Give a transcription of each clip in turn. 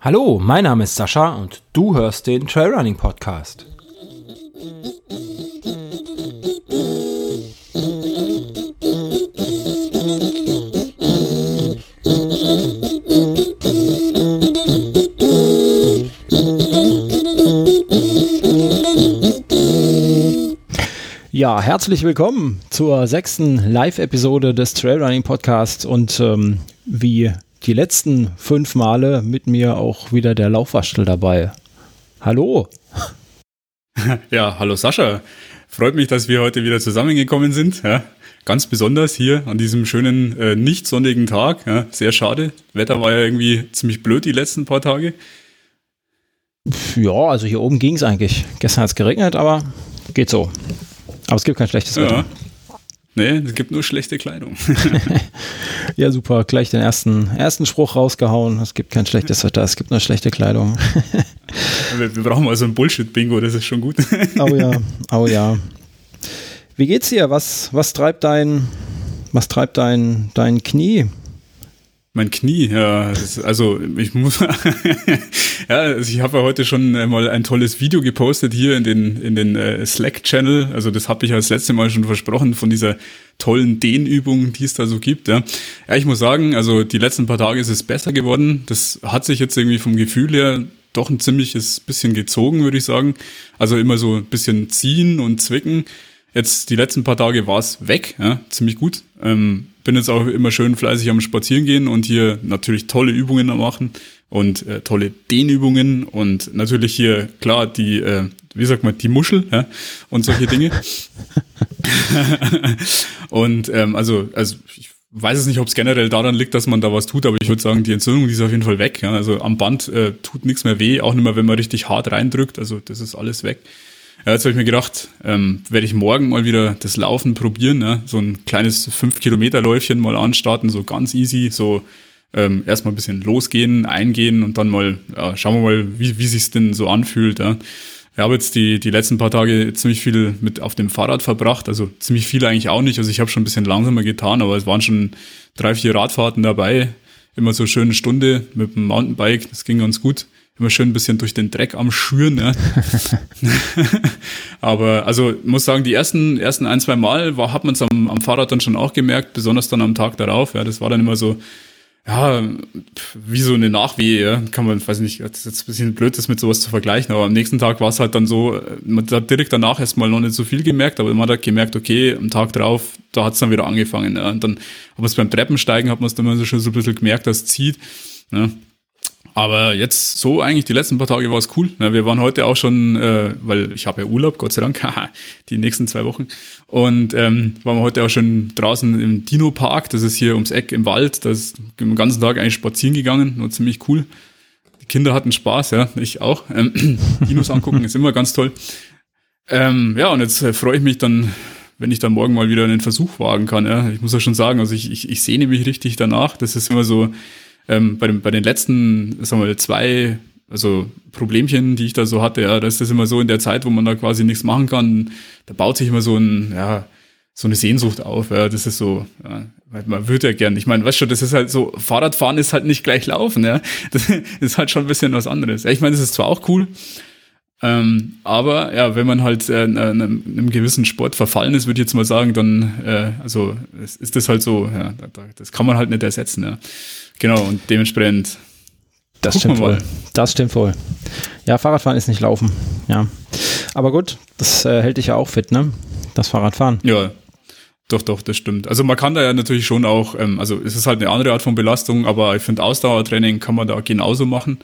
Hallo, mein Name ist Sascha und du hörst den Trailrunning Podcast. Ja, herzlich willkommen zur sechsten Live-Episode des Trailrunning Podcasts und ähm, wie die letzten fünf Male mit mir auch wieder der Laufwaschel dabei. Hallo. Ja, hallo Sascha. Freut mich, dass wir heute wieder zusammengekommen sind. Ja, ganz besonders hier an diesem schönen, äh, nicht sonnigen Tag. Ja, sehr schade. Wetter war ja irgendwie ziemlich blöd die letzten paar Tage. Ja, also hier oben ging es eigentlich. Gestern hat es geregnet, aber geht so. Aber es gibt kein schlechtes Wetter. Ja. Nee, es gibt nur schlechte Kleidung. ja, super. Gleich den ersten, ersten Spruch rausgehauen. Es gibt kein schlechtes Wetter, es gibt nur schlechte Kleidung. wir, wir, brauchen mal so ein Bullshit-Bingo, das ist schon gut. oh ja, oh ja. Wie geht's dir? Was, was treibt dein, was treibt dein, dein Knie? Mein Knie, ja. Also ich muss, ja, also ich habe ja heute schon mal ein tolles Video gepostet hier in den in den äh, Slack-Channel. Also das habe ich ja das letzte Mal schon versprochen von dieser tollen Dehnübung, die es da so gibt. Ja. ja, ich muss sagen, also die letzten paar Tage ist es besser geworden. Das hat sich jetzt irgendwie vom Gefühl her doch ein ziemliches bisschen gezogen, würde ich sagen. Also immer so ein bisschen ziehen und zwicken. Jetzt die letzten paar Tage war es weg, ja, ziemlich gut. Ähm, bin jetzt auch immer schön fleißig am Spazieren gehen und hier natürlich tolle Übungen machen und äh, tolle Dehnübungen und natürlich hier klar die, äh, wie sagt man, die Muschel ja, und solche Dinge. und ähm, also, also ich weiß es nicht, ob es generell daran liegt, dass man da was tut, aber ich würde sagen, die Entzündung die ist auf jeden Fall weg. Ja. Also am Band äh, tut nichts mehr weh, auch nicht mehr, wenn man richtig hart reindrückt. Also das ist alles weg. Ja, jetzt habe ich mir gedacht, ähm, werde ich morgen mal wieder das Laufen probieren, ne? so ein kleines 5-Kilometer-Läufchen mal anstarten, so ganz easy, so ähm, erstmal ein bisschen losgehen, eingehen und dann mal, ja, schauen wir mal, wie, wie sich's denn so anfühlt. Ja. Ich habe jetzt die, die letzten paar Tage ziemlich viel mit auf dem Fahrrad verbracht, also ziemlich viel eigentlich auch nicht. Also ich habe schon ein bisschen langsamer getan, aber es waren schon drei, vier Radfahrten dabei. Immer so schöne Stunde mit dem Mountainbike, das ging ganz gut immer schön ein bisschen durch den Dreck am Schüren. Ja. Aber also muss sagen, die ersten, ersten ein, zwei Mal war, hat man es am, am Fahrrad dann schon auch gemerkt, besonders dann am Tag darauf. Ja, das war dann immer so, ja, wie so eine Nachwehe, ja. kann man, weiß nicht, das ist jetzt ein bisschen blöd, das mit sowas zu vergleichen, aber am nächsten Tag war es halt dann so, man hat direkt danach erstmal noch nicht so viel gemerkt, aber man hat gemerkt, okay, am Tag drauf, da hat es dann wieder angefangen. Ja. Und dann aber es beim Treppensteigen, hat man es dann immer schon so ein bisschen gemerkt, dass es zieht. Ja. Aber jetzt so eigentlich die letzten paar Tage war es cool. wir waren heute auch schon, äh, weil ich habe ja Urlaub, Gott sei Dank, die nächsten zwei Wochen. Und ähm, waren wir heute auch schon draußen im Dino Park. Das ist hier ums Eck im Wald. Da ist den ganzen Tag eigentlich spazieren gegangen. War ziemlich cool. Die Kinder hatten Spaß, ja, ich auch. Ähm, Dinos angucken ist immer ganz toll. Ähm, ja, und jetzt äh, freue ich mich dann, wenn ich dann morgen mal wieder einen Versuch wagen kann. Ja. Ich muss ja schon sagen, also ich, ich, ich sehne mich richtig danach. Das ist immer so ähm, bei, dem, bei den letzten, sagen wir mal, zwei also Problemchen, die ich da so hatte, ja, das ist immer so in der Zeit, wo man da quasi nichts machen kann, da baut sich immer so ein, ja, so eine Sehnsucht auf, ja, das ist so, ja, man würde ja gern, ich meine, weißt du, das ist halt so, Fahrradfahren ist halt nicht gleich Laufen, ja, das ist halt schon ein bisschen was anderes. Ja, ich meine, das ist zwar auch cool, ähm, aber ja, wenn man halt äh, einem, einem gewissen Sport verfallen ist, würde ich jetzt mal sagen, dann, äh, also ist das halt so, ja, das kann man halt nicht ersetzen, ja. Genau, und dementsprechend. Das stimmt wohl. Das stimmt wohl. Ja, Fahrradfahren ist nicht laufen. Ja. Aber gut, das äh, hält dich ja auch fit, ne? Das Fahrradfahren. Ja, doch, doch, das stimmt. Also man kann da ja natürlich schon auch, ähm, also es ist halt eine andere Art von Belastung, aber ich finde Ausdauertraining kann man da genauso machen.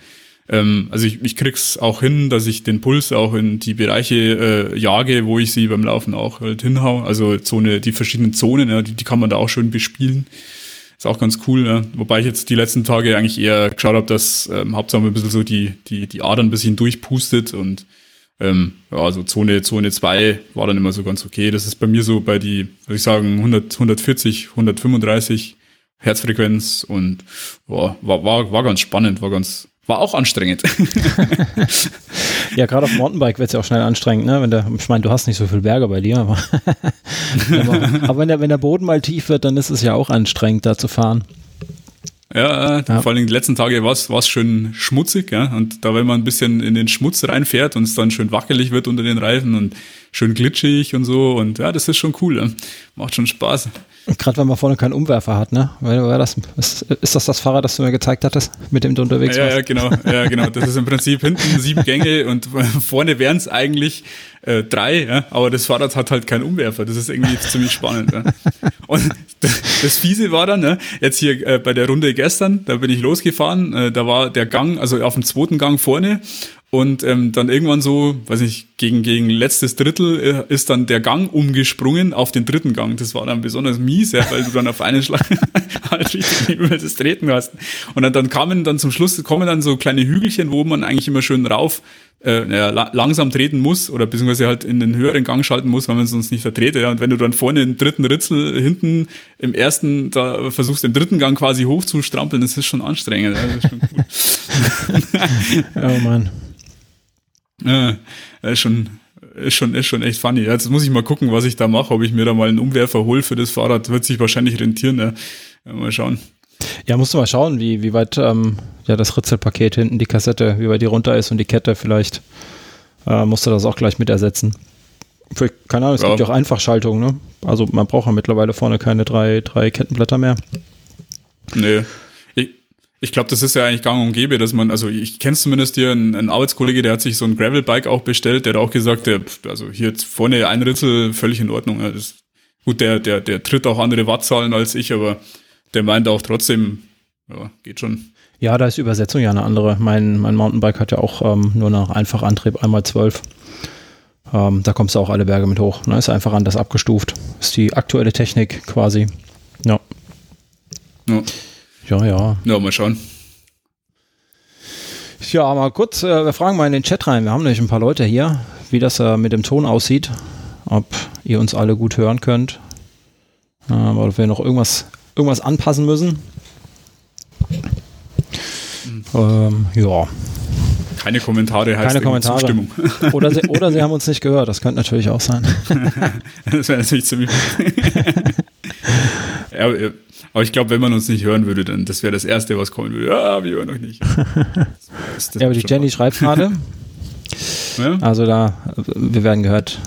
Ähm, also ich, ich krieg's auch hin, dass ich den Puls auch in die Bereiche äh, jage, wo ich sie beim Laufen auch halt hinhau. Also Zone, die verschiedenen Zonen, ja, die, die kann man da auch schön bespielen. Ist auch ganz cool, ja. Wobei ich jetzt die letzten Tage eigentlich eher geschaut habe, dass ähm, Hauptsache ein bisschen so die, die, die Adern ein bisschen durchpustet und ähm, ja, also Zone, Zone 2 war dann immer so ganz okay. Das ist bei mir so bei die, würde ich sagen, 100, 140, 135 Herzfrequenz und boah, war, war, war ganz spannend, war ganz, war auch anstrengend. ja, gerade auf dem Mountainbike wird es ja auch schnell anstrengend, ne? Wenn der, ich meine, du hast nicht so viel Berge bei dir, aber, aber, aber, wenn, der, wenn der Boden mal tief wird, dann ist es ja auch anstrengend, da zu fahren. Ja, ja, vor allem die letzten Tage war es schön schmutzig, ja. Und da, wenn man ein bisschen in den Schmutz reinfährt und es dann schön wackelig wird unter den Reifen und schön glitschig und so. Und ja, das ist schon cool. Ja. Macht schon Spaß. Gerade wenn man vorne keinen Umwerfer hat, ne? War das, ist, ist das das Fahrrad, das du mir gezeigt hattest, mit dem du unterwegs ja, warst? Ja, genau. Ja, genau. Das ist im Prinzip hinten sieben Gänge und vorne wären es eigentlich äh, drei, ja? aber das Fahrrad hat halt keinen Umwerfer. Das ist irgendwie ziemlich spannend. Ja? Und das, Fiese war dann, ne? jetzt hier äh, bei der Runde gestern, da bin ich losgefahren, äh, da war der Gang, also auf dem zweiten Gang vorne und ähm, dann irgendwann so, weiß nicht, gegen, gegen letztes Drittel äh, ist dann der Gang umgesprungen auf den dritten Gang. Das war dann besonders mies, ja, weil du dann auf einen Schlag halt richtig über das Treten hast. Und dann, dann kamen dann zum Schluss, kommen dann so kleine Hügelchen, wo man eigentlich immer schön rauf äh, ja, la langsam treten muss oder beziehungsweise halt in den höheren Gang schalten muss, weil man sonst nicht vertrete. Ja. Und wenn du dann vorne im dritten Ritzel hinten im ersten, da versuchst im dritten Gang quasi hochzustrampeln, das ist schon anstrengend. Ja. Das ist schon oh Mann. Ja, ist schon, ist schon, ist schon echt funny. Jetzt muss ich mal gucken, was ich da mache, ob ich mir da mal einen Umwerfer hole für das Fahrrad. Wird sich wahrscheinlich rentieren. Ja. Mal schauen. Ja, musst du mal schauen, wie, wie weit ähm, ja, das Ritzelpaket hinten, die Kassette, wie weit die runter ist und die Kette vielleicht. Äh, musst du das auch gleich mit ersetzen. Für, keine Ahnung, es ja. gibt ja auch Einfachschaltungen, ne? Also man braucht ja mittlerweile vorne keine drei, drei Kettenblätter mehr. Nee. Ich glaube, das ist ja eigentlich gang und gäbe, dass man, also ich kenne zumindest hier einen, einen Arbeitskollege, der hat sich so ein Gravelbike auch bestellt, der hat auch gesagt, der, also hier vorne ein Ritzel völlig in Ordnung. Ja, das, gut, der, der, der tritt auch andere Wattzahlen als ich, aber der meint auch trotzdem, ja, geht schon. Ja, da ist die Übersetzung ja eine andere. Mein, mein Mountainbike hat ja auch ähm, nur noch Einfachantrieb, einmal zwölf. Ähm, da kommst du auch alle Berge mit hoch. Ne? Ist einfach anders abgestuft. Ist die aktuelle Technik quasi. Ja. Ja. Ja, ja. Ja, mal schauen. Ja, mal kurz, äh, wir fragen mal in den Chat rein. Wir haben nämlich ein paar Leute hier, wie das äh, mit dem Ton aussieht. Ob ihr uns alle gut hören könnt. Äh, ob wir noch irgendwas, irgendwas anpassen müssen. Ähm, ja. Keine Kommentare heißt Keine Kommentare. Zustimmung. Oder sie, oder sie haben uns nicht gehört. Das könnte natürlich auch sein. das wäre natürlich ziemlich. ja, aber ich glaube, wenn man uns nicht hören würde, dann das wäre das Erste, was kommen würde. Ja, wir hören euch nicht. Das, das ja, aber die Jenny schreibt gerade. ja? Also da, wir werden gehört.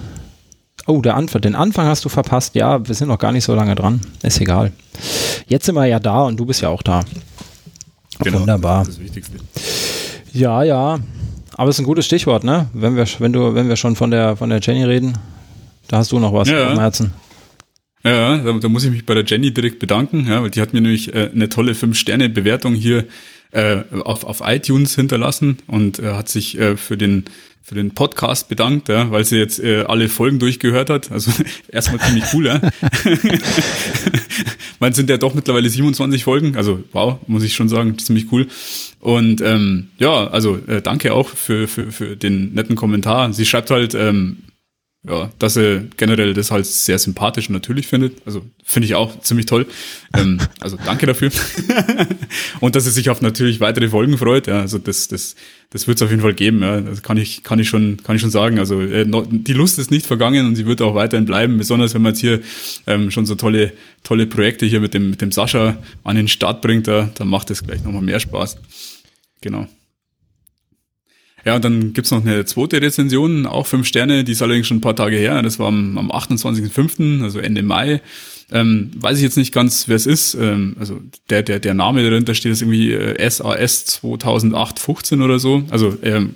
Oh, der Anfang, den Anfang hast du verpasst. Ja, wir sind noch gar nicht so lange dran. Ist egal. Jetzt sind wir ja da und du bist ja auch da. Genau, Wunderbar. Das, ist das Wichtigste. Ja, ja. Aber es ist ein gutes Stichwort, ne? Wenn wir, wenn du, wenn wir schon von der, von der Jenny reden, da hast du noch was ja. am Herzen. Ja, da, da, muss ich mich bei der Jenny direkt bedanken, ja, weil die hat mir nämlich äh, eine tolle 5-Sterne-Bewertung hier äh, auf, auf iTunes hinterlassen und äh, hat sich äh, für den für den Podcast bedankt, ja, weil sie jetzt äh, alle Folgen durchgehört hat. Also erstmal ziemlich cool, ja. Man sind ja doch mittlerweile 27 Folgen, also wow, muss ich schon sagen, ziemlich cool. Und ähm, ja, also äh, danke auch für, für, für den netten Kommentar. Sie schreibt halt, ähm, ja, dass er generell das halt sehr sympathisch und natürlich findet. Also finde ich auch ziemlich toll. Ähm, also danke dafür. und dass er sich auf natürlich weitere Folgen freut. Ja, also das, das, das wird es auf jeden Fall geben. Ja, das kann ich, kann ich schon, kann ich schon sagen. Also äh, die Lust ist nicht vergangen und sie wird auch weiterhin bleiben. Besonders wenn man jetzt hier ähm, schon so tolle, tolle Projekte hier mit dem, mit dem Sascha an den Start bringt, da, dann macht es gleich nochmal mehr Spaß. Genau. Ja, und dann gibt's noch eine zweite Rezension, auch fünf Sterne, die ist allerdings schon ein paar Tage her. Das war am, am 28.05., also Ende Mai. Ähm, weiß ich jetzt nicht ganz, wer es ist. Ähm, also der, der, der Name dahinter steht ist irgendwie äh, SAS 2008 oder so. Also ähm,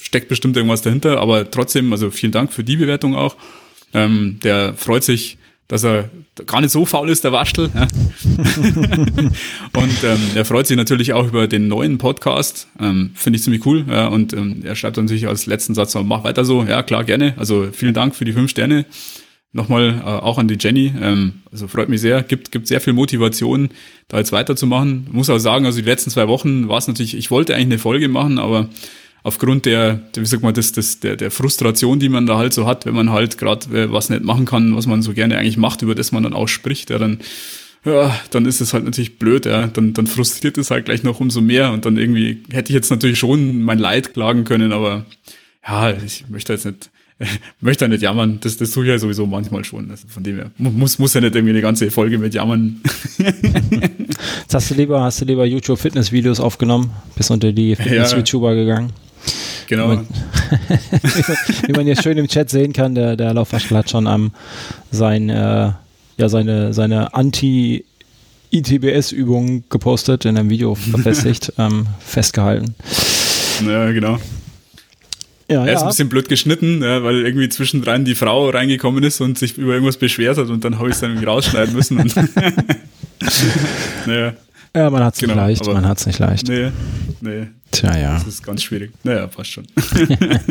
steckt bestimmt irgendwas dahinter, aber trotzdem, also vielen Dank für die Bewertung auch. Ähm, der freut sich dass er gar nicht so faul ist, der Waschtel. Ja. und ähm, er freut sich natürlich auch über den neuen Podcast. Ähm, Finde ich ziemlich cool. Ja, und ähm, er schreibt dann sich als letzten Satz noch, mach weiter so. Ja, klar, gerne. Also vielen Dank für die fünf Sterne. Nochmal äh, auch an die Jenny. Ähm, also freut mich sehr. Gibt, gibt sehr viel Motivation, da jetzt weiterzumachen. Muss auch sagen, also die letzten zwei Wochen war es natürlich, ich wollte eigentlich eine Folge machen, aber aufgrund der, wie sagt man, das, das, der, der Frustration, die man da halt so hat, wenn man halt gerade äh, was nicht machen kann, was man so gerne eigentlich macht, über das man dann auch spricht, ja, dann, ja, dann ist es halt natürlich blöd, ja, dann, dann frustriert es halt gleich noch umso mehr und dann irgendwie hätte ich jetzt natürlich schon mein Leid klagen können, aber ja, ich möchte jetzt nicht, möchte nicht jammern, das, das tue ich ja sowieso manchmal schon. Also von dem her muss, muss ja nicht irgendwie eine ganze Folge mit jammern. Jetzt hast du lieber, hast du lieber YouTube Fitness-Videos aufgenommen, bis unter die Fitness-YouTuber ja. gegangen. Genau. Wie man, wie man hier schön im Chat sehen kann, der, der Laufwaschel hat schon am sein, äh, ja, seine, seine Anti- ITBS-Übung gepostet, in einem Video verfestigt, ähm, festgehalten. Ja, genau. Ja, er ist ja. ein bisschen blöd geschnitten, ja, weil irgendwie zwischendrin die Frau reingekommen ist und sich über irgendwas beschwert hat und dann habe ich es dann rausschneiden müssen. Naja. Ja, man hat es genau, nicht leicht, man hat es nicht leicht. Nee, nee. Tja, ja. Das ist ganz schwierig. Naja, passt schon.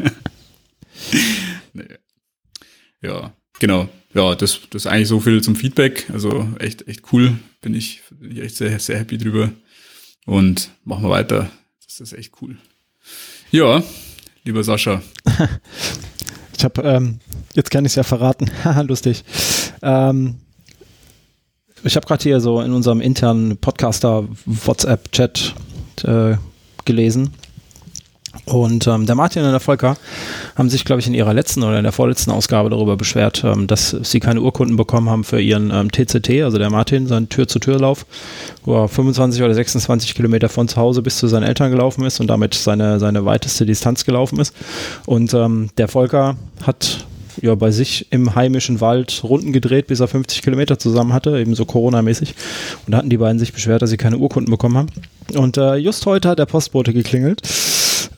nee. Ja, genau. Ja, das, das ist eigentlich so viel zum Feedback. Also echt, echt cool. Bin ich, bin ich echt sehr, sehr happy drüber. Und machen wir weiter. Das ist echt cool. Ja, lieber Sascha. ich habe, ähm, jetzt kann ich es ja verraten. Haha, lustig. Ähm, ich habe gerade hier so in unserem internen Podcaster WhatsApp-Chat äh, gelesen. Und ähm, der Martin und der Volker haben sich, glaube ich, in ihrer letzten oder in der vorletzten Ausgabe darüber beschwert, ähm, dass sie keine Urkunden bekommen haben für ihren ähm, TCT, also der Martin, seinen Tür-zu-Tür-Lauf, wo er 25 oder 26 Kilometer von zu Hause bis zu seinen Eltern gelaufen ist und damit seine, seine weiteste Distanz gelaufen ist. Und ähm, der Volker hat ja, bei sich im heimischen Wald Runden gedreht, bis er 50 Kilometer zusammen hatte, eben so Corona-mäßig. Und da hatten die beiden sich beschwert, dass sie keine Urkunden bekommen haben. Und äh, just heute hat der Postbote geklingelt.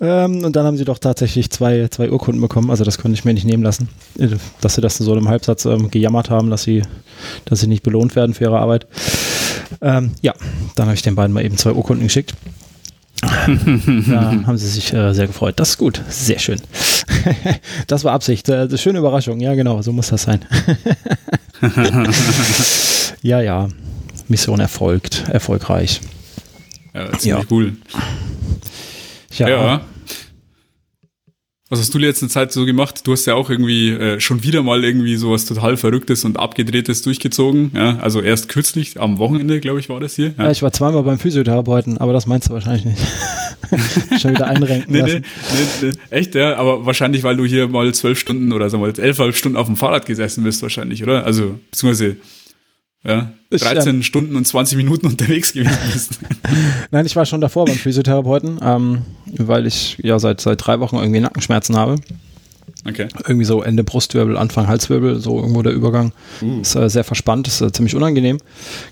Ähm, und dann haben sie doch tatsächlich zwei, zwei Urkunden bekommen. Also das konnte ich mir nicht nehmen lassen, äh, dass sie das so im Halbsatz ähm, gejammert haben, dass sie, dass sie nicht belohnt werden für ihre Arbeit. Ähm, ja, dann habe ich den beiden mal eben zwei Urkunden geschickt. da haben sie sich äh, sehr gefreut. Das ist gut, sehr schön. das war Absicht. Äh, schöne Überraschung, ja genau, so muss das sein. ja, ja. Mission erfolgt, erfolgreich. Ja, ziemlich ja. cool. Ja. ja. Was hast du die letzte Zeit so gemacht? Du hast ja auch irgendwie äh, schon wieder mal irgendwie sowas total Verrücktes und Abgedrehtes durchgezogen. Ja? Also erst kürzlich, am Wochenende, glaube ich, war das hier. Ja. ja. ich war zweimal beim Physiotherapeuten, aber das meinst du wahrscheinlich nicht. schon wieder einrenken nee, lassen. Nee, nee, nee, echt, ja, aber wahrscheinlich, weil du hier mal zwölf Stunden oder sagen wir mal elfhalb Stunden auf dem Fahrrad gesessen bist, wahrscheinlich, oder? Also, beziehungsweise ja, 13 ich, Stunden und 20 Minuten unterwegs gewesen bist. Nein, ich war schon davor beim Physiotherapeuten, ähm, weil ich ja seit, seit drei Wochen irgendwie Nackenschmerzen habe. Okay. Irgendwie so Ende Brustwirbel, Anfang Halswirbel, so irgendwo der Übergang. Uh. Ist äh, sehr verspannt, ist äh, ziemlich unangenehm.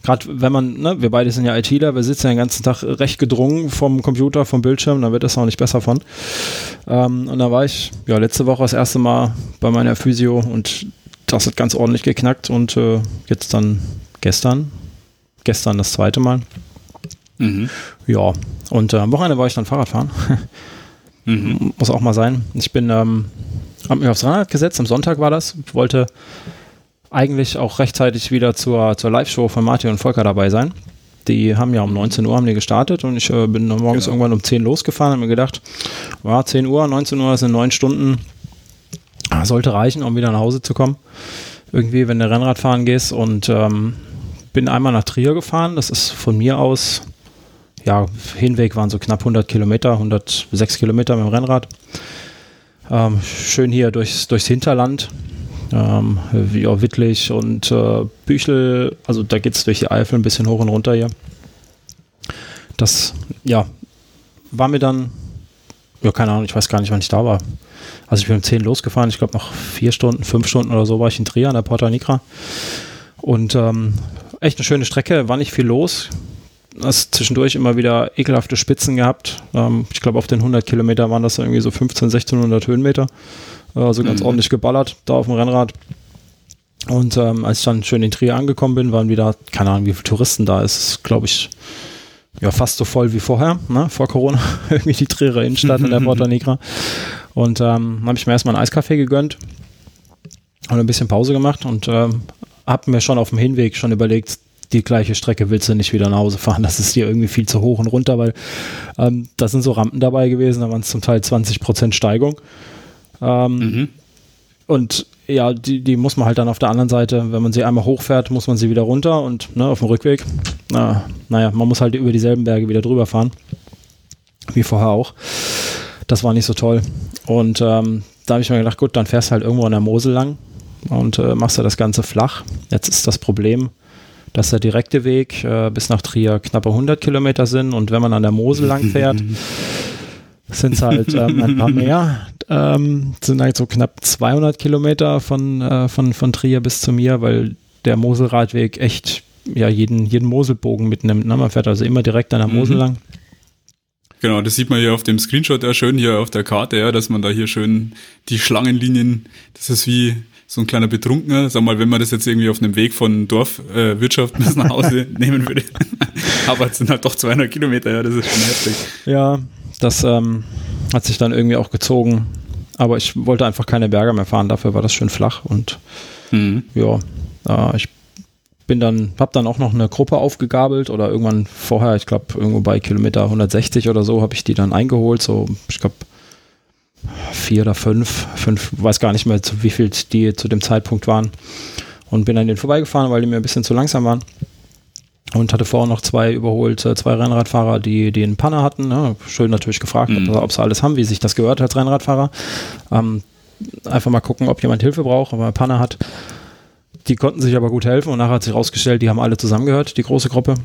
Gerade wenn man, ne, wir beide sind ja ITler, wir sitzen ja den ganzen Tag recht gedrungen vom Computer, vom Bildschirm, dann wird das auch nicht besser von. Ähm, und da war ich ja letzte Woche das erste Mal bei meiner Physio und das hat ganz ordentlich geknackt und äh, jetzt dann gestern, gestern das zweite Mal. Mhm. Ja, und äh, am Wochenende war ich dann Fahrradfahren. mhm. Muss auch mal sein. Ich bin, ähm, habe mich aufs Rad gesetzt, am Sonntag war das, ich wollte eigentlich auch rechtzeitig wieder zur, zur Live-Show von Martin und Volker dabei sein. Die haben ja um 19 Uhr haben die gestartet und ich äh, bin morgens genau. irgendwann um 10 losgefahren und mir gedacht, ja, 10 Uhr, 19 Uhr sind 9 Stunden, sollte reichen, um wieder nach Hause zu kommen. Irgendwie, wenn du Rennrad fahren gehst und ähm, bin einmal nach Trier gefahren. Das ist von mir aus, ja, Hinweg waren so knapp 100 Kilometer, 106 Kilometer mit dem Rennrad. Ähm, schön hier durchs, durchs Hinterland. Ähm, ja, Wittlich und äh, Büchel, also da geht es durch die Eifel ein bisschen hoch und runter hier. Das, ja, war mir dann, ja, keine Ahnung, ich weiß gar nicht, wann ich da war. Also ich bin um 10 losgefahren, ich glaube noch vier Stunden, fünf Stunden oder so war ich in Trier an der Porta Nigra. Und ähm, echt eine schöne Strecke, war nicht viel los. Hast zwischendurch immer wieder ekelhafte Spitzen gehabt. Ähm, ich glaube, auf den 100 Kilometer waren das irgendwie so 15, 1600 Höhenmeter. Also ganz mhm. ordentlich geballert da auf dem Rennrad. Und ähm, als ich dann schön in Trier angekommen bin, waren wieder, keine Ahnung, wie viele Touristen da ist. Glaube ich, ja, fast so voll wie vorher, ne? vor Corona. Irgendwie die Trierer Innenstadt in der Porta Negra. Und ähm, habe ich mir erstmal einen Eiskaffee gegönnt und ein bisschen Pause gemacht und ähm, habe mir schon auf dem Hinweg schon überlegt, die gleiche Strecke willst du nicht wieder nach Hause fahren. Das ist dir irgendwie viel zu hoch und runter, weil ähm, da sind so Rampen dabei gewesen, da waren es zum Teil 20% Steigung. Ähm, mhm. Und ja, die, die muss man halt dann auf der anderen Seite, wenn man sie einmal hochfährt, muss man sie wieder runter und ne, auf dem Rückweg, na, naja, man muss halt über dieselben Berge wieder drüber fahren. Wie vorher auch. Das war nicht so toll. Und ähm, da habe ich mir gedacht, gut, dann fährst du halt irgendwo an der Mosel lang und äh, machst du das Ganze flach. Jetzt ist das Problem, dass der direkte Weg äh, bis nach Trier knappe 100 Kilometer sind und wenn man an der Mosel lang fährt, sind es halt ähm, ein paar mehr. Ähm, sind halt so knapp 200 Kilometer von, äh, von, von Trier bis zu mir, weil der Moselradweg echt ja, jeden, jeden Moselbogen mitnimmt. Ne? Man fährt also immer direkt an der Mosel mhm. lang. Genau, das sieht man hier auf dem Screenshot ja schön hier auf der Karte, ja, dass man da hier schön die Schlangenlinien, das ist wie so ein kleiner Betrunkener, sag mal, wenn man das jetzt irgendwie auf einem Weg von Dorfwirtschaft äh, bis nach Hause nehmen würde. Aber es sind halt doch 200 Kilometer, ja, das ist schon heftig. Ja, das ähm, hat sich dann irgendwie auch gezogen. Aber ich wollte einfach keine Berge mehr fahren, dafür war das schön flach und mhm. ja, äh, ich bin dann, habe dann auch noch eine Gruppe aufgegabelt oder irgendwann vorher, ich glaube irgendwo bei Kilometer 160 oder so, habe ich die dann eingeholt, so ich glaube vier oder fünf, fünf, weiß gar nicht mehr, zu wie viel die zu dem Zeitpunkt waren und bin an denen vorbeigefahren, weil die mir ein bisschen zu langsam waren und hatte vorher noch zwei überholt, zwei Rennradfahrer, die, die einen Panne hatten. Ne? Schön natürlich gefragt, mhm. ob, sie alles haben, wie sich das gehört als Rennradfahrer. Ähm, einfach mal gucken, ob jemand Hilfe braucht, ob er Panne hat. Die konnten sich aber gut helfen und nachher hat sich herausgestellt, die haben alle zusammengehört, die große Gruppe.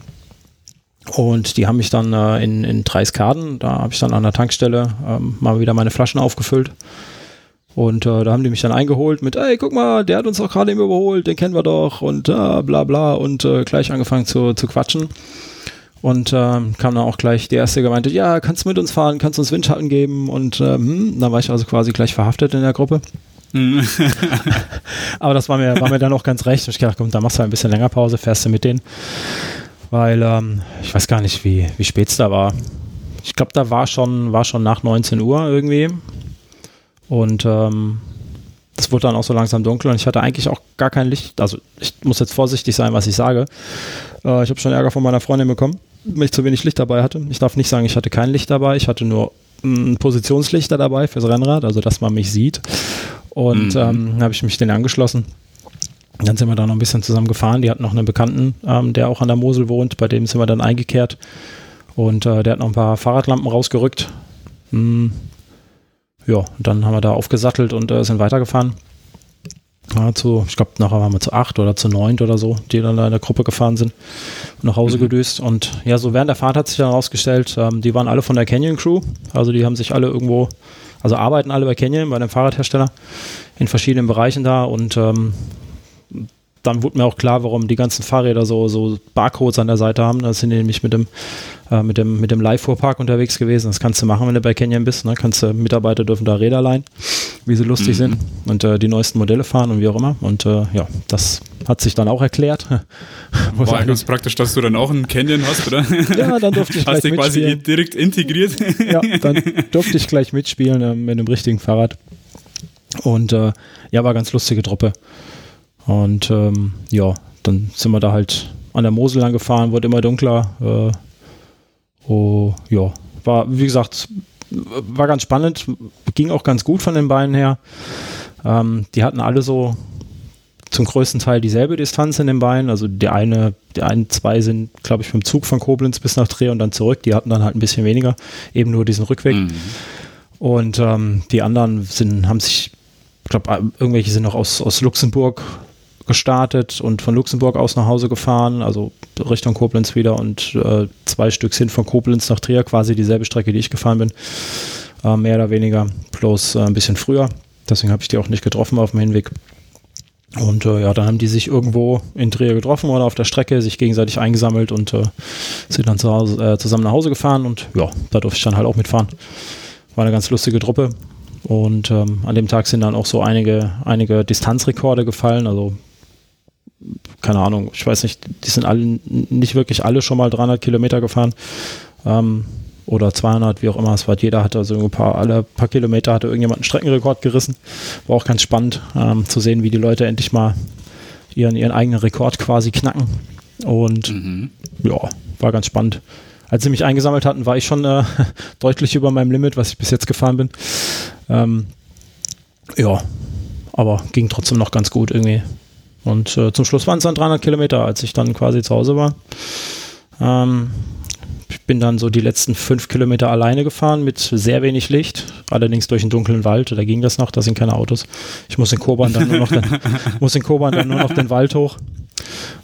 Und die haben mich dann äh, in, in Dreiskaden, da habe ich dann an der Tankstelle ähm, mal wieder meine Flaschen aufgefüllt. Und äh, da haben die mich dann eingeholt mit, ey, guck mal, der hat uns doch gerade eben überholt, den kennen wir doch und äh, bla bla und äh, gleich angefangen zu, zu quatschen. Und ähm, kam dann auch gleich der erste gemeinte, ja, kannst du mit uns fahren, kannst du uns Windschatten geben und ähm, dann war ich also quasi gleich verhaftet in der Gruppe. Mhm. Aber das war mir, war mir dann auch ganz recht. Ich dachte, komm, da machst du ein bisschen länger Pause, fährst du mit denen. Weil ähm, ich weiß gar nicht, wie, wie spät es da war. Ich glaube, da war schon, war schon nach 19 Uhr irgendwie. Und ähm, das wurde dann auch so langsam dunkel und ich hatte eigentlich auch gar kein Licht. Also ich muss jetzt vorsichtig sein, was ich sage. Äh, ich habe schon Ärger von meiner Freundin bekommen, weil ich zu wenig Licht dabei hatte. Ich darf nicht sagen, ich hatte kein Licht dabei. Ich hatte nur ein Positionslichter dabei fürs Rennrad, also dass man mich sieht. Und mhm. ähm, habe ich mich denen angeschlossen. Dann sind wir da noch ein bisschen zusammen gefahren. Die hatten noch einen Bekannten, ähm, der auch an der Mosel wohnt. Bei dem sind wir dann eingekehrt. Und äh, der hat noch ein paar Fahrradlampen rausgerückt. Hm. Ja, dann haben wir da aufgesattelt und äh, sind weitergefahren. Ja, zu, ich glaube, nachher waren wir zu acht oder zu neunt oder so, die dann da in der Gruppe gefahren sind und nach Hause mhm. gedüst. Und ja, so während der Fahrt hat sich dann herausgestellt, ähm, die waren alle von der Canyon Crew. Also die haben sich alle irgendwo also arbeiten alle bei Canyon, bei dem Fahrradhersteller, in verschiedenen Bereichen da und ähm, dann wurde mir auch klar, warum die ganzen Fahrräder so, so Barcodes an der Seite haben. Da sind die nämlich mit dem, äh, mit dem, mit dem Leihfuhrpark unterwegs gewesen. Das kannst du machen, wenn du bei Canyon bist. Ne? Kannst du, Mitarbeiter dürfen da Räder leihen, wie sie lustig mhm. sind und äh, die neuesten Modelle fahren und wie auch immer. Und äh, ja, das hat sich dann auch erklärt. War ganz praktisch, dass du dann auch einen Canyon hast, oder? Ja, dann durfte ich hast gleich quasi mitspielen. direkt integriert. Ja, dann durfte ich gleich mitspielen äh, mit einem richtigen Fahrrad. Und äh, ja, war ganz lustige Truppe. Und ähm, ja, dann sind wir da halt an der Mosel lang gefahren, wurde immer dunkler. Äh, oh, ja, war, wie gesagt, war ganz spannend, ging auch ganz gut von den Beinen her. Ähm, die hatten alle so zum größten Teil dieselbe Distanz in den Beinen. Also die eine, die einen zwei sind, glaube ich, vom Zug von Koblenz bis nach Dreh und dann zurück. Die hatten dann halt ein bisschen weniger, eben nur diesen Rückweg. Mhm. Und ähm, die anderen sind, haben sich, ich glaube, irgendwelche sind noch aus, aus Luxemburg gestartet und von Luxemburg aus nach Hause gefahren, also Richtung Koblenz wieder und äh, zwei Stück sind von Koblenz nach Trier, quasi dieselbe Strecke, die ich gefahren bin, äh, mehr oder weniger, bloß äh, ein bisschen früher. Deswegen habe ich die auch nicht getroffen auf dem Hinweg. Und äh, ja, dann haben die sich irgendwo in Trier getroffen oder auf der Strecke, sich gegenseitig eingesammelt und äh, sind dann zu Hause, äh, zusammen nach Hause gefahren und ja, da durfte ich dann halt auch mitfahren. War eine ganz lustige Truppe. Und ähm, an dem Tag sind dann auch so einige, einige Distanzrekorde gefallen. Also keine Ahnung, ich weiß nicht, die sind alle nicht wirklich alle schon mal 300 Kilometer gefahren ähm, oder 200, wie auch immer es war. Jeder hatte also ein paar, alle paar Kilometer hatte irgendjemand einen Streckenrekord gerissen. War auch ganz spannend ähm, zu sehen, wie die Leute endlich mal ihren, ihren eigenen Rekord quasi knacken. Und mhm. ja, war ganz spannend. Als sie mich eingesammelt hatten, war ich schon äh, deutlich über meinem Limit, was ich bis jetzt gefahren bin. Ähm, ja, aber ging trotzdem noch ganz gut irgendwie. Und äh, zum Schluss waren es dann 300 Kilometer, als ich dann quasi zu Hause war. Ähm, ich bin dann so die letzten fünf Kilometer alleine gefahren mit sehr wenig Licht, allerdings durch einen dunklen Wald. Da ging das noch, da sind keine Autos. Ich muss in Koban dann nur noch den, muss in Koban dann nur noch den Wald hoch.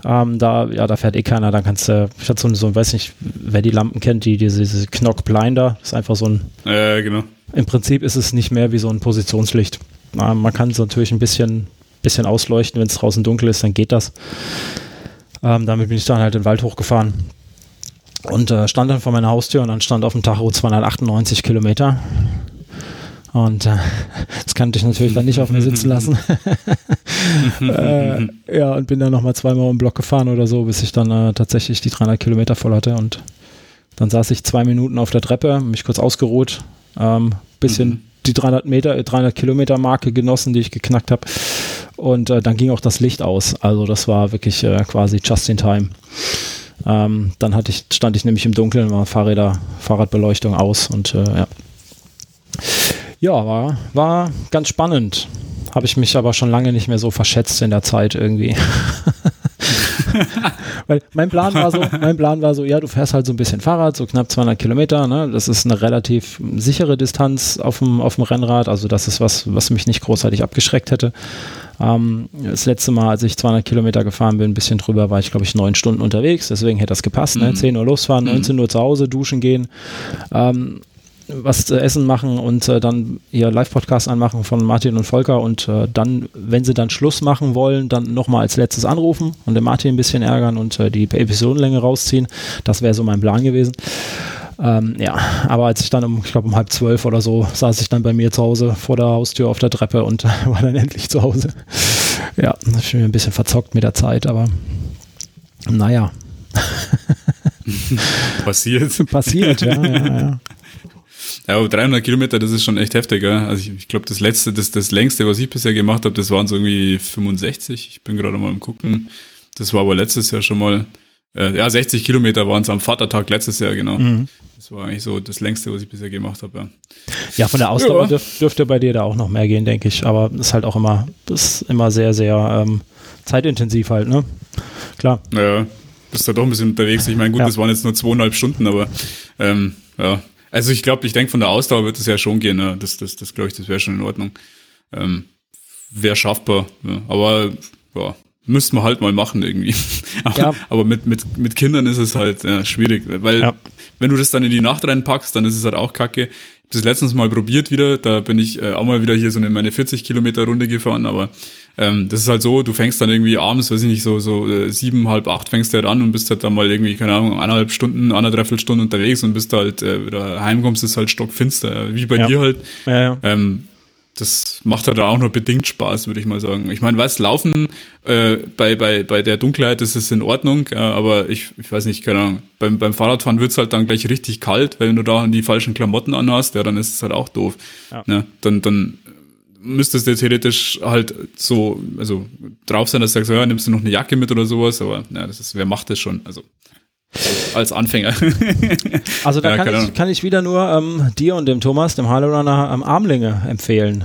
Ähm, da, ja, da fährt eh keiner, dann kannst du, ich hatte so, so, weiß nicht, wer die Lampen kennt, die, diese, diese Knock Blinder, ist einfach so ein, äh, genau. im Prinzip ist es nicht mehr wie so ein Positionslicht. Ähm, man kann es natürlich ein bisschen, bisschen ausleuchten, wenn es draußen dunkel ist, dann geht das. Ähm, damit bin ich dann halt in den Wald hochgefahren und äh, stand dann vor meiner Haustür und dann stand auf dem Tacho 298 Kilometer. Und äh, das kannte ich natürlich dann nicht auf mir sitzen lassen. äh, ja, und bin dann nochmal zweimal um den Block gefahren oder so, bis ich dann äh, tatsächlich die 300 Kilometer voll hatte. Und dann saß ich zwei Minuten auf der Treppe, mich kurz ausgeruht, ähm, bisschen mhm. die 300 Meter, 300 Kilometer Marke genossen, die ich geknackt habe. Und äh, dann ging auch das Licht aus. Also das war wirklich äh, quasi just in time. Ähm, dann hatte ich, stand ich nämlich im Dunkeln, war Fahrräder, Fahrradbeleuchtung aus und äh, ja. Ja, war, war ganz spannend. Habe ich mich aber schon lange nicht mehr so verschätzt in der Zeit irgendwie. Weil mein Plan war so, mein Plan war so, ja, du fährst halt so ein bisschen Fahrrad, so knapp 200 Kilometer, ne? Das ist eine relativ sichere Distanz auf dem, auf dem Rennrad, also das ist was, was mich nicht großartig abgeschreckt hätte. Ähm, das letzte Mal, als ich 200 Kilometer gefahren bin, ein bisschen drüber, war ich, glaube ich, neun Stunden unterwegs, deswegen hätte das gepasst, ne? 10 mhm. Uhr losfahren, 19 mhm. Uhr zu Hause, duschen gehen. Ähm, was zu essen machen und äh, dann ihr Live-Podcast anmachen von Martin und Volker und äh, dann, wenn sie dann Schluss machen wollen, dann nochmal als letztes anrufen und den Martin ein bisschen ärgern und äh, die Episodenlänge rausziehen. Das wäre so mein Plan gewesen. Ähm, ja, aber als ich dann um, ich glaube um halb zwölf oder so, saß ich dann bei mir zu Hause vor der Haustür auf der Treppe und war dann endlich zu Hause. Ja, das ist mir ein bisschen verzockt mit der Zeit, aber naja. Passiert. Passiert, ja, ja, ja. Ja, aber 300 Kilometer, das ist schon echt heftig, ja. Also ich, ich glaube, das letzte, das, das längste, was ich bisher gemacht habe, das waren so irgendwie 65. Ich bin gerade mal am gucken. Das war aber letztes Jahr schon mal, äh, ja, 60 Kilometer waren es am Vatertag letztes Jahr, genau. Mhm. Das war eigentlich so das längste, was ich bisher gemacht habe, ja. Ja, von der Ausdauer ja. dürf, dürfte bei dir da auch noch mehr gehen, denke ich. Aber das ist halt auch immer, das ist immer sehr, sehr ähm, zeitintensiv halt, ne? Klar. Ja, bist da doch ein bisschen unterwegs. Ich meine, gut, ja. das waren jetzt nur zweieinhalb Stunden, aber ähm, ja, also ich glaube, ich denke, von der Ausdauer wird es ja schon gehen. Ne? Das, das, das glaube ich, das wäre schon in Ordnung. Ähm, wäre schaffbar. Ja. Aber ja, müsste man halt mal machen irgendwie. aber, ja. aber mit, mit, mit Kindern ist es halt ja, schwierig, weil ja. wenn du das dann in die Nacht reinpackst, dann ist es halt auch kacke das letztens mal probiert wieder. Da bin ich äh, auch mal wieder hier so eine meine 40 Kilometer Runde gefahren. Aber ähm, das ist halt so, du fängst dann irgendwie abends, weiß ich nicht, so so äh, sieben, halb acht fängst du halt an und bist halt dann mal irgendwie, keine Ahnung, eineinhalb Stunden, anderthalb Stunden unterwegs und bist halt äh, wieder heimkommst, ist halt stockfinster, wie bei dir halt. Ähm, das macht halt auch nur bedingt Spaß, würde ich mal sagen. Ich meine, was Laufen äh, bei, bei, bei der Dunkelheit ist es in Ordnung, äh, aber ich, ich weiß nicht, keine Ahnung, beim, beim Fahrradfahren wird's halt dann gleich richtig kalt, wenn du da die falschen Klamotten anhast, ja, dann ist es halt auch doof. Ja. Ne? Dann, dann müsstest du theoretisch halt so, also drauf sein, dass du sagst, ja, nimmst du noch eine Jacke mit oder sowas, aber ja, das ist, wer macht das schon? Also als Anfänger. also da ja, kann, ich, kann ich wieder nur ähm, dir und dem Thomas, dem Harley Runner, am Armlinge empfehlen.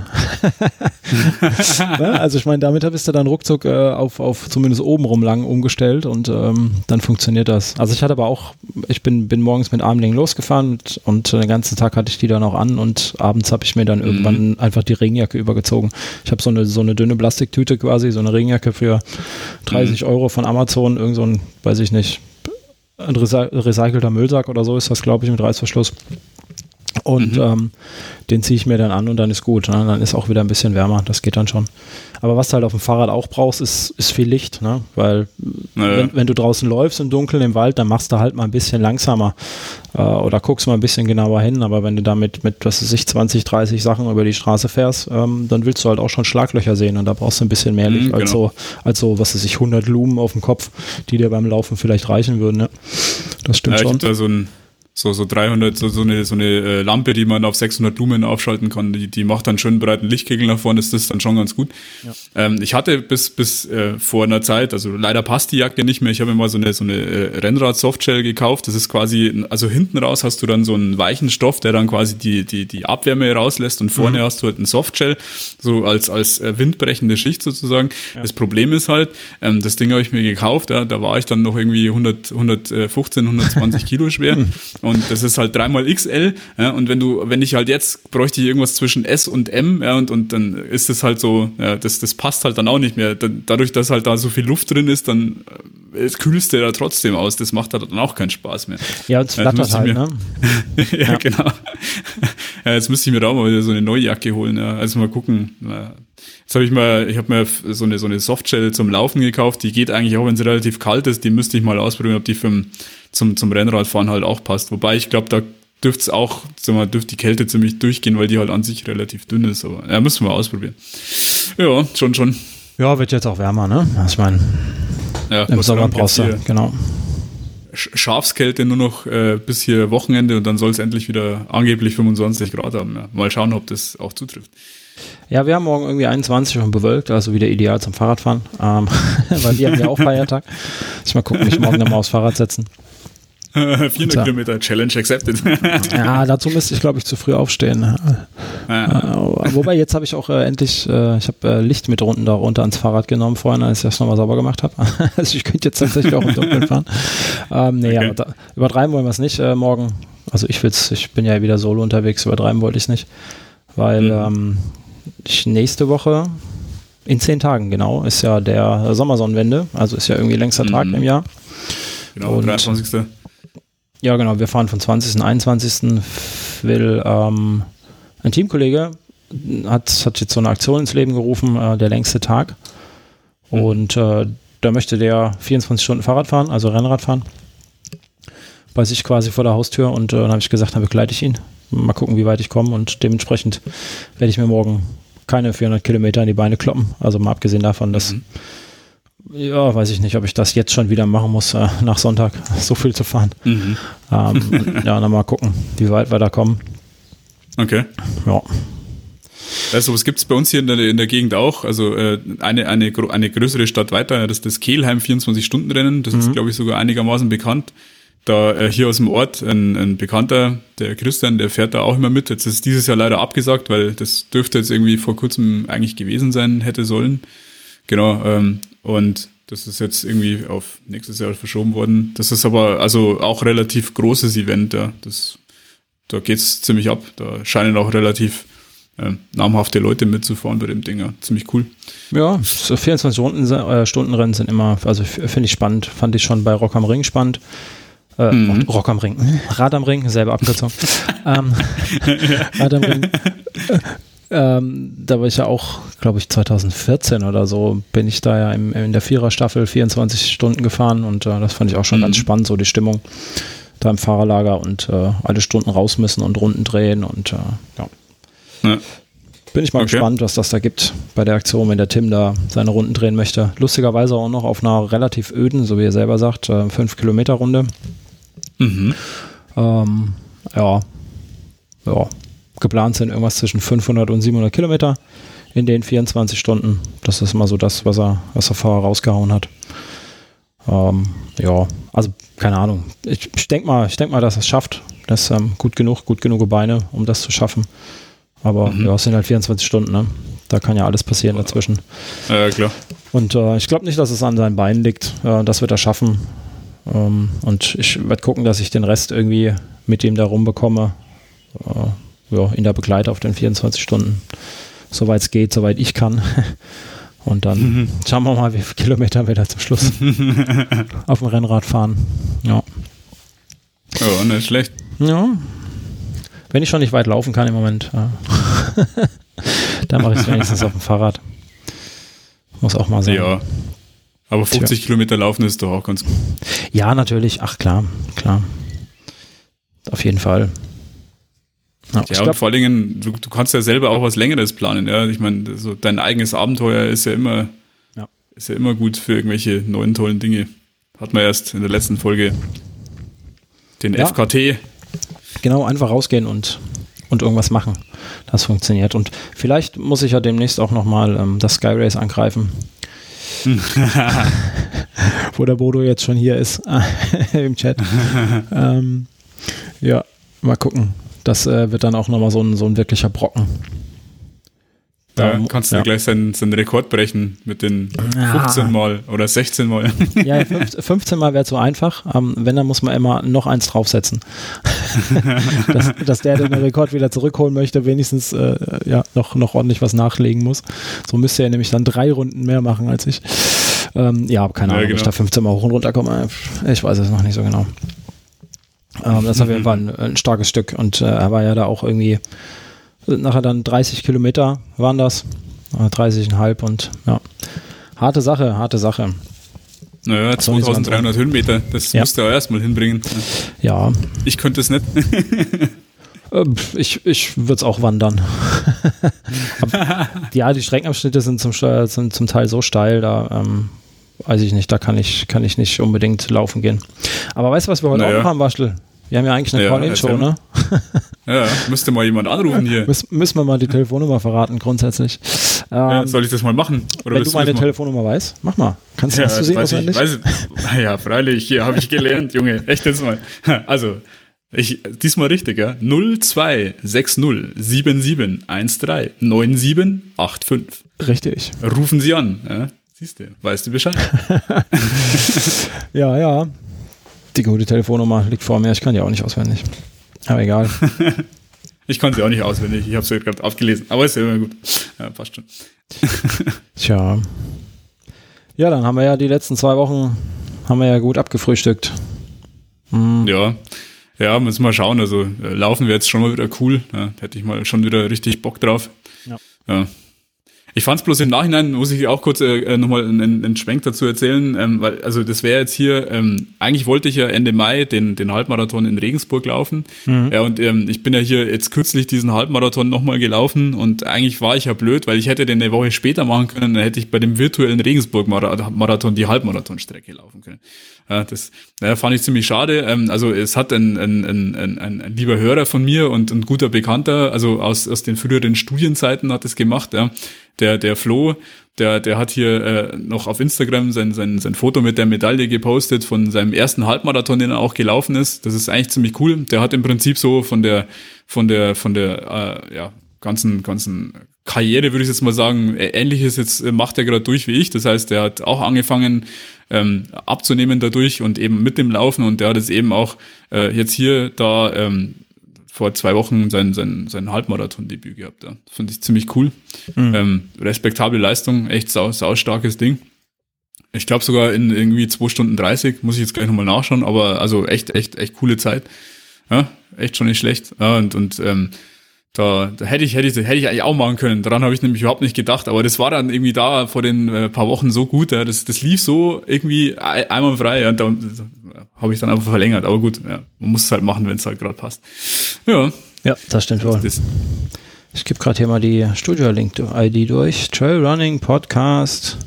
ja, also ich meine, damit bist du dann ruckzuck äh, auf, auf zumindest obenrum lang umgestellt und ähm, dann funktioniert das. Also ich hatte aber auch, ich bin, bin morgens mit Armlingen losgefahren und, und den ganzen Tag hatte ich die dann auch an und abends habe ich mir dann mhm. irgendwann einfach die Regenjacke übergezogen. Ich habe so eine, so eine dünne Plastiktüte quasi, so eine Regenjacke für 30 mhm. Euro von Amazon, irgend so ein, weiß ich nicht, ein recycelter Müllsack oder so ist das, glaube ich, mit Reißverschluss. Und mhm. ähm, den ziehe ich mir dann an und dann ist gut. Ne? Dann ist auch wieder ein bisschen wärmer. Das geht dann schon. Aber was du halt auf dem Fahrrad auch brauchst, ist, ist viel Licht. Ne? Weil naja. wenn, wenn, du draußen läufst im Dunkeln im Wald, dann machst du halt mal ein bisschen langsamer äh, oder guckst mal ein bisschen genauer hin. Aber wenn du da mit, was weiß ich, 20, 30 Sachen über die Straße fährst, ähm, dann willst du halt auch schon Schlaglöcher sehen. Und da brauchst du ein bisschen mehr Licht mhm, als, genau. so, als so, was weiß ich, 100 Lumen auf dem Kopf, die dir beim Laufen vielleicht reichen würden. Ne? Das stimmt ja, schon. Ich da so ein so, so 300, so, so eine, so eine äh, Lampe, die man auf 600 Lumen aufschalten kann, die, die macht dann schön breiten Lichtkegel nach vorne, ist das dann schon ganz gut. Ja. Ähm, ich hatte bis, bis äh, vor einer Zeit, also leider passt die Jacke nicht mehr, ich habe mir mal so eine, so eine äh, Rennrad-Softshell gekauft, das ist quasi, also hinten raus hast du dann so einen weichen Stoff, der dann quasi die, die, die Abwärme rauslässt und vorne mhm. hast du halt einen Softshell, so als, als äh, windbrechende Schicht sozusagen. Ja. Das Problem ist halt, ähm, das Ding habe ich mir gekauft, ja, da war ich dann noch irgendwie 100, 115, 120 Kilo schwer Und das ist halt dreimal XL. Ja, und wenn du, wenn ich halt jetzt bräuchte ich irgendwas zwischen S und M, ja, und, und dann ist es halt so, ja, das, das passt halt dann auch nicht mehr. dadurch, dass halt da so viel Luft drin ist, dann äh, es kühlst du da trotzdem aus. Das macht halt dann auch keinen Spaß mehr. Ja, und es flattert halt, mir, ne? ja, ja, genau. Ja, jetzt müsste ich mir da auch mal wieder so eine neue Jacke holen. Ja. Also mal gucken. Jetzt habe ich mal, ich habe mir so eine, so eine Softshell zum Laufen gekauft. Die geht eigentlich auch, wenn sie relativ kalt ist. Die müsste ich mal ausprobieren, ob die für, zum, zum Rennradfahren halt auch passt. Wobei ich glaube, da dürfte es auch, sag mal, dürfte die Kälte ziemlich durchgehen, weil die halt an sich relativ dünn ist. Aber ja, müssen wir ausprobieren. Ja, schon, schon. Ja, wird jetzt auch wärmer, ne? Ich meine, ja, im Sommer brauchst du, genau. Schafskälte nur noch äh, bis hier Wochenende und dann soll es endlich wieder angeblich 25 Grad haben. Ja. Mal schauen, ob das auch zutrifft. Ja, wir haben morgen irgendwie 21 und bewölkt, also wieder ideal zum Fahrradfahren, ähm, weil wir haben ja auch Feiertag. Ich mal gucken, mich morgen nochmal aufs Fahrrad setzen. 400 ja. Kilometer Challenge accepted. ja, dazu müsste ich, glaube ich, zu früh aufstehen. Ja. Äh, wobei, jetzt habe ich auch äh, endlich, äh, ich habe äh, Licht mit unten darunter ans Fahrrad genommen vorhin, als ich das nochmal sauber gemacht habe. also ich könnte jetzt tatsächlich auch im Dunkeln fahren. Ähm, nee, okay. da, übertreiben wollen wir es nicht äh, morgen. Also ich will's, ich bin ja wieder solo unterwegs, übertreiben wollte ich es nicht. Weil mhm. ähm, ich nächste Woche, in zehn Tagen genau, ist ja der Sommersonnenwende, also ist ja irgendwie längster mhm. Tag im Jahr. Genau, Und 23. Ja, genau. Wir fahren von 20. und 21. will ähm, ein Teamkollege hat, hat jetzt so eine Aktion ins Leben gerufen, äh, der längste Tag. Mhm. Und äh, da möchte der 24 Stunden Fahrrad fahren, also Rennrad fahren. Bei sich quasi vor der Haustür. Und äh, dann habe ich gesagt, dann begleite ich ihn. Mal gucken, wie weit ich komme. Und dementsprechend werde ich mir morgen keine 400 Kilometer in die Beine kloppen. Also mal abgesehen davon, dass mhm ja, weiß ich nicht, ob ich das jetzt schon wieder machen muss, äh, nach Sonntag so viel zu fahren. Mhm. Ähm, ja, dann mal gucken, wie weit wir da kommen. Okay. Ja. Also, was gibt es bei uns hier in der, in der Gegend auch? Also, äh, eine, eine, eine größere Stadt weiter, das ist das Kehlheim 24-Stunden-Rennen. Das mhm. ist, glaube ich, sogar einigermaßen bekannt. Da äh, hier aus dem Ort ein, ein Bekannter, der Christian, der fährt da auch immer mit. Jetzt ist dieses Jahr leider abgesagt, weil das dürfte jetzt irgendwie vor kurzem eigentlich gewesen sein, hätte sollen. Genau, ähm, und das ist jetzt irgendwie auf nächstes Jahr verschoben worden. Das ist aber also auch relativ großes Event, ja. Das, da geht's ziemlich ab. Da scheinen auch relativ äh, namhafte Leute mitzufahren bei dem Ding. Ja. Ziemlich cool. Ja, so 24 Stunden, äh, Stundenrennen sind immer, also finde ich spannend. Fand ich schon bei Rock am Ring spannend. Äh, mhm. Rock am Ring. Rad am Ring, selber Abkürzung. ähm, Rad am Ring. Ähm, da war ich ja auch, glaube ich, 2014 oder so, bin ich da ja im, in der Viererstaffel 24 Stunden gefahren und äh, das fand ich auch schon mhm. ganz spannend, so die Stimmung da im Fahrerlager und äh, alle Stunden raus müssen und Runden drehen und äh, ja. ja. Bin ich mal okay. gespannt, was das da gibt bei der Aktion, wenn der Tim da seine Runden drehen möchte. Lustigerweise auch noch auf einer relativ öden, so wie er selber sagt, 5 äh, Kilometer Runde. Mhm. Ähm, ja. Ja, geplant sind irgendwas zwischen 500 und 700 Kilometer in den 24 Stunden. Das ist mal so das, was er, was er vorher rausgehauen hat. Ähm, ja, also keine Ahnung. Ich, ich denke mal, ich denke mal, dass er es schafft. Das ähm, gut genug, gut genug Beine, um das zu schaffen. Aber mhm. ja, es sind halt 24 Stunden, ne? Da kann ja alles passieren dazwischen. Ja, klar. Und äh, ich glaube nicht, dass es an seinen Beinen liegt. Äh, das wird er schaffen. Ähm, und ich werde gucken, dass ich den Rest irgendwie mit ihm da rumbekomme. Äh, ja, in der Begleitung auf den 24 Stunden, soweit es geht, soweit ich kann. Und dann mhm. schauen wir mal, wie viele Kilometer wir da zum Schluss auf dem Rennrad fahren. Ja. Ja, nicht schlecht. Ja. Wenn ich schon nicht weit laufen kann im Moment, ja. dann mache ich es wenigstens auf dem Fahrrad. Muss auch mal sein. Ja. Aber 50 Tja. Kilometer laufen ist doch auch ganz gut. Ja, natürlich. Ach klar, klar. Auf jeden Fall. Ja, ja und vor allen Dingen, du, du, kannst ja selber auch was Längeres planen. Ja? Ich meine, so dein eigenes Abenteuer ist ja immer, ja. ist ja immer gut für irgendwelche neuen tollen Dinge. Hat man erst in der letzten Folge den ja. FKT. Genau, einfach rausgehen und, und irgendwas machen. Das funktioniert. Und vielleicht muss ich ja demnächst auch nochmal ähm, das Sky Race angreifen. Wo der Bodo jetzt schon hier ist im Chat. ähm, ja, mal gucken. Das äh, wird dann auch nochmal so ein, so ein wirklicher Brocken. Da ja, kannst du ja. gleich seinen, seinen Rekord brechen mit den 15 Mal oder 16 Mal. Ja, 15 Mal wäre zu einfach. Ähm, wenn, dann muss man immer noch eins draufsetzen. dass, dass, der, den Rekord wieder zurückholen möchte, wenigstens äh, ja, noch, noch ordentlich was nachlegen muss. So müsste er nämlich dann drei Runden mehr machen als ich. Ähm, ja, keine Ahnung, ja, genau. ob ich da 15 Mal hoch und runter komme. Ich weiß es noch nicht so genau. Ähm, das auf jeden Fall ein, ein starkes Stück. Und äh, er war ja da auch irgendwie nachher dann 30 Kilometer waren das. 30,5 und ja. Harte Sache, harte Sache. Naja, 2300 Höhenmeter, das ja. musst du auch erstmal hinbringen. Ja. Ich könnte es nicht. Ähm, ich, ich würde es auch wandern. ja, die Streckenabschnitte sind zum, sind zum Teil so steil, da ähm, weiß ich nicht, da kann ich, kann ich nicht unbedingt laufen gehen. Aber weißt du, was wir heute naja. auch noch haben, Waschel? Wir haben ja eigentlich eine ja, Call-In-Show, ne? ja, müsste mal jemand anrufen hier. Müs müssen wir mal die Telefonnummer verraten, grundsätzlich. Ähm, soll ich das mal machen? Oder wenn du meine Telefonnummer weißt, mach mal. Kannst ja, hast du sie auswendig? Ich, ja, freilich, hier habe ich gelernt, Junge. Echt jetzt mal. Also, ich, diesmal richtig, ja? 026077139785. Richtig. Rufen Sie an, ja? Siehst du, weißt du Bescheid. ja, ja die gute Telefonnummer liegt vor mir. Ich kann die auch nicht auswendig. Aber egal. ich kann sie auch nicht auswendig. Ich habe sie gerade abgelesen. Aber ist ja immer gut. Ja, passt schon. Tja. Ja, dann haben wir ja die letzten zwei Wochen haben wir ja gut abgefrühstückt. Mhm. Ja. Ja, müssen wir mal schauen. Also äh, laufen wir jetzt schon mal wieder cool. Ja, hätte ich mal schon wieder richtig Bock drauf. Ja. ja. Ich fand es bloß im Nachhinein, muss ich auch kurz äh, nochmal einen, einen Schwenk dazu erzählen, ähm, weil, also das wäre jetzt hier, ähm, eigentlich wollte ich ja Ende Mai den, den Halbmarathon in Regensburg laufen. Mhm. Ja, und ähm, ich bin ja hier jetzt kürzlich diesen Halbmarathon nochmal gelaufen und eigentlich war ich ja blöd, weil ich hätte den eine Woche später machen können, dann hätte ich bei dem virtuellen Regensburg-Marathon die Halbmarathonstrecke laufen können. Ja, das ja, fand ich ziemlich schade. Ähm, also es hat ein, ein, ein, ein, ein lieber Hörer von mir und ein guter Bekannter, also aus, aus den früheren Studienzeiten hat es gemacht, ja. Der, der Flo, der, der hat hier äh, noch auf Instagram sein, sein, sein Foto mit der Medaille gepostet von seinem ersten Halbmarathon, den er auch gelaufen ist. Das ist eigentlich ziemlich cool. Der hat im Prinzip so von der, von der, von der, äh, ja, ganzen, ganzen Karriere, würde ich jetzt mal sagen, ähnliches jetzt äh, macht er gerade durch wie ich. Das heißt, er hat auch angefangen ähm, abzunehmen dadurch und eben mit dem Laufen und der hat es eben auch äh, jetzt hier da ähm, vor zwei Wochen sein, sein, sein Halbmarathon-Debüt gehabt. Ja. Finde ich ziemlich cool. Mhm. Ähm, respektable Leistung, echt sau, sau starkes Ding. Ich glaube sogar in irgendwie zwei Stunden 30, muss ich jetzt gleich nochmal nachschauen, aber also echt, echt, echt coole Zeit. Ja, echt schon nicht schlecht. Ja, und, und ähm, da, da hätte ich, hätte ich, hätte ich eigentlich auch machen können. Daran habe ich nämlich überhaupt nicht gedacht. Aber das war dann irgendwie da vor den äh, paar Wochen so gut. Ja. Das, das lief so irgendwie einmal frei. Ja. Und da habe ich dann einfach verlängert. Aber gut, ja, man muss es halt machen, wenn es halt gerade passt. Ja. Ja, das stimmt wohl. Ich gebe gerade hier mal die Studio-Link-ID durch. Trailrunning Podcast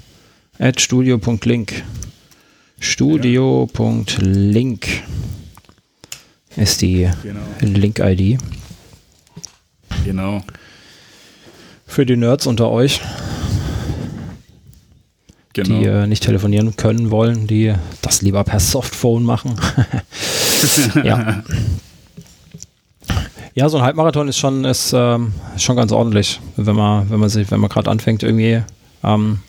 at studio.link. Studio.link ist die genau. Link-ID. Genau. Für die Nerds unter euch, genau. die äh, nicht telefonieren können wollen, die das lieber per Softphone machen. ja. Ja, so ein Halbmarathon ist schon, ist, ähm, schon ganz ordentlich, wenn man, wenn man sich, wenn man gerade anfängt, irgendwie ähm,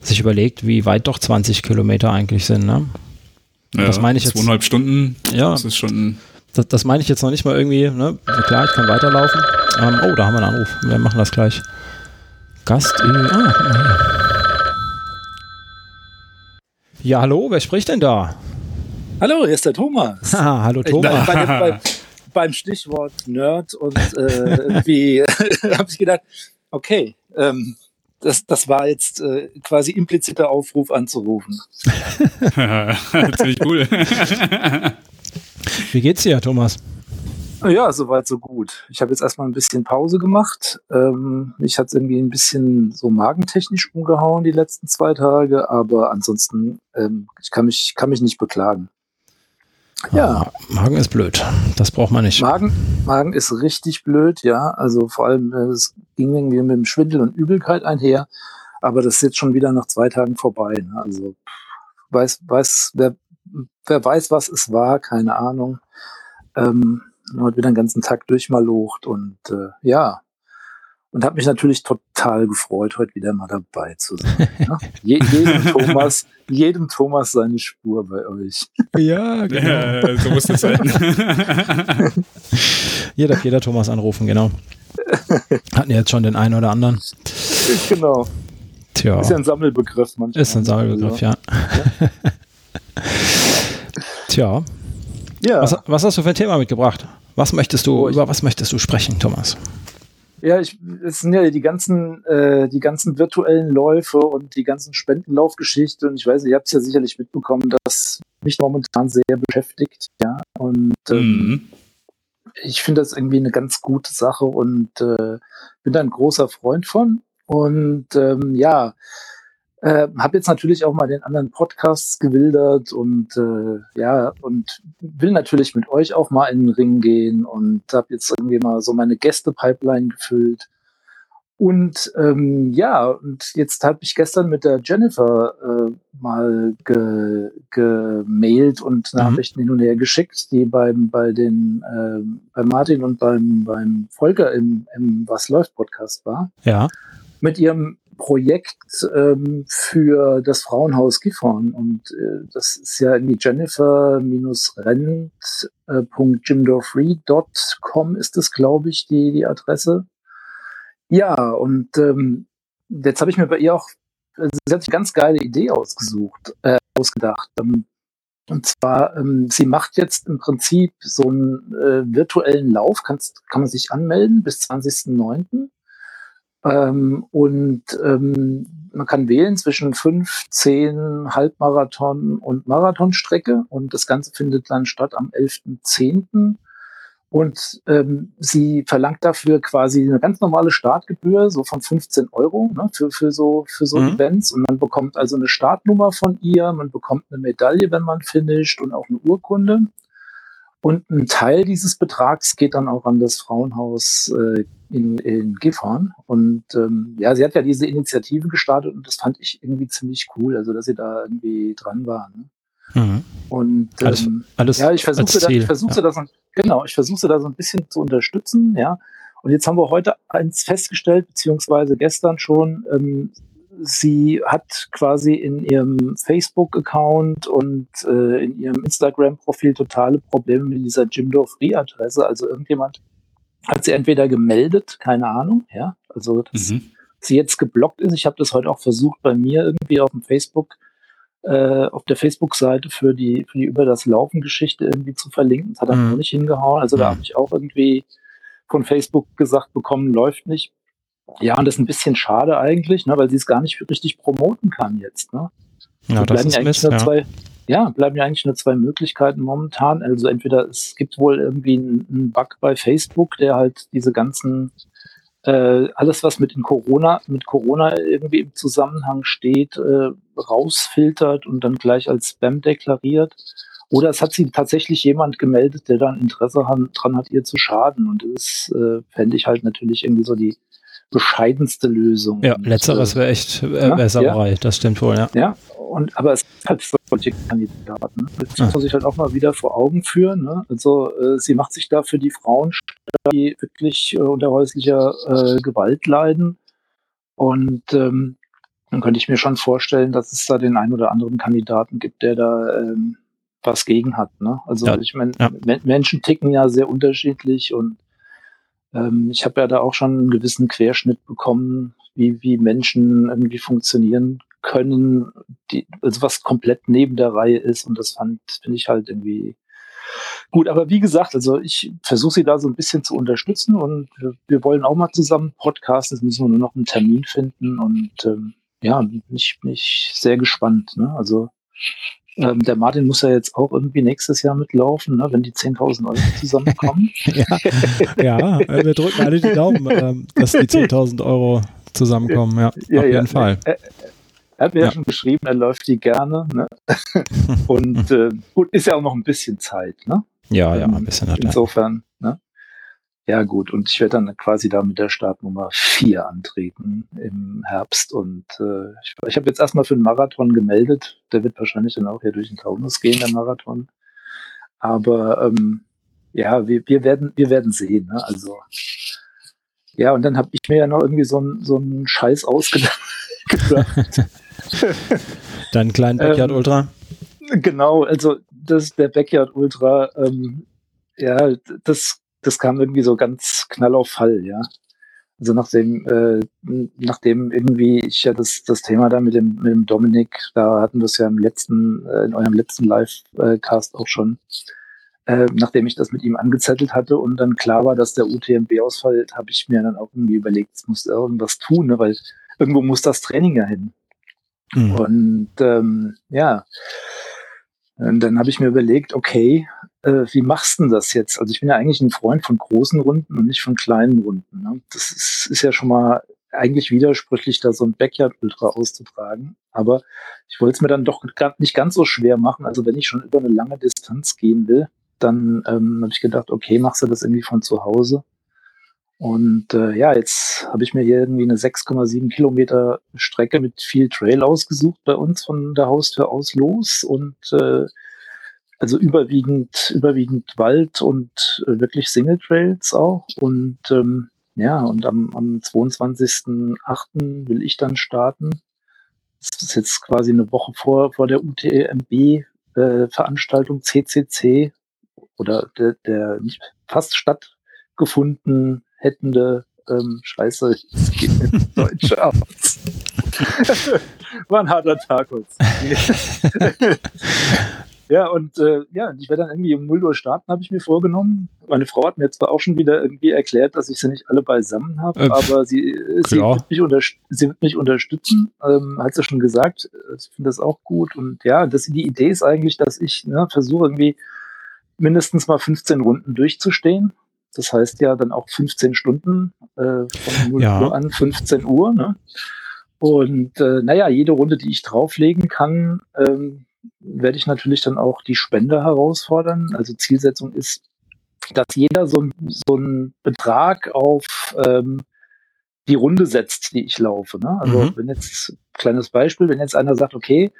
sich überlegt, wie weit doch 20 Kilometer eigentlich sind. Ne? Ja, das meine ich jetzt. Zweieinhalb Stunden. Ja. Das ist schon das, das meine ich jetzt noch nicht mal irgendwie, ne? Klar, ich kann weiterlaufen. Ähm, oh, da haben wir einen Anruf. Wir machen das gleich. Gast. Ah, ja, hallo, wer spricht denn da? Hallo, hier ist der Thomas. Ah, hallo Thomas. Bei, bei, bei, beim Stichwort Nerd und äh, irgendwie habe ich gedacht, okay, ähm, das, das war jetzt äh, quasi impliziter Aufruf anzurufen. Ziemlich cool. Wie geht's dir, Thomas? Ja, soweit so gut. Ich habe jetzt erstmal ein bisschen Pause gemacht. Ähm, mich hat es irgendwie ein bisschen so magentechnisch umgehauen die letzten zwei Tage, aber ansonsten, ähm, ich kann mich, kann mich nicht beklagen. Ja. Ah, Magen ist blöd. Das braucht man nicht. Magen, Magen ist richtig blöd, ja. Also vor allem, äh, es ging irgendwie mit dem Schwindel und Übelkeit einher. Aber das ist jetzt schon wieder nach zwei Tagen vorbei. Ne? Also weiß, weiß, wer, wer weiß, was es war, keine Ahnung. Ähm, heute wieder den ganzen Tag durchmalocht und äh, ja. und habe mich natürlich total gefreut, heute wieder mal dabei zu sein. Ne? Je, jedem Thomas, jedem Thomas seine Spur bei euch. Ja, genau. Ja, so muss das sein. jeder, jeder Thomas anrufen, genau. Hatten jetzt schon den einen oder anderen. Genau. Tja. Ist ja ein Sammelbegriff manchmal. Ist ein Sammelbegriff, ja. ja. Tja. Ja. Was, was, hast du für ein Thema mitgebracht? Was möchtest du, oh, über was möchtest du sprechen, Thomas? Ja, ich, es sind ja die ganzen, äh, die ganzen virtuellen Läufe und die ganzen Spendenlaufgeschichten. Und ich weiß, ihr habt es ja sicherlich mitbekommen, dass mich momentan sehr beschäftigt. Ja, und ähm, mhm. ich finde das irgendwie eine ganz gute Sache und äh, bin da ein großer Freund von. Und ähm, ja, äh, habe jetzt natürlich auch mal den anderen Podcasts gewildert und äh, ja, und will natürlich mit euch auch mal in den Ring gehen und habe jetzt irgendwie mal so meine Gäste-Pipeline gefüllt. Und ähm, ja, und jetzt habe ich gestern mit der Jennifer äh, mal ge, gemailt und mhm. Nachrichten hin und her geschickt, die beim bei den äh, bei Martin und beim beim Volker im, im Was läuft Podcast war. Ja. Mit ihrem Projekt ähm, für das Frauenhaus Gifhorn. Und äh, das ist ja irgendwie jennifer-rent.jimdorfree.com ist es, glaube ich, die, die Adresse. Ja, und ähm, jetzt habe ich mir bei ihr auch, also sie hat eine ganz geile Idee ausgesucht, äh, ausgedacht. Ähm, und zwar, ähm, sie macht jetzt im Prinzip so einen äh, virtuellen Lauf, kannst, kann man sich anmelden bis 20.09. Ähm, und ähm, man kann wählen zwischen fünf, zehn Halbmarathon und Marathonstrecke und das Ganze findet dann statt am 11.10. Und ähm, sie verlangt dafür quasi eine ganz normale Startgebühr, so von 15 Euro ne, für, für so, für so mhm. Events. Und man bekommt also eine Startnummer von ihr, man bekommt eine Medaille, wenn man finisht und auch eine Urkunde. Und ein Teil dieses Betrags geht dann auch an das Frauenhaus äh, in, in Gifhorn. Und ähm, ja, sie hat ja diese Initiative gestartet und das fand ich irgendwie ziemlich cool, also dass sie da irgendwie dran war. Ne? Mhm. Und ähm, alles, alles ja, ich versuche da, ich versuche ja. da so, genau, ich versuche da so ein bisschen zu unterstützen, ja. Und jetzt haben wir heute eins festgestellt, beziehungsweise gestern schon, ähm, sie hat quasi in ihrem Facebook-Account und äh, in ihrem Instagram-Profil totale Probleme mit dieser Jimdo Free-Adresse. Also irgendjemand hat sie entweder gemeldet, keine Ahnung, ja, also dass mhm. sie jetzt geblockt ist. Ich habe das heute auch versucht bei mir irgendwie auf dem Facebook, äh, auf der Facebook-Seite für die, für die über das Laufen-Geschichte irgendwie zu verlinken. Das hat dann mhm. auch nicht hingehauen. Also da habe ich auch irgendwie von Facebook gesagt bekommen, läuft nicht. Ja, und das ist ein bisschen schade eigentlich, ne, weil sie es gar nicht richtig promoten kann jetzt. Ne? Ja, das ist Mist, ja. Zwei, ja, bleiben ja eigentlich nur zwei Möglichkeiten momentan. Also entweder es gibt wohl irgendwie einen Bug bei Facebook, der halt diese ganzen äh, alles, was mit in Corona, mit Corona irgendwie im Zusammenhang steht, äh, rausfiltert und dann gleich als Spam deklariert. Oder es hat sie tatsächlich jemand gemeldet, der dann Interesse han, dran hat, ihr zu schaden. Und das äh, fände ich halt natürlich irgendwie so die bescheidenste Lösung. Ja, letzteres wäre echt äh, Besserei, ja? das stimmt wohl, ja. Ja, und, aber es gibt halt solche Kandidaten. Das muss man sich halt auch mal wieder vor Augen führen. Ne? Also äh, sie macht sich da für die Frauen, die wirklich äh, unter häuslicher äh, Gewalt leiden. Und ähm, dann könnte ich mir schon vorstellen, dass es da den einen oder anderen Kandidaten gibt, der da ähm, was gegen hat. Ne? Also ja, ich meine, ja. Menschen ticken ja sehr unterschiedlich und ähm, ich habe ja da auch schon einen gewissen Querschnitt bekommen, wie, wie Menschen irgendwie funktionieren können, die, also was komplett neben der Reihe ist und das fand, finde ich halt irgendwie gut. Aber wie gesagt, also ich versuche sie da so ein bisschen zu unterstützen und wir wollen auch mal zusammen podcasten. Jetzt müssen wir nur noch einen Termin finden und ähm, ja, bin ich, bin ich sehr gespannt. Ne? Also ähm, der Martin muss ja jetzt auch irgendwie nächstes Jahr mitlaufen, ne, wenn die 10.000 Euro zusammenkommen. ja, ja, wir drücken alle die Daumen, ähm, dass die 10.000 Euro zusammenkommen. Ja, ja auf jeden ja, Fall. Er, er hat mir ja. schon geschrieben, er läuft die gerne. Ne? Und äh, gut, ist ja auch noch ein bisschen Zeit. Ne? Ja, ja, ein bisschen. Hat Insofern. Ne? Ja, gut. Und ich werde dann quasi da mit der Startnummer 4 antreten im Herbst. Und äh, ich, ich habe jetzt erstmal für den Marathon gemeldet. Der wird wahrscheinlich dann auch hier durch den Taunus gehen, der Marathon. Aber ähm, ja, wir, wir, werden, wir werden sehen. Ne? Also ja, und dann habe ich mir ja noch irgendwie so, ein, so einen Scheiß ausgedacht. Deinen kleinen Backyard ähm, Ultra? Genau, also das der Backyard Ultra, ähm, ja, das, das kam irgendwie so ganz knall auf Fall, ja. Also nachdem, äh, nachdem irgendwie ich ja das, das Thema da mit dem, mit dem Dominik, da hatten wir es ja im letzten, äh, in eurem letzten Live-Cast auch schon, äh, nachdem ich das mit ihm angezettelt hatte und dann klar war, dass der UTMB ausfällt, habe ich mir dann auch irgendwie überlegt, es muss irgendwas tun, ne, weil irgendwo muss das Training ja hin. Mhm. Und ähm, ja, und dann habe ich mir überlegt, okay, äh, wie machst du denn das jetzt? Also ich bin ja eigentlich ein Freund von großen Runden und nicht von kleinen Runden. Ne? Das ist, ist ja schon mal eigentlich widersprüchlich, da so ein Backyard-Ultra auszutragen. Aber ich wollte es mir dann doch nicht ganz so schwer machen. Also wenn ich schon über eine lange Distanz gehen will, dann ähm, habe ich gedacht, okay, machst du das irgendwie von zu Hause. Und äh, ja, jetzt habe ich mir hier irgendwie eine 6,7 Kilometer Strecke mit viel Trail ausgesucht bei uns von der Haustür aus los und äh, also überwiegend, überwiegend Wald und äh, wirklich Single Trails auch. Und ähm, ja, und am, am 22.08. will ich dann starten. Das ist jetzt quasi eine Woche vor, vor der UTMB äh, Veranstaltung CCC oder der, der fast stattgefunden hättende ähm, Scheiße, es geht mit Deutsch aus. War ein harter Tag heute. ja, und äh, ja, ich werde dann irgendwie um 0 Uhr starten, habe ich mir vorgenommen. Meine Frau hat mir zwar auch schon wieder irgendwie erklärt, dass ich sie nicht alle beisammen habe, äh, aber sie, sie, wird mich sie wird mich unterstützen, ähm, hat sie schon gesagt. Ich finde das auch gut. Und ja, das, die Idee ist eigentlich, dass ich ne, versuche irgendwie mindestens mal 15 Runden durchzustehen das heißt ja dann auch 15 Stunden äh, von 0 ja. Uhr an 15 Uhr. Ne? Und äh, naja, jede Runde, die ich drauflegen kann, ähm, werde ich natürlich dann auch die Spende herausfordern. Also Zielsetzung ist, dass jeder so, so einen Betrag auf ähm, die Runde setzt, die ich laufe. Ne? Also mhm. wenn jetzt, kleines Beispiel, wenn jetzt einer sagt, okay,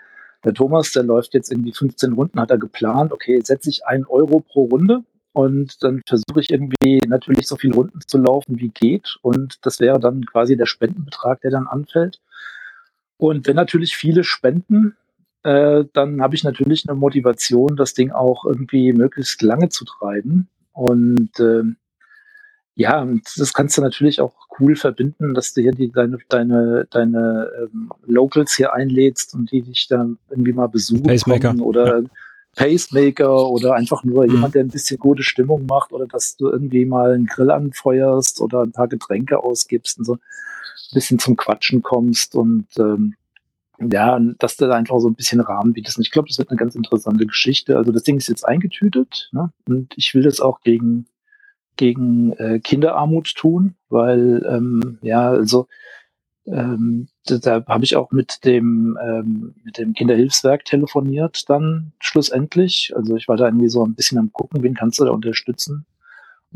der Thomas, der läuft jetzt irgendwie 15 Runden, hat er geplant, okay, setze ich einen Euro pro Runde, und dann versuche ich irgendwie natürlich so viele Runden zu laufen, wie geht. Und das wäre dann quasi der Spendenbetrag, der dann anfällt. Und wenn natürlich viele spenden, äh, dann habe ich natürlich eine Motivation, das Ding auch irgendwie möglichst lange zu treiben. Und äh, ja, das kannst du natürlich auch cool verbinden, dass du hier die, deine, deine, deine ähm, Locals hier einlädst und die dich dann irgendwie mal besuchen Pacemaker. oder ja. Pacemaker oder einfach nur mhm. jemand, der ein bisschen gute Stimmung macht oder dass du irgendwie mal einen Grill anfeuerst oder ein paar Getränke ausgibst und so ein bisschen zum Quatschen kommst und ähm, ja, dass du da einfach so ein bisschen Rahmen bietest. Und ich glaube, das wird eine ganz interessante Geschichte. Also das Ding ist jetzt eingetütet ne? und ich will das auch gegen gegen äh, Kinderarmut tun, weil ähm, ja, also ähm, da, da habe ich auch mit dem, ähm, mit dem Kinderhilfswerk telefoniert dann schlussendlich. Also ich war da irgendwie so ein bisschen am gucken, wen kannst du da unterstützen.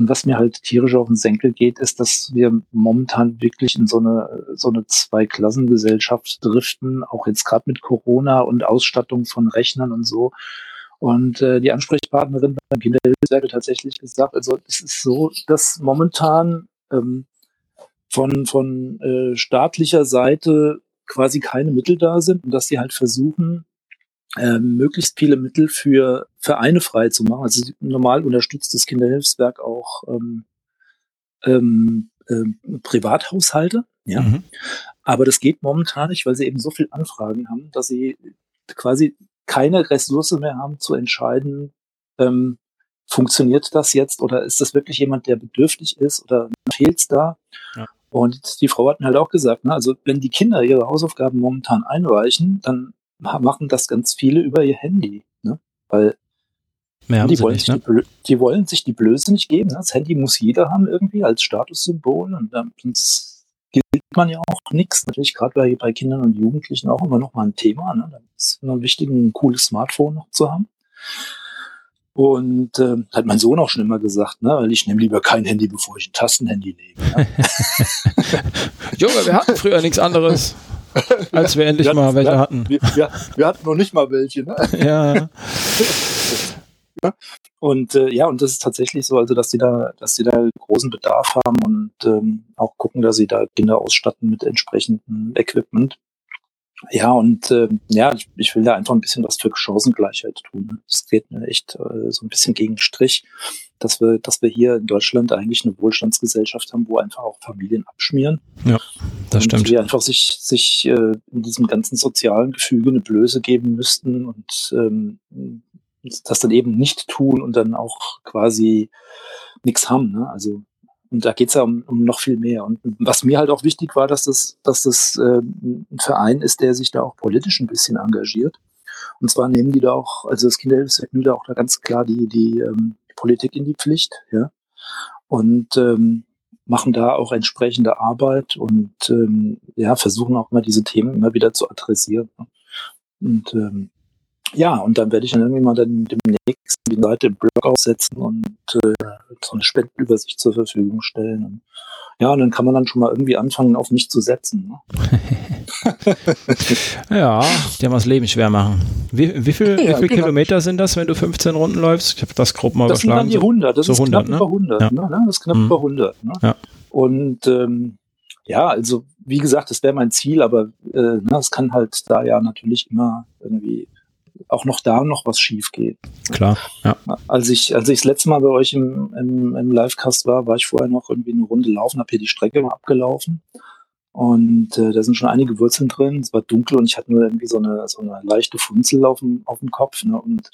Und was mir halt tierisch auf den Senkel geht, ist, dass wir momentan wirklich in so eine, so eine Zweiklassengesellschaft driften, auch jetzt gerade mit Corona und Ausstattung von Rechnern und so. Und äh, die Ansprechpartnerin beim Kinderhilfswerk hat tatsächlich gesagt, also es ist so, dass momentan ähm, von, von äh, staatlicher Seite quasi keine Mittel da sind und dass sie halt versuchen, äh, möglichst viele Mittel für Vereine frei zu machen. Also normal unterstützt das Kinderhilfswerk auch ähm, ähm, äh, Privathaushalte, ja. Mhm. Aber das geht momentan nicht, weil sie eben so viel Anfragen haben, dass sie quasi keine Ressource mehr haben zu entscheiden, ähm, funktioniert das jetzt oder ist das wirklich jemand, der bedürftig ist oder fehlt's da? Ja. Und die Frau hat mir halt auch gesagt, ne, also wenn die Kinder ihre Hausaufgaben momentan einreichen, dann machen das ganz viele über ihr Handy. Ne? Weil die, wollen nicht, ne? die, die, wollen sich die Blöße nicht geben. Ne? Das Handy muss jeder haben irgendwie als Statussymbol und dann gilt man ja auch nichts. Natürlich gerade bei, bei Kindern und Jugendlichen auch immer noch mal ein Thema. Ne? Da ist immer wichtig, ein cooles Smartphone noch zu haben. Und äh, hat mein Sohn auch schon immer gesagt, ne, weil ich nehme lieber kein Handy, bevor ich ein Tastenhandy nehme. Ne? Junge, wir hatten früher nichts anderes, als wir endlich wir mal welche hatten. Wir, wir, wir, hatten noch nicht mal welche. Ne? Ja. ja. Und äh, ja, und das ist tatsächlich so, also dass die da, dass die da großen Bedarf haben und ähm, auch gucken, dass sie da Kinder ausstatten mit entsprechendem Equipment. Ja, und äh, ja, ich, ich will da einfach ein bisschen was für Chancengleichheit tun. Es geht mir echt äh, so ein bisschen gegen Strich, dass wir, dass wir hier in Deutschland eigentlich eine Wohlstandsgesellschaft haben, wo einfach auch Familien abschmieren. Ja, das und stimmt. Die einfach sich, sich äh, in diesem ganzen sozialen Gefüge eine Blöße geben müssten und ähm, das dann eben nicht tun und dann auch quasi nichts haben. Ne? Also und da geht's ja um, um noch viel mehr. Und was mir halt auch wichtig war, dass das, dass das äh, ein Verein ist, der sich da auch politisch ein bisschen engagiert. Und zwar nehmen die da auch, also das Kinderhilfswerk nimmt da auch da ganz klar die, die ähm, Politik in die Pflicht, ja. Und ähm, machen da auch entsprechende Arbeit und ähm, ja, versuchen auch mal diese Themen immer wieder zu adressieren. Ne? Und ähm, ja, und dann werde ich dann irgendwie mal dann demnächst die Seite im Blog aufsetzen und äh, so eine Spendenübersicht zur Verfügung stellen. Und, ja, und dann kann man dann schon mal irgendwie anfangen, auf mich zu setzen. Ne? ja, die haben das Leben schwer machen. Wie, wie viel, ja, wie viel genau. Kilometer sind das, wenn du 15 Runden läufst? Ich habe das grob mal das überschlagen. Das sind dann die 100, das so ist 100, knapp ne? über 100. Ja. Ne? Das ist knapp mhm. über 100. Ne? Ja. Und ähm, ja, also wie gesagt, das wäre mein Ziel, aber äh, es kann halt da ja natürlich immer irgendwie auch noch da noch was schief geht. Klar, ja. Als ich, als ich das letzte Mal bei euch im, im, im Livecast war, war ich vorher noch irgendwie eine Runde laufen, habe hier die Strecke mal abgelaufen. Und äh, da sind schon einige Wurzeln drin. Es war dunkel und ich hatte nur irgendwie so eine, so eine leichte Funzel auf dem, auf dem Kopf. Ne? Und,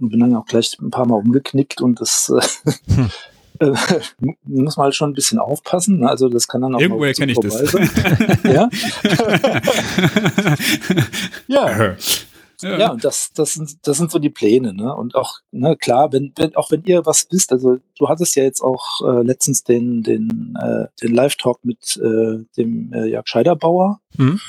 und bin dann auch gleich ein paar Mal umgeknickt und das äh, hm. muss man halt schon ein bisschen aufpassen. Ne? Also das kann dann auch Irgendwoher kenne ich das. ja. ja. Ja, ja und das, das, sind, das sind so die Pläne, ne? Und auch, ne, klar, wenn, wenn, auch wenn ihr was wisst, also du hattest ja jetzt auch äh, letztens den, den, äh, den Live-Talk mit äh, dem äh, Jörg Scheiderbauer. Mhm.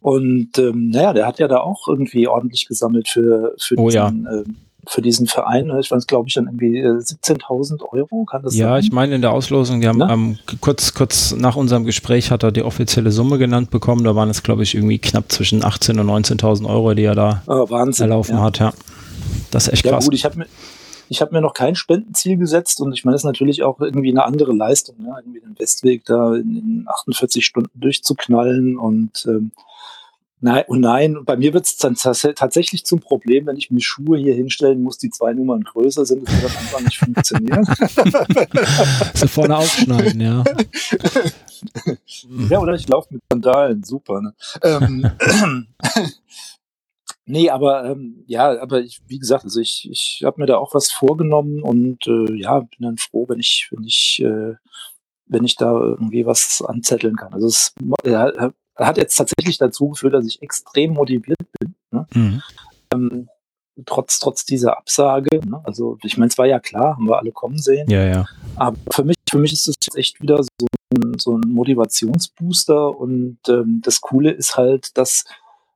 Und ähm, naja, der hat ja da auch irgendwie ordentlich gesammelt für, für oh, diesen, ja. ähm, für diesen Verein. Ich weiß, glaube ich, dann irgendwie 17.000 äh, Euro. Kann das ja, sein? ich meine in der Auslosung, die haben ne? ähm, kurz, kurz nach unserem Gespräch hat er die offizielle Summe genannt bekommen. Da waren es, glaube ich, irgendwie knapp zwischen 18.000 und 19.000 Euro, die er da oh, Wahnsinn, erlaufen ja. hat. Ja, das ist echt ja, krass. Gut, ich habe mir ich habe mir noch kein Spendenziel gesetzt und ich meine, das ist natürlich auch irgendwie eine andere Leistung, ne? irgendwie den Westweg da in, in 48 Stunden durchzuknallen und ähm, Nein, und nein, bei mir wird es dann tatsächlich zum Problem, wenn ich mir Schuhe hier hinstellen muss, die zwei Nummern größer sind, das wird dann einfach nicht funktionieren. so vorne aufschneiden, ja. ja, oder ich laufe mit Sandalen, super. Ne? Ähm, nee, aber ähm, ja, aber ich, wie gesagt, also ich, ich habe mir da auch was vorgenommen und äh, ja, bin dann froh, wenn ich, wenn ich, äh, wenn ich da irgendwie was anzetteln kann. Also es ja, hat jetzt tatsächlich dazu geführt, dass ich extrem motiviert bin. Ne? Mhm. Ähm, trotz, trotz dieser Absage. Ne? Also ich meine, es war ja klar, haben wir alle kommen sehen. Ja, ja. Aber für mich, für mich ist es jetzt echt wieder so ein, so ein Motivationsbooster und ähm, das Coole ist halt, dass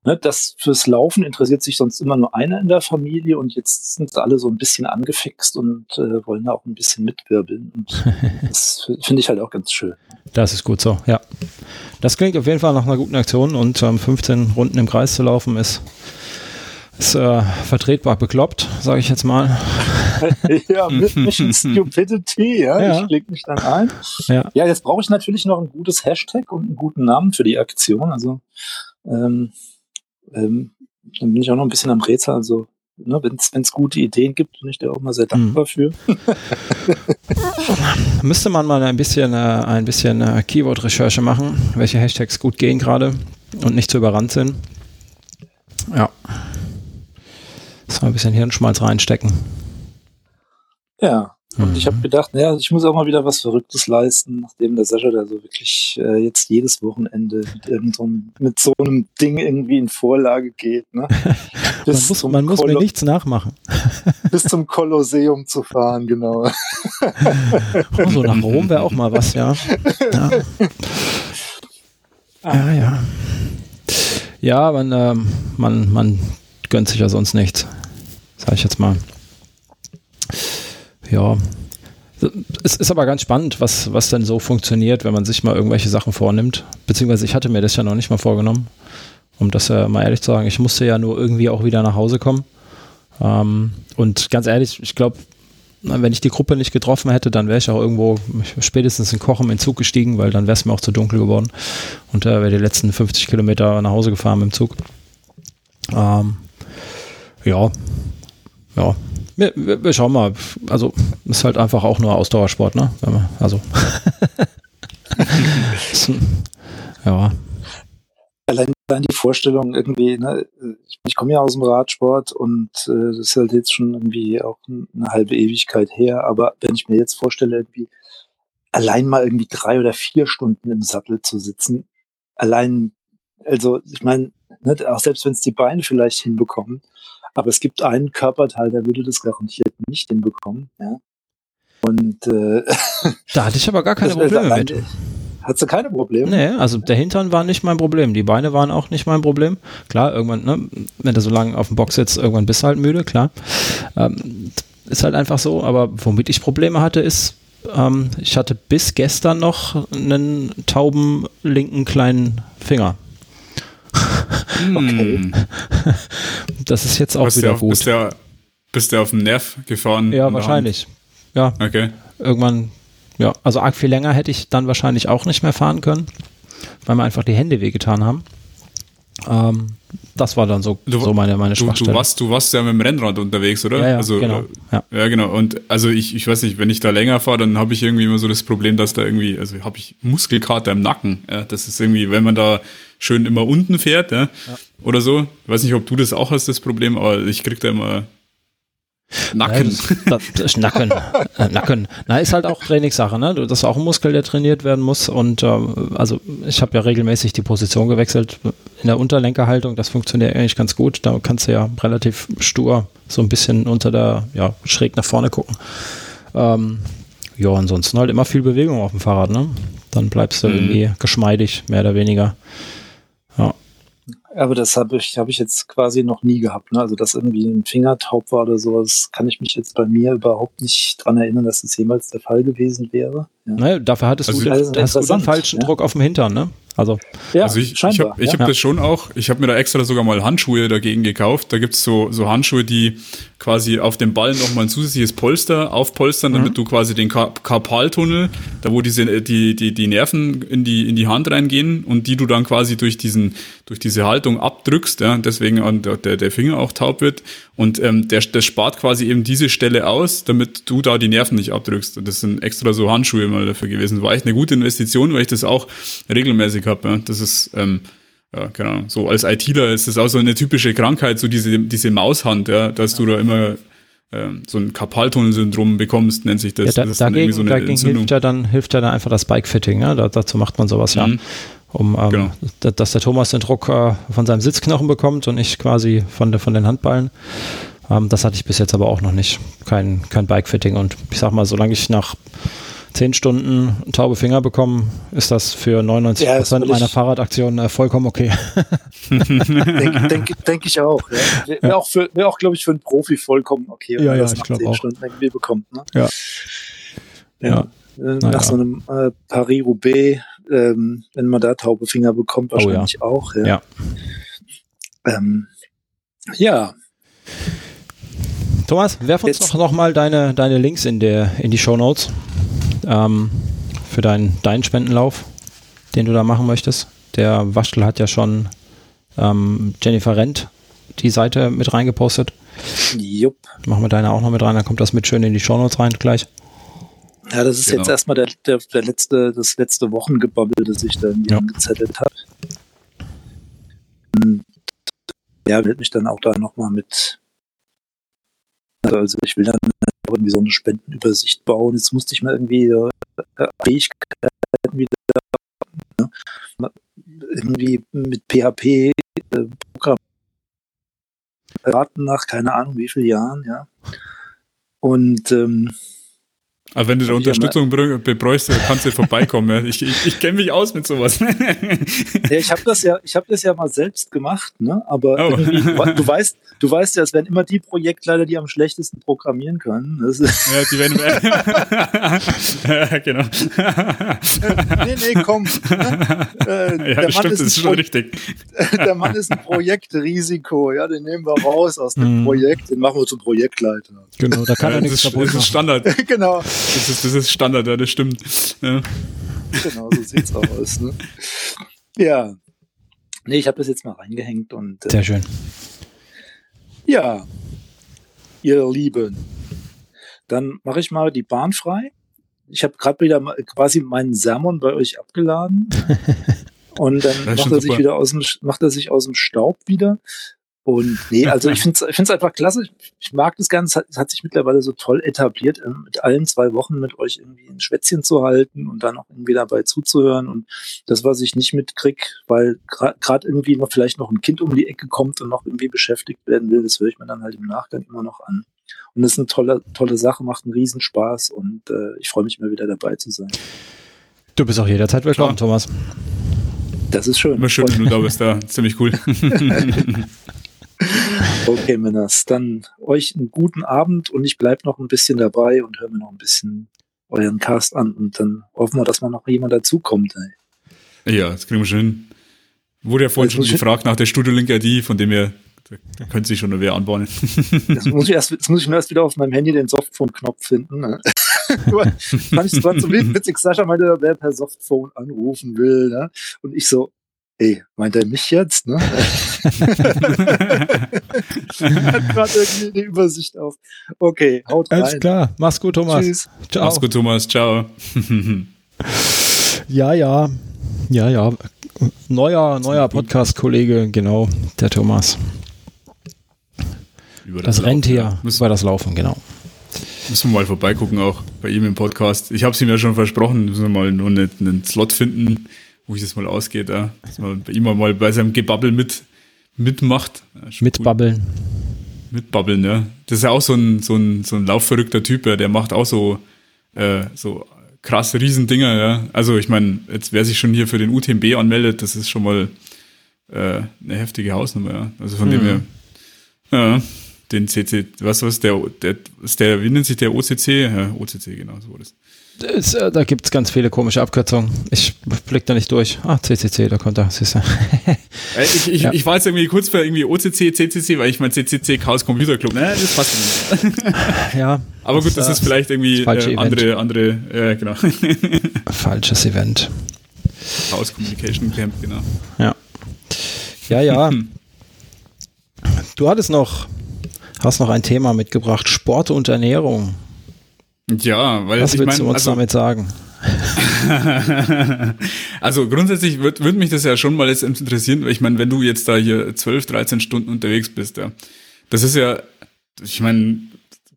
Ne, das fürs Laufen interessiert sich sonst immer nur einer in der Familie und jetzt sind sie alle so ein bisschen angefixt und äh, wollen da auch ein bisschen mitwirbeln. Und das finde ich halt auch ganz schön. Das ist gut so, ja. Das klingt auf jeden Fall nach einer guten Aktion und ähm, 15 Runden im Kreis zu laufen ist, ist äh, vertretbar bekloppt, sage ich jetzt mal. ja, Mission Stupidity, ja. ja. Ich klicke mich dann ein. Ja, ja jetzt brauche ich natürlich noch ein gutes Hashtag und einen guten Namen für die Aktion. Also ähm, ähm, dann bin ich auch noch ein bisschen am Rätsel. Also, ne, wenn es gute Ideen gibt, bin ich da auch mal sehr dankbar mhm. für. Müsste man mal ein bisschen, äh, ein bisschen äh, Keyword-Recherche machen, welche Hashtags gut gehen gerade und nicht zu überrannt sind. Ja. So ein bisschen Hirnschmalz reinstecken. Ja, und mhm. ich habe gedacht, naja, ich muss auch mal wieder was Verrücktes leisten, nachdem der Sascha da so wirklich äh, jetzt jedes Wochenende mit, so einem, mit so einem Ding irgendwie in Vorlage geht. Ne? man muss, man muss mir nichts nachmachen. bis zum Kolosseum zu fahren, genau. oh, so nach Rom wäre auch mal was, ja. Ja, ja. Ja, ja man, äh, man, man gönnt sich ja sonst nichts, sag ich jetzt mal ja. Es ist aber ganz spannend, was, was denn so funktioniert, wenn man sich mal irgendwelche Sachen vornimmt. Beziehungsweise ich hatte mir das ja noch nicht mal vorgenommen, um das ja mal ehrlich zu sagen. Ich musste ja nur irgendwie auch wieder nach Hause kommen. Ähm, und ganz ehrlich, ich glaube, wenn ich die Gruppe nicht getroffen hätte, dann wäre ich auch irgendwo spätestens in Kochen in Zug gestiegen, weil dann wäre es mir auch zu dunkel geworden und äh, wäre die letzten 50 Kilometer nach Hause gefahren mit dem Zug. Ähm, ja, ja. Wir, wir, wir, schauen mal. Also ist halt einfach auch nur Ausdauersport, ne? Also ja. Allein die Vorstellung irgendwie, ne, ich, ich komme ja aus dem Radsport und äh, das ist halt jetzt schon irgendwie auch eine halbe Ewigkeit her, aber wenn ich mir jetzt vorstelle, irgendwie allein mal irgendwie drei oder vier Stunden im Sattel zu sitzen, allein, also ich meine, ne, auch selbst wenn es die Beine vielleicht hinbekommen, aber es gibt einen Körperteil, der würde das garantiert nicht hinbekommen, ja. Und äh, da hatte ich aber gar keine Probleme mit. Hattest du keine Probleme? Nee, also der Hintern war nicht mein Problem. Die Beine waren auch nicht mein Problem. Klar, irgendwann, ne, wenn du so lange auf dem Box sitzt, irgendwann bist du halt müde, klar. Ähm, ist halt einfach so. Aber womit ich Probleme hatte, ist, ähm, ich hatte bis gestern noch einen tauben linken kleinen Finger. Okay. Das ist jetzt auch bist wieder der, gut. Bist du bist auf dem Nerv gefahren? Ja, wahrscheinlich. Ja. Okay. Irgendwann ja, also arg viel länger hätte ich dann wahrscheinlich auch nicht mehr fahren können, weil mir einfach die Hände wehgetan haben. Ähm, das war dann so, du, so meine, meine Schwachstelle. Du, du, warst, du warst ja mit dem Rennrad unterwegs, oder? Ja, ja also, genau. Ja. ja. genau. Und also ich, ich weiß nicht, wenn ich da länger fahre, dann habe ich irgendwie immer so das Problem, dass da irgendwie, also habe ich Muskelkater im Nacken. Ja, das ist irgendwie, wenn man da schön immer unten fährt, ja, ja. oder so. Ich weiß nicht, ob du das auch hast, das Problem, aber ich krieg da immer Nacken. Ja, das, das, Nacken. Äh, Nacken. Na, ist halt auch Trainingssache, ne? Das ist auch ein Muskel, der trainiert werden muss. Und äh, also ich habe ja regelmäßig die Position gewechselt in der Unterlenkerhaltung. Das funktioniert eigentlich ganz gut. Da kannst du ja relativ stur so ein bisschen unter der, ja, schräg nach vorne gucken. Ähm, ja, ansonsten halt immer viel Bewegung auf dem Fahrrad, ne? Dann bleibst du mhm. irgendwie geschmeidig, mehr oder weniger. Aber das habe ich, habe ich jetzt quasi noch nie gehabt. Ne? Also, dass irgendwie ein Finger taub war oder sowas, kann ich mich jetzt bei mir überhaupt nicht dran erinnern, dass das jemals der Fall gewesen wäre. Ja. Naja, dafür hattest also, du, also hast du den falschen ja. Druck auf dem Hintern, ne? Also, ja, also ich, ich habe ich hab ja. das schon auch, ich habe mir da extra sogar mal Handschuhe dagegen gekauft. Da gibt's so, so Handschuhe, die quasi auf dem Ball nochmal ein zusätzliches Polster aufpolstern, mhm. damit du quasi den Karpaltunnel, da wo diese, die, die, die Nerven in die, in die Hand reingehen und die du dann quasi durch diesen, durch diese Haltung abdrückst, ja, deswegen der, der Finger auch taub wird. Und ähm, der, das spart quasi eben diese Stelle aus, damit du da die Nerven nicht abdrückst. Und das sind extra so Handschuhe mal dafür gewesen. War echt eine gute Investition, weil ich das auch regelmäßig habe. Ja. Das ist, ähm, ja, genau. So als ITler ist das auch so eine typische Krankheit, so diese, diese Maushand, ja, dass du da immer ähm, so ein Karpaltunnelsyndrom bekommst, nennt sich das. Ja, da, das dagegen, so dagegen hilft ja dann hilft ja dann einfach das Bikefitting, ne? Da, dazu macht man sowas mhm. ja um ähm, genau. dass der Thomas den Druck äh, von seinem Sitzknochen bekommt und ich quasi von, der, von den Handballen. Ähm, das hatte ich bis jetzt aber auch noch nicht. Kein, kein Bikefitting. Und ich sag mal, solange ich nach zehn Stunden taube Finger bekomme, ist das für 99 ja, Prozent meiner Fahrradaktionen äh, vollkommen okay. Denke denk, denk ich auch. Ja. Wäre ja. auch, wär auch glaube ich, für einen Profi vollkommen okay, wenn ja, ja, das nach zehn auch. Stunden irgendwie bekommt. Ne? Ja. ja. Äh, nach ja. so einem äh, Paris-Roubaix ähm, wenn man da taube Finger bekommt, wahrscheinlich oh, auch. Ja. Ja. Ähm, ja. Thomas, werf uns Jetzt. doch noch mal deine, deine Links in, der, in die Show Notes ähm, für deinen, deinen Spendenlauf, den du da machen möchtest. Der Waschel hat ja schon ähm, Jennifer Rent die Seite mit reingepostet. Jupp. Machen wir deine auch noch mit rein, dann kommt das mit schön in die Show Notes rein gleich. Ja, das ist genau. jetzt erstmal der, der, der, letzte, das letzte Wochengebabbel, das ich da irgendwie ja. angezettelt habe. Ja, will mich dann auch da nochmal mit. Also ich will dann irgendwie so eine Spendenübersicht bauen. Jetzt musste ich mal irgendwie äh, Fähigkeiten wieder ne? irgendwie mit PHP äh, Programm raten nach keine Ahnung wie vielen Jahren, ja. Und ähm, Aber wenn du da Unterstützung bräuchst, kannst du vorbeikommen. Ja. Ich, ich, ich kenne mich aus mit sowas. ja, ich habe das ja, ich habe das ja mal selbst gemacht, ne? Aber oh. du weißt, du weißt ja, es werden immer die Projektleiter, die am schlechtesten programmieren können. Das ja, die werden. ja, genau. nee, nee, komm. Ne? Äh, ja, das stimmt, das ist schon richtig. der Mann ist ein Projektrisiko, ja, den nehmen wir raus aus dem hm. Projekt, den machen wir zum Projektleiter. Genau, da kann ja, er nichts kaputt Das ist Standard. genau. Das ist, das ist Standard, ja, das stimmt. Ja. Genau, so sieht's aus. Ne? Ja. Nee, ich habe das jetzt mal reingehängt und. Äh, Sehr schön. Ja, ihr Lieben. Dann mache ich mal die Bahn frei. Ich habe gerade wieder quasi meinen Sermon bei euch abgeladen. und dann macht er, sich wieder aus dem, macht er sich aus dem Staub wieder. Und nee, also ich finde es einfach klasse. Ich, ich mag das Ganze. Es hat sich mittlerweile so toll etabliert, äh, mit allen zwei Wochen mit euch irgendwie ein Schwätzchen zu halten und dann auch irgendwie dabei zuzuhören. Und das, was ich nicht mitkrieg, weil gerade irgendwie noch vielleicht noch ein Kind um die Ecke kommt und noch irgendwie beschäftigt werden will, das höre ich mir dann halt im Nachgang immer noch an. Und das ist eine tolle, tolle Sache, macht einen Riesenspaß und äh, ich freue mich mal wieder dabei zu sein. Du bist auch jederzeit willkommen, ja. Thomas. Das ist schön. Immer schön, wenn du da bist, da. Ziemlich cool. Okay, Männers, dann euch einen guten Abend und ich bleibe noch ein bisschen dabei und höre mir noch ein bisschen euren Cast an und dann hoffen wir, dass mal noch jemand dazukommt. Ey. Ja, das kriegen wir schon hin. Wurde ja vorhin schon gefragt nach der Studio Link ID, von dem ihr da könnte sich schon eine wer anbauen. Jetzt muss, ich erst, jetzt muss ich nur erst wieder auf meinem Handy den Softphone-Knopf finden. Ne? fand ich zwar so witzig, Sascha meinte, wer per Softphone anrufen will. Ne? Und ich so, ey, meint er mich jetzt? Ne? Hat gerade irgendwie eine Übersicht auf. Okay, haut rein. Alles klar, mach's gut, Thomas. Tschüss. Ciao. Mach's gut, Thomas. Ciao. ja, ja, ja, ja. Neuer, neuer Podcast-Kollege, genau, der Thomas. Über das, das Rentier über das Laufen, genau. Müssen wir mal vorbeigucken, auch bei ihm im Podcast. Ich habe es ihm ja schon versprochen, müssen wir mal nur einen, einen Slot finden, ich das mal ausgeht, ja. dass man bei ihm mal bei seinem Gebabbel mit, mitmacht. Ja, Mitbabbeln. Cool. Mitbabbeln, ja. Das ist ja auch so ein, so ein, so ein laufverrückter Typ, ja. der macht auch so, äh, so krasse Riesendinger, ja. Also ich meine, jetzt wer sich schon hier für den UTMB anmeldet, das ist schon mal äh, eine heftige Hausnummer, ja. Also von mhm. dem her, ja, den CC, was was der, der, der, wie nennt sich der OCC? Ja, OCC, genau, so war das. Das, äh, da gibt es ganz viele komische Abkürzungen. Ich blick da nicht durch. Ah, CCC, da kommt er. Siehst du. Ich, ich, ja. ich war jetzt irgendwie kurz für irgendwie OCC, CCC, weil ich mein CCC Chaos Computer Club, ne, das passt nicht. ja. Aber gut, das, das ist vielleicht irgendwie äh, andere, andere, äh, genau. Falsches Event. Chaos Communication Camp, genau. Ja. Ja, ja. du hattest noch, hast noch ein Thema mitgebracht, Sport und Ernährung. Ja, weil Was ich willst mein, du uns also, damit sagen? also grundsätzlich würde würd mich das ja schon mal jetzt interessieren, weil ich meine, wenn du jetzt da hier 12, 13 Stunden unterwegs bist, ja, das ist ja, ich meine,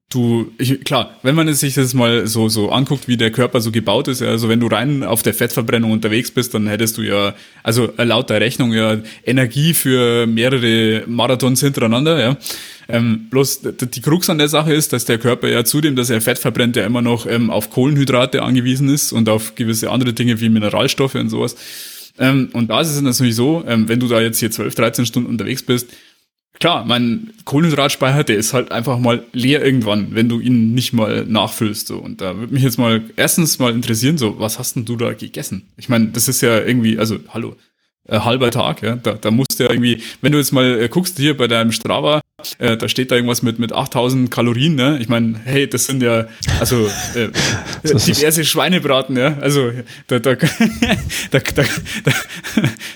du, ich, klar, wenn man sich das mal so, so anguckt, wie der Körper so gebaut ist, also wenn du rein auf der Fettverbrennung unterwegs bist, dann hättest du ja, also laut der Rechnung ja Energie für mehrere Marathons hintereinander, ja. Ähm, bloß die Krux an der Sache ist, dass der Körper ja zudem, dass er Fett verbrennt, ja immer noch ähm, auf Kohlenhydrate angewiesen ist und auf gewisse andere Dinge wie Mineralstoffe und sowas. Ähm, und da ist es natürlich so, ähm, wenn du da jetzt hier 12, 13 Stunden unterwegs bist, klar, mein Kohlenhydratspeicher, der ist halt einfach mal leer irgendwann, wenn du ihn nicht mal nachfüllst. So. Und da würde mich jetzt mal erstens mal interessieren, so, was hast denn du da gegessen? Ich meine, das ist ja irgendwie, also, hallo, äh, halber Tag, ja. Da, da musst du ja irgendwie, wenn du jetzt mal äh, guckst hier bei deinem Strava, äh, da steht da irgendwas mit, mit 8000 Kalorien, ne? Ich meine, hey, das sind ja, also äh, diverse Schweinebraten, ja. Also da, da, da, da,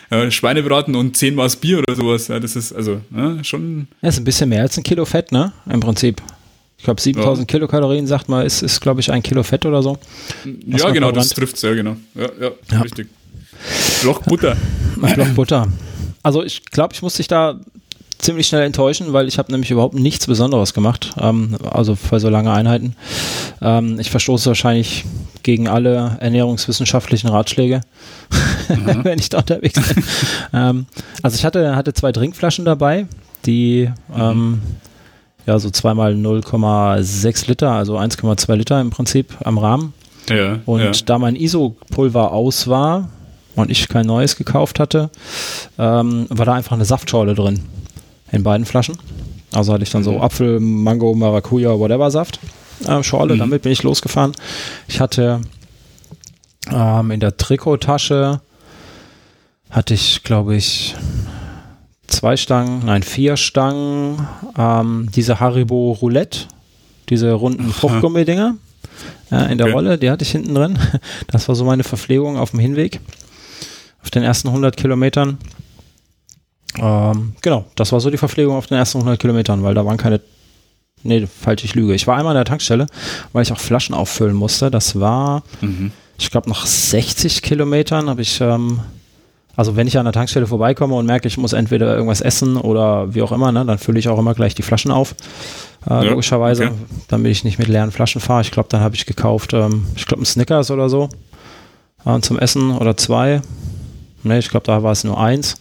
da Schweinebraten und 10 Maß Bier oder sowas, ja, das ist also ja, schon. Ja, ist ein bisschen mehr als ein Kilo Fett, ne? Im Prinzip. Ich glaube, 7000 ja. Kilokalorien, sagt man, ist, ist glaube ich, ein Kilo Fett oder so. Ja, genau, das trifft sehr genau. Ja, ja, ja. richtig. Block Butter. Block Butter. Also ich glaube, ich muss dich da ziemlich schnell enttäuschen, weil ich habe nämlich überhaupt nichts Besonderes gemacht, ähm, also für so lange Einheiten. Ähm, ich verstoße wahrscheinlich gegen alle ernährungswissenschaftlichen Ratschläge, mhm. wenn ich da unterwegs bin. ähm, also ich hatte, hatte zwei Trinkflaschen dabei, die mhm. ja, so zweimal 0,6 Liter, also 1,2 Liter im Prinzip am Rahmen. Ja, Und ja. da mein ISO-Pulver aus war und ich kein neues gekauft hatte, ähm, war da einfach eine Saftschorle drin in beiden Flaschen. Also hatte ich dann so Mhm. Apfel, Mango, Maracuja, whatever Saft. Äh, Schorle, Mhm. damit bin ich losgefahren. Ich hatte ähm, in der Trikottasche hatte ich, glaube ich, zwei Stangen, nein, vier Stangen, ähm, diese Haribo Roulette, diese runden Fruchtgummi-Dinger äh, in der Okay. Rolle, die hatte ich hinten drin. Das war so meine Verpflegung auf dem Hinweg, auf den ersten 100 Kilometern. Ähm, genau, das war so die Verpflegung auf den ersten 100 Kilometern, weil da waren keine, nee, falsch, ich lüge. Ich war einmal an der Tankstelle, weil ich auch Flaschen auffüllen musste. Das war, Mhm. ich glaube, nach 60 Kilometern habe ich, ähm, also wenn ich an der Tankstelle vorbeikomme und merke, ich muss entweder irgendwas essen oder wie auch immer, ne, dann fülle ich auch immer gleich die Flaschen auf. Äh, Ja, logischerweise, okay. damit ich nicht mit leeren Flaschen fahre. Ich glaube, dann habe ich gekauft, ähm, ich glaube, ein Snickers oder so äh, zum Essen oder zwei. Ne, ich glaube, da war es nur eins.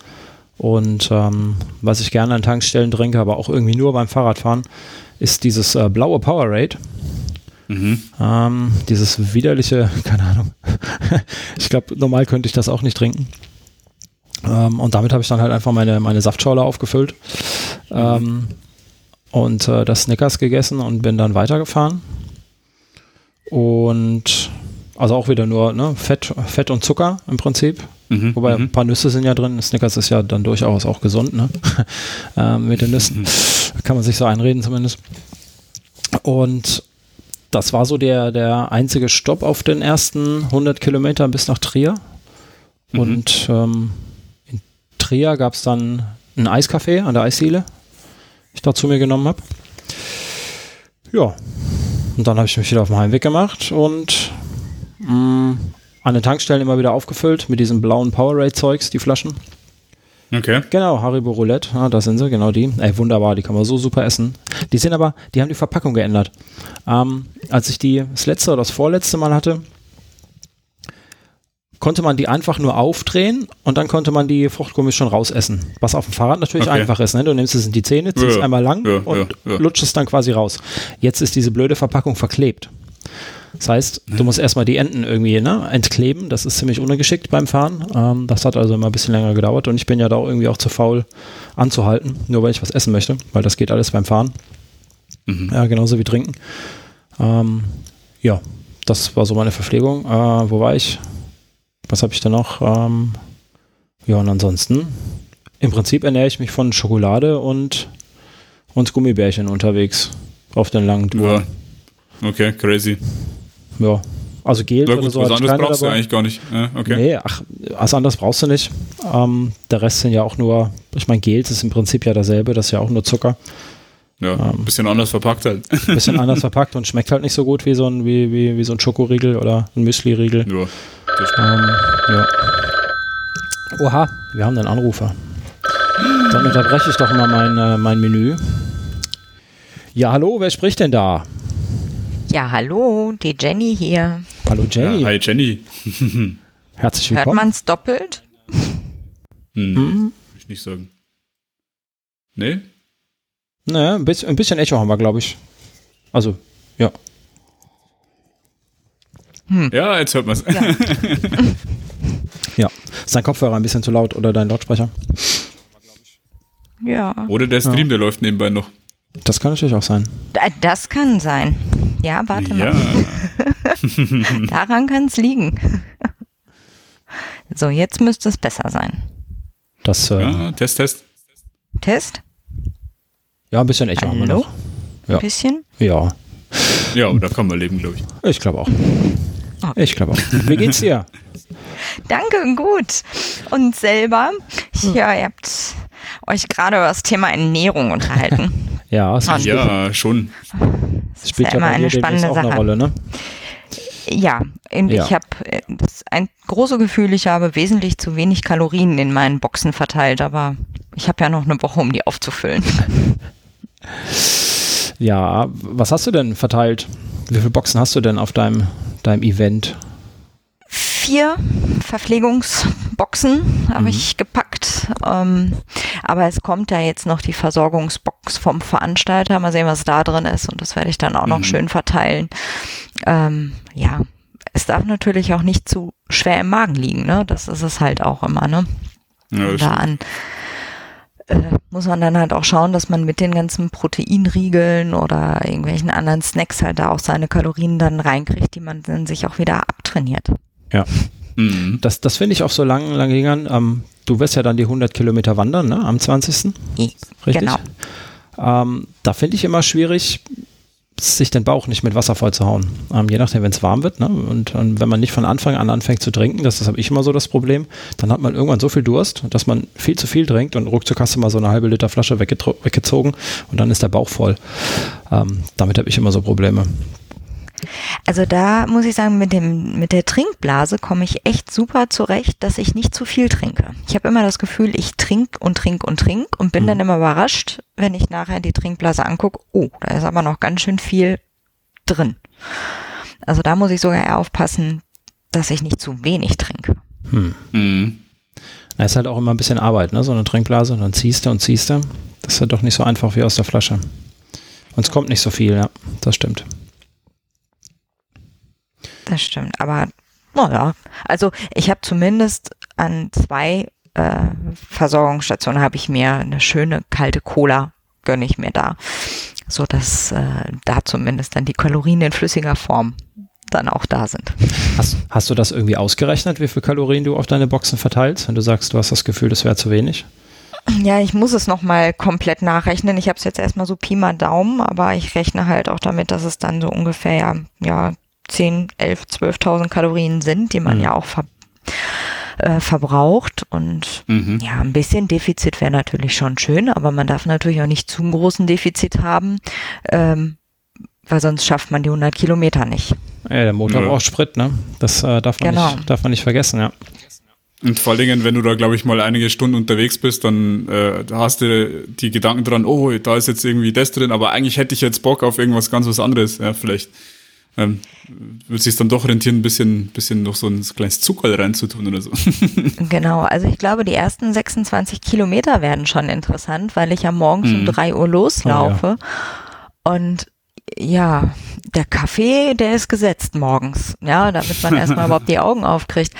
Und ähm, was ich gerne an Tankstellen trinke, aber auch irgendwie nur beim Fahrradfahren, ist dieses äh, blaue Powerade. Mhm. Ähm, dieses widerliche, keine Ahnung. ich glaube, normal könnte ich das auch nicht trinken. Ähm, und damit habe ich dann halt einfach meine, meine Saftschorle aufgefüllt. Ähm, und äh, das Snickers gegessen und bin dann weitergefahren. Und also auch wieder nur ne, Fett, Fett und Zucker im Prinzip. Mhm. Wobei mhm. ein paar Nüsse sind ja drin. Snickers ist ja dann durchaus auch gesund, ne? ähm, mit den Nüssen. Kann man sich so einreden zumindest. Und das war so der, der einzige Stopp auf den ersten 100 Kilometern bis nach Trier. Mhm. Und ähm, in Trier gab es dann ein Eiscafé an der Eisdiele, ich da zu mir genommen habe. Ja, und dann habe ich mich wieder auf den Heimweg gemacht und mh, an den Tankstellen immer wieder aufgefüllt mit diesem blauen Powerade-Zeugs, die Flaschen. Okay. Genau, Haribo Roulette, ah, da sind sie, genau die. Ey, wunderbar, die kann man so super essen. Die sind aber, die haben die Verpackung geändert. Ähm, als ich die das letzte oder das vorletzte Mal hatte, konnte man die einfach nur aufdrehen und dann konnte man die Fruchtgummis schon rausessen. Was auf dem Fahrrad natürlich Okay. einfach ist. Ne? Du nimmst es in die Zähne, ziehst Ja, einmal lang ja, und ja, ja. lutscht es dann quasi raus. Jetzt ist diese blöde Verpackung verklebt. Das heißt, du musst erstmal die Enden irgendwie ne, entkleben. Das ist ziemlich ungeschickt beim Fahren. Ähm, das hat also immer ein bisschen länger gedauert und ich bin ja da auch irgendwie auch zu faul anzuhalten, nur weil ich was essen möchte, weil das geht alles beim Fahren. Mhm. Ja, genauso wie trinken. Ähm, ja, das war so meine Verpflegung. Äh, wo war ich? Was habe ich da noch? Ähm, ja, und ansonsten, im Prinzip ernähre ich mich von Schokolade und, und Gummibärchen unterwegs auf den langen Touren. Ja. Okay, crazy. Ja. Also Gel oder so was anderes brauchst du dabei. eigentlich gar nicht. Ja, okay. Nee, ach, was anderes brauchst du nicht. Ähm, der Rest sind ja auch nur, ich meine, Gels ist im Prinzip ja dasselbe, das ist ja auch nur Zucker. Ja, Ähm. ein bisschen anders verpackt halt. Bisschen anders verpackt und schmeckt halt nicht so gut wie so ein, wie, wie, wie so ein Schokoriegel oder ein Müsli-Riegel. ja, Ähm, ja. Oha, wir haben einen Anrufer. Dann unterbreche ich doch mal mein, äh, mein Menü. Ja, hallo, wer spricht denn da? Ja, hallo, die Jenny hier. Hallo ja, Jenny, Hi Jenny. herzlich Hört willkommen. man's doppelt? Hm, Hm? Will ich nicht sagen. Nee? Ne, ein bisschen, ein bisschen Echo haben wir, glaube ich. Also, ja. Ja, jetzt hört man es. Ja. Ja. Ist dein Kopfhörer ein bisschen zu laut oder dein Lautsprecher? Ja. Oder der Stream, der läuft nebenbei noch. Das kann natürlich auch sein. Da- Das kann sein. Ja, warte Ja. mal. Daran kann's liegen. So, jetzt müsste es besser sein. Das, äh, ja. ja, Test, Test. Test? ein bisschen Echo haben wir Hallo? noch. Ja. Ein bisschen? Ja, Ja, da kann man leben, glaube ich. ich glaube auch. Okay. Ich glaube auch. Wie geht's dir? Danke, gut. Und selber? Ja, ihr habt euch gerade über das Thema Ernährung unterhalten. Ja, es Ja, schon. Das spielt ja ja immer eine spannende auch eine Sache. Rolle, ne? Ja, und Ja. ich habe das ein großes Gefühl, ich habe wesentlich zu wenig Kalorien in meinen Boxen verteilt, aber ich habe ja noch eine Woche, um die aufzufüllen. Ja, was hast du denn verteilt? Wie viele Boxen hast du denn auf deinem, deinem Event? Vier Boxen habe mhm. ich gepackt. Ähm, aber es kommt ja jetzt noch die Versorgungsbox vom Veranstalter. Mal sehen, was da drin ist. Und das werde ich dann auch noch mhm. schön verteilen. Ähm, ja, es darf natürlich auch nicht zu schwer im Magen liegen. Ne? Das ist es halt auch immer. Ne? Ja, da an äh, muss man dann halt auch schauen, dass man mit den ganzen Proteinriegeln oder irgendwelchen anderen Snacks halt da auch seine Kalorien dann reinkriegt, die man dann sich auch wieder abtrainiert. Ja. Mhm. Das, das finde ich auch so lang, lange Dingern. Ähm, du wirst ja dann die 100 Kilometer wandern, ne? Am 20. Richtig? Genau. Ähm, da finde ich immer schwierig, sich den Bauch nicht mit Wasser voll zu hauen. Ähm, je nachdem, wenn es warm wird. Ne? Und, und, wenn man nicht von Anfang an anfängt zu trinken, das, das habe ich immer so das Problem, dann hat man irgendwann so viel Durst, dass man viel zu viel trinkt und ruckzuck hast du mal so eine halbe Liter Flasche weggezogen und dann ist der Bauch voll. Ähm, damit habe ich immer so Probleme. Also da muss ich sagen, mit dem mit der Trinkblase komme ich echt super zurecht, dass ich nicht zu viel trinke. Ich habe immer das Gefühl, ich trinke und trinke und trinke und bin mhm. dann immer überrascht, wenn ich nachher die Trinkblase angucke. Oh, da ist aber noch ganz schön viel drin. Also da muss ich sogar eher aufpassen, dass ich nicht zu wenig trinke. Hm. Mhm. Na, ist halt auch immer ein bisschen Arbeit, ne? So eine Trinkblase, dann ziehst du und ziehst du. Das ist ja doch nicht so einfach wie aus der Flasche. Und es kommt nicht so viel, ja, das stimmt. Das stimmt, aber naja, also ich habe zumindest an zwei äh, Versorgungsstationen habe ich mir eine schöne kalte Cola gönne ich mir da, so dass äh, da zumindest dann die Kalorien in flüssiger Form dann auch da sind. Hast, hast du das irgendwie ausgerechnet, wie viel Kalorien du auf deine Boxen verteilst, wenn du sagst, du hast das Gefühl, das wäre zu wenig? Ja, ich muss es nochmal komplett nachrechnen. Ich habe es jetzt erstmal so Pi mal Daumen, aber ich rechne halt auch damit, dass es dann so ungefähr ja, ja 10, 11, 12.000 Kalorien sind, die man mhm. ja auch ver äh, verbraucht. Und mhm. ja, ein bisschen Defizit wäre natürlich schon schön, aber man darf natürlich auch nicht zu großen Defizit haben, ähm, weil sonst schafft man die 100 Kilometer nicht. Ja, der Motor ja. braucht Sprit, ne? Das äh, darf, man genau. nicht, darf man nicht vergessen, ja. Und vor allen Dingen, wenn du da, glaube ich, mal einige Stunden unterwegs bist, dann äh, hast du die Gedanken dran, oh, da ist jetzt irgendwie das drin, aber eigentlich hätte ich jetzt Bock auf irgendwas ganz was anderes. Ja, vielleicht ähm, wird sich dann doch rentieren, ein bisschen, bisschen noch so ein kleines Zuckerl reinzutun oder so. genau, also ich glaube, die ersten 26 Kilometer werden schon interessant, weil ich ja morgens mhm. um drei Uhr loslaufe. Oh, ja. Und ja, der Kaffee, der ist gesetzt morgens, ja, damit man erstmal überhaupt die Augen aufkriegt.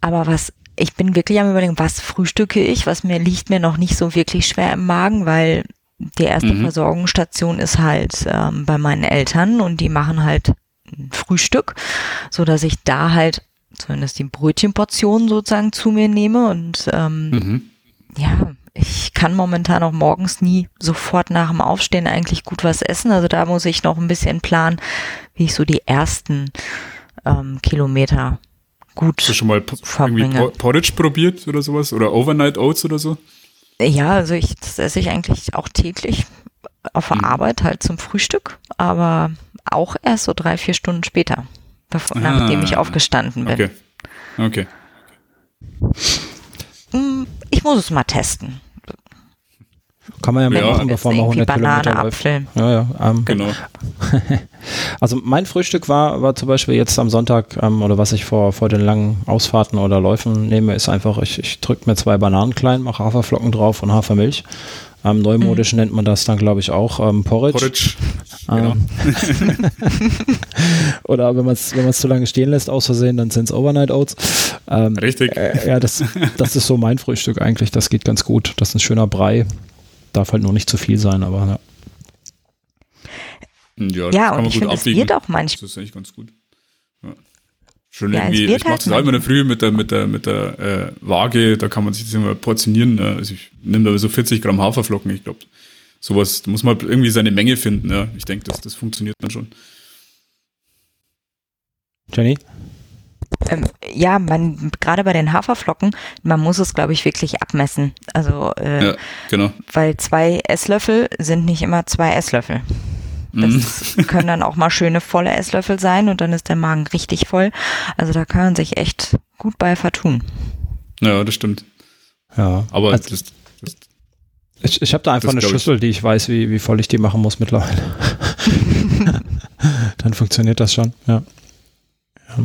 Aber was ich bin wirklich am überlegen, was frühstücke ich, was mir liegt mir noch nicht so wirklich schwer im Magen, weil die erste mhm. Versorgungsstation ist halt ähm, bei meinen Eltern und die machen halt Frühstück, so dass ich da halt zumindest die Brötchenportionen sozusagen zu mir nehme und ähm, mhm. ja, ich kann momentan auch morgens nie sofort nach dem Aufstehen eigentlich gut was essen. Also da muss ich noch ein bisschen planen, wie ich so die ersten ähm, Kilometer gut Hast du schon mal irgendwie Porridge probiert oder sowas? Oder Overnight Oats oder so? Ja, also ich, das esse ich eigentlich auch täglich auf der mhm. Arbeit halt zum Frühstück, aber auch erst so drei, vier Stunden später, bevor, ah, nachdem ich aufgestanden bin. Okay. Okay. Hm, ich muss es mal testen. Kann man ja mal ja. machen, bevor man 100 Banane, Kilometer läuft. Apfel. Ja, ja, ähm, genau. also mein Frühstück war, war zum Beispiel jetzt am Sonntag ähm, oder was ich vor, vor den langen Ausfahrten oder Läufen nehme, ist einfach, ich, ich drücke mir zwei Bananen klein, mache Haferflocken drauf und Hafermilch ähm, neumodisch mhm. nennt man das dann, glaube ich, auch ähm, Porridge. Porridge. Ähm, genau. oder wenn man es wenn zu lange stehen lässt, aus Versehen, dann sind es Overnight Oats. Ähm, Richtig. Äh, ja, das, das ist so mein Frühstück eigentlich. Das geht ganz gut. Das ist ein schöner Brei. Darf halt nur nicht zu viel sein, aber ja. Ja, ja und ich finde, es wird auch manchmal. Das ist eigentlich ganz gut. Schön ja, irgendwie, ich mache halt das auch immer in der Früh mit der, mit der, mit der äh, Waage, da kann man sich das immer portionieren. Ne? Also ich nehme da so 40 Gramm Haferflocken, ich glaube. Sowas, da muss man irgendwie seine Menge finden. Ja? Ich denke, das, das funktioniert dann schon. Jenny? Ähm, ja, man, gerade bei den Haferflocken, man muss es, glaube ich, wirklich abmessen. Also, äh, ja, genau. Weil zwei Esslöffel sind nicht immer zwei Esslöffel. Das mhm. können dann auch mal schöne volle Esslöffel sein und dann ist der Magen richtig voll. Also da kann man sich echt gut bei vertun. Ja, das stimmt. Ja, aber also, das, das, ich, ich habe da einfach eine Schüssel, ich. die ich weiß, wie, wie voll ich die machen muss mittlerweile. dann funktioniert das schon, ja. ja.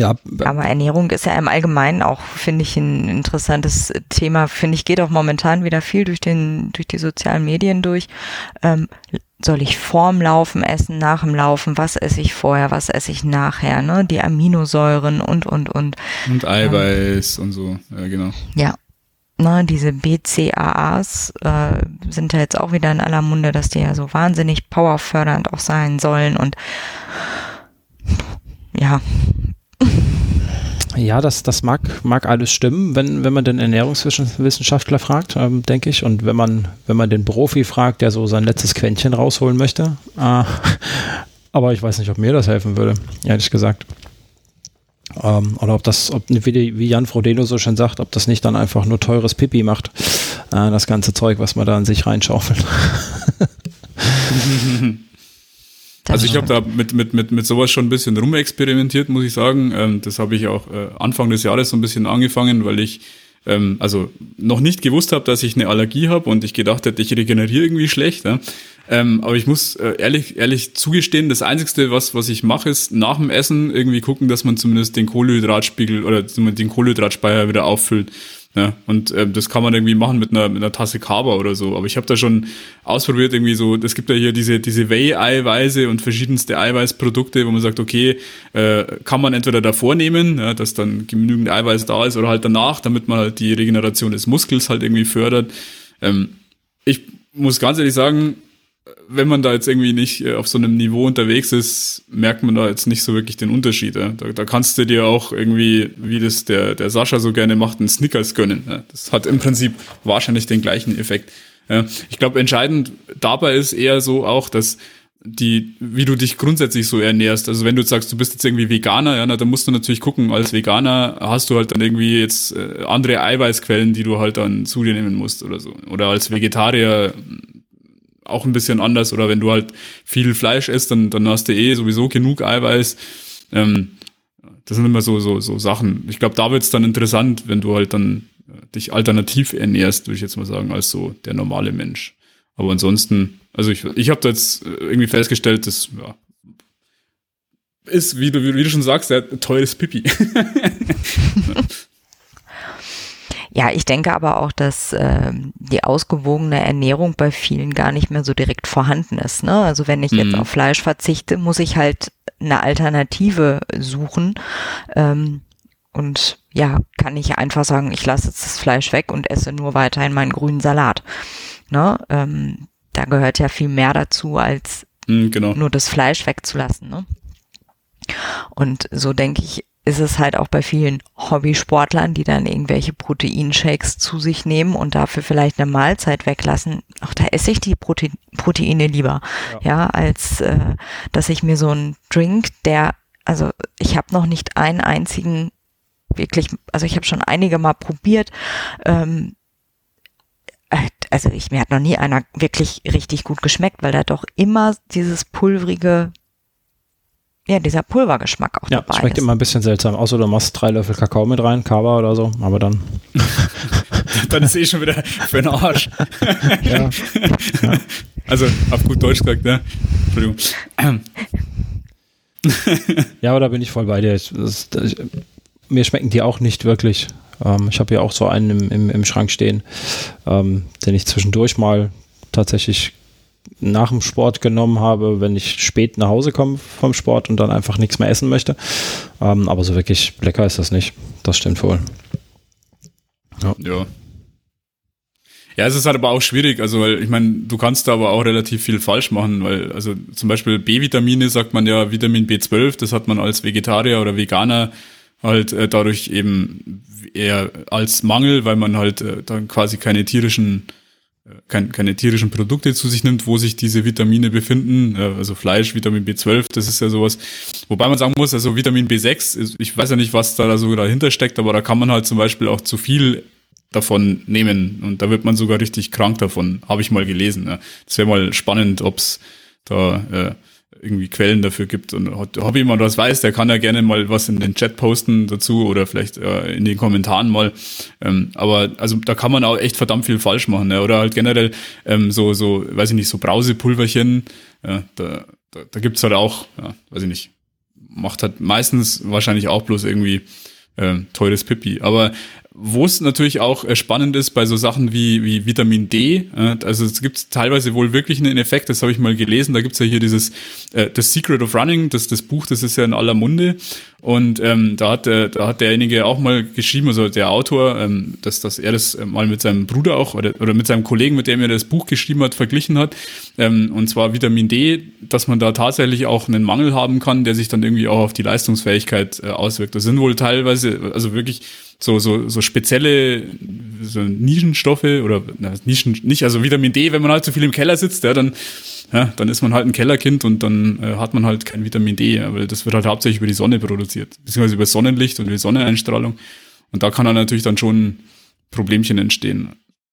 Ja. Aber Ernährung ist ja im Allgemeinen auch, finde ich, ein interessantes Thema. Finde ich, geht auch momentan wieder viel durch den, durch die sozialen Medien durch. Ähm, soll ich vorm Laufen essen, nach dem Laufen? Was esse ich vorher? Was esse ich nachher? Ne? Die Aminosäuren und, und, und. Und Eiweiß ähm, und so. Ja, genau. Ja. Ne, diese BCAAs äh, sind ja jetzt auch wieder in aller Munde, dass die ja so wahnsinnig powerfördernd auch sein sollen und ja, ja, das, das mag, mag alles stimmen, wenn, wenn man den Ernährungswissenschaftler fragt, ähm, denke ich. Und wenn man, wenn man den Profi fragt, der so sein letztes Quäntchen rausholen möchte. Äh, aber ich weiß nicht, ob mir das helfen würde, ehrlich gesagt. Ähm, oder ob das, ob, wie, wie Jan Frodeno so schön sagt, ob das nicht dann einfach nur teures Pipi macht. Äh, das ganze Zeug, was man da an sich reinschaufelt. also ich habe da mit, mit, mit, mit sowas schon ein bisschen rumexperimentiert, muss ich sagen. Ähm, das habe ich auch äh, Anfang des Jahres so ein bisschen angefangen, weil ich ähm, also noch nicht gewusst habe, dass ich eine Allergie habe und ich gedacht hätte, ich regeneriere irgendwie schlecht. Ja? Ähm, aber ich muss äh, ehrlich, ehrlich zugestehen, das Einzige, was, was ich mache, ist nach dem Essen irgendwie gucken, dass man zumindest den Kohlenhydratspiegel oder den Kohlenhydratspeicher wieder auffüllt. Ja, und äh, das kann man irgendwie machen mit einer, mit einer Tasse Kaba oder so. Aber ich habe da schon ausprobiert, irgendwie so, es gibt ja hier diese, diese Whey-Eiweiße und verschiedenste Eiweißprodukte, wo man sagt, okay, äh, kann man entweder davor nehmen, ja, dass dann genügend Eiweiß da ist, oder halt danach, damit man halt die Regeneration des Muskels halt irgendwie fördert. Ähm, ich muss ganz ehrlich sagen, wenn man da jetzt irgendwie nicht äh, auf so einem Niveau unterwegs ist, merkt man da jetzt nicht so wirklich den Unterschied. Ja. Da, da, kannst du dir auch irgendwie, wie das der, der Sascha so gerne macht, einen Snickers gönnen. Ja. Das hat im Prinzip wahrscheinlich den gleichen Effekt. Ja. Ich glaube, entscheidend dabei ist eher so auch, dass die, wie du dich grundsätzlich so ernährst. Also wenn du jetzt sagst, du bist jetzt irgendwie Veganer, ja, na, dann musst du natürlich gucken, als Veganer hast du halt dann irgendwie jetzt äh, andere Eiweißquellen, die du halt dann zu dir nehmen musst oder so. Oder als Vegetarier auch ein bisschen anders. Oder wenn du halt viel Fleisch isst, dann, dann hast du eh sowieso genug Eiweiß. Ähm, das sind immer so, so, so Sachen. Ich glaube, da wird's dann interessant, wenn du halt dann äh, dich alternativ ernährst, würde ich jetzt mal sagen, als so der normale Mensch. Aber ansonsten, also ich, ich habe da jetzt äh, irgendwie festgestellt, dass ja, ist, wie du, wie du schon sagst, ein teures Pipi. Ja, ich denke aber auch, dass äh, die ausgewogene Ernährung bei vielen gar nicht mehr so direkt vorhanden ist. Ne? Also wenn ich mhm. jetzt auf Fleisch verzichte, muss ich halt eine Alternative suchen. Ähm, und ja, kann ich einfach sagen, ich lasse jetzt das Fleisch weg und esse nur weiterhin meinen grünen Salat. Ne? Ähm, da gehört ja viel mehr dazu, als mhm, genau. nur das Fleisch wegzulassen. Ne? Und so denke ich, ist es halt auch bei vielen Hobbysportlern, die dann irgendwelche Proteinshakes zu sich nehmen und dafür vielleicht eine Mahlzeit weglassen. Auch da esse ich die Prote Proteine lieber, ja, ja als äh, dass ich mir so einen Drink, der, also ich habe noch nicht einen einzigen wirklich, also ich habe schon einige mal probiert. Ähm, äh, also ich mir hat noch nie einer wirklich richtig gut geschmeckt, weil da doch immer dieses pulverige ja, dieser Pulvergeschmack auch ja, dabei schmeckt ist. immer ein bisschen seltsam. Außer du machst drei Löffel Kakao mit rein, Kaba oder so, aber dann. dann ist eh schon wieder für den Arsch. ja. ja. Also, auf gut Deutsch gesagt, ne? Entschuldigung. ja, aber da bin ich voll bei dir. Ich, das, das, mir schmecken die auch nicht wirklich. Ähm, ich habe ja auch so einen im, im, im Schrank stehen, ähm, den ich zwischendurch mal tatsächlich nach dem Sport genommen habe, wenn ich spät nach Hause komme vom Sport und dann einfach nichts mehr essen möchte. Ähm, aber so wirklich lecker ist das nicht. Das stimmt wohl. Ja. ja. Ja, es ist halt aber auch schwierig, also weil ich meine, du kannst da aber auch relativ viel falsch machen, weil also zum Beispiel B-Vitamine sagt man ja Vitamin B12, das hat man als Vegetarier oder Veganer halt äh, dadurch eben eher als Mangel, weil man halt äh, dann quasi keine tierischen kein, keine tierischen Produkte zu sich nimmt, wo sich diese Vitamine befinden, also Fleisch, Vitamin B12, das ist ja sowas. Wobei man sagen muss, also Vitamin B6, ich weiß ja nicht, was da so dahinter steckt, aber da kann man halt zum Beispiel auch zu viel davon nehmen und da wird man sogar richtig krank davon, habe ich mal gelesen. Das wäre mal spannend, ob's da äh, irgendwie Quellen dafür gibt. Und ob jemand was weiß, der kann ja gerne mal was in den Chat posten dazu oder vielleicht äh, in den Kommentaren mal. Ähm, aber also da kann man auch echt verdammt viel falsch machen. Ne? Oder halt generell ähm, so, so, weiß ich nicht, so Brausepulverchen. Ja, da da, da gibt halt auch, ja, weiß ich nicht, macht halt meistens wahrscheinlich auch bloß irgendwie äh, teures Pipi. Aber wo es natürlich auch äh, spannend ist bei so Sachen wie, wie Vitamin D, also es gibt teilweise wohl wirklich einen Effekt, das habe ich mal gelesen, da gibt's ja hier dieses äh, The Secret of Running, das, das Buch, das ist ja in aller Munde und ähm, da, hat, äh, da hat derjenige auch mal geschrieben, also der Autor, ähm, dass, dass er das mal mit seinem Bruder auch oder, oder mit seinem Kollegen, mit dem er das Buch geschrieben hat, verglichen hat ähm, und zwar Vitamin D, dass man da tatsächlich auch einen Mangel haben kann, der sich dann irgendwie auch auf die Leistungsfähigkeit äh, auswirkt. Das sind wohl teilweise, also wirklich so, so, so spezielle so Nischenstoffe oder na, Nischen nicht, also Vitamin D, wenn man halt zu viel im Keller sitzt, ja, dann, ja, dann ist man halt ein Kellerkind und dann äh, hat man halt kein Vitamin D, weil das wird halt hauptsächlich über die Sonne produziert, beziehungsweise über Sonnenlicht und die Sonneneinstrahlung. Und da kann dann natürlich dann schon Problemchen entstehen.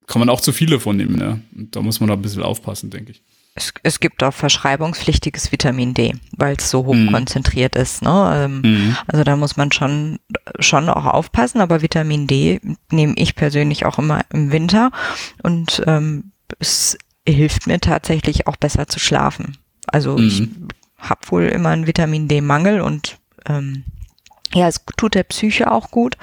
Kann man auch zu viel davon nehmen, ja. Und da muss man ein bisschen aufpassen, denke ich es, es gibt auch verschreibungspflichtiges Vitamin D, weil es so hoch mhm. konzentriert ist. Ne? Ähm, mhm. Also da muss man schon, schon auch aufpassen, aber Vitamin D nehme ich persönlich auch immer im Winter und ähm, es hilft mir tatsächlich auch besser zu schlafen. Also mhm. ich habe wohl immer einen Vitamin D-Mangel und ähm, ja, es tut der Psyche auch gut.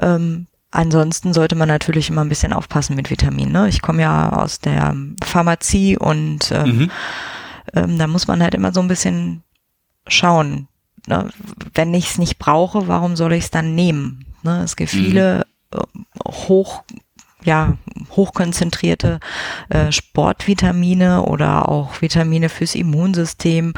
Ähm, Ansonsten sollte man natürlich immer ein bisschen aufpassen mit Vitaminen. Ne? Ich komme ja aus der Pharmazie und ähm, mhm. ähm, da muss man halt immer so ein bisschen schauen. Ne? Wenn ich es nicht brauche, warum soll ich es dann nehmen? Ne? Es gibt mhm. viele äh, hoch ja, hochkonzentrierte äh, Sportvitamine oder auch Vitamine fürs Immunsystem.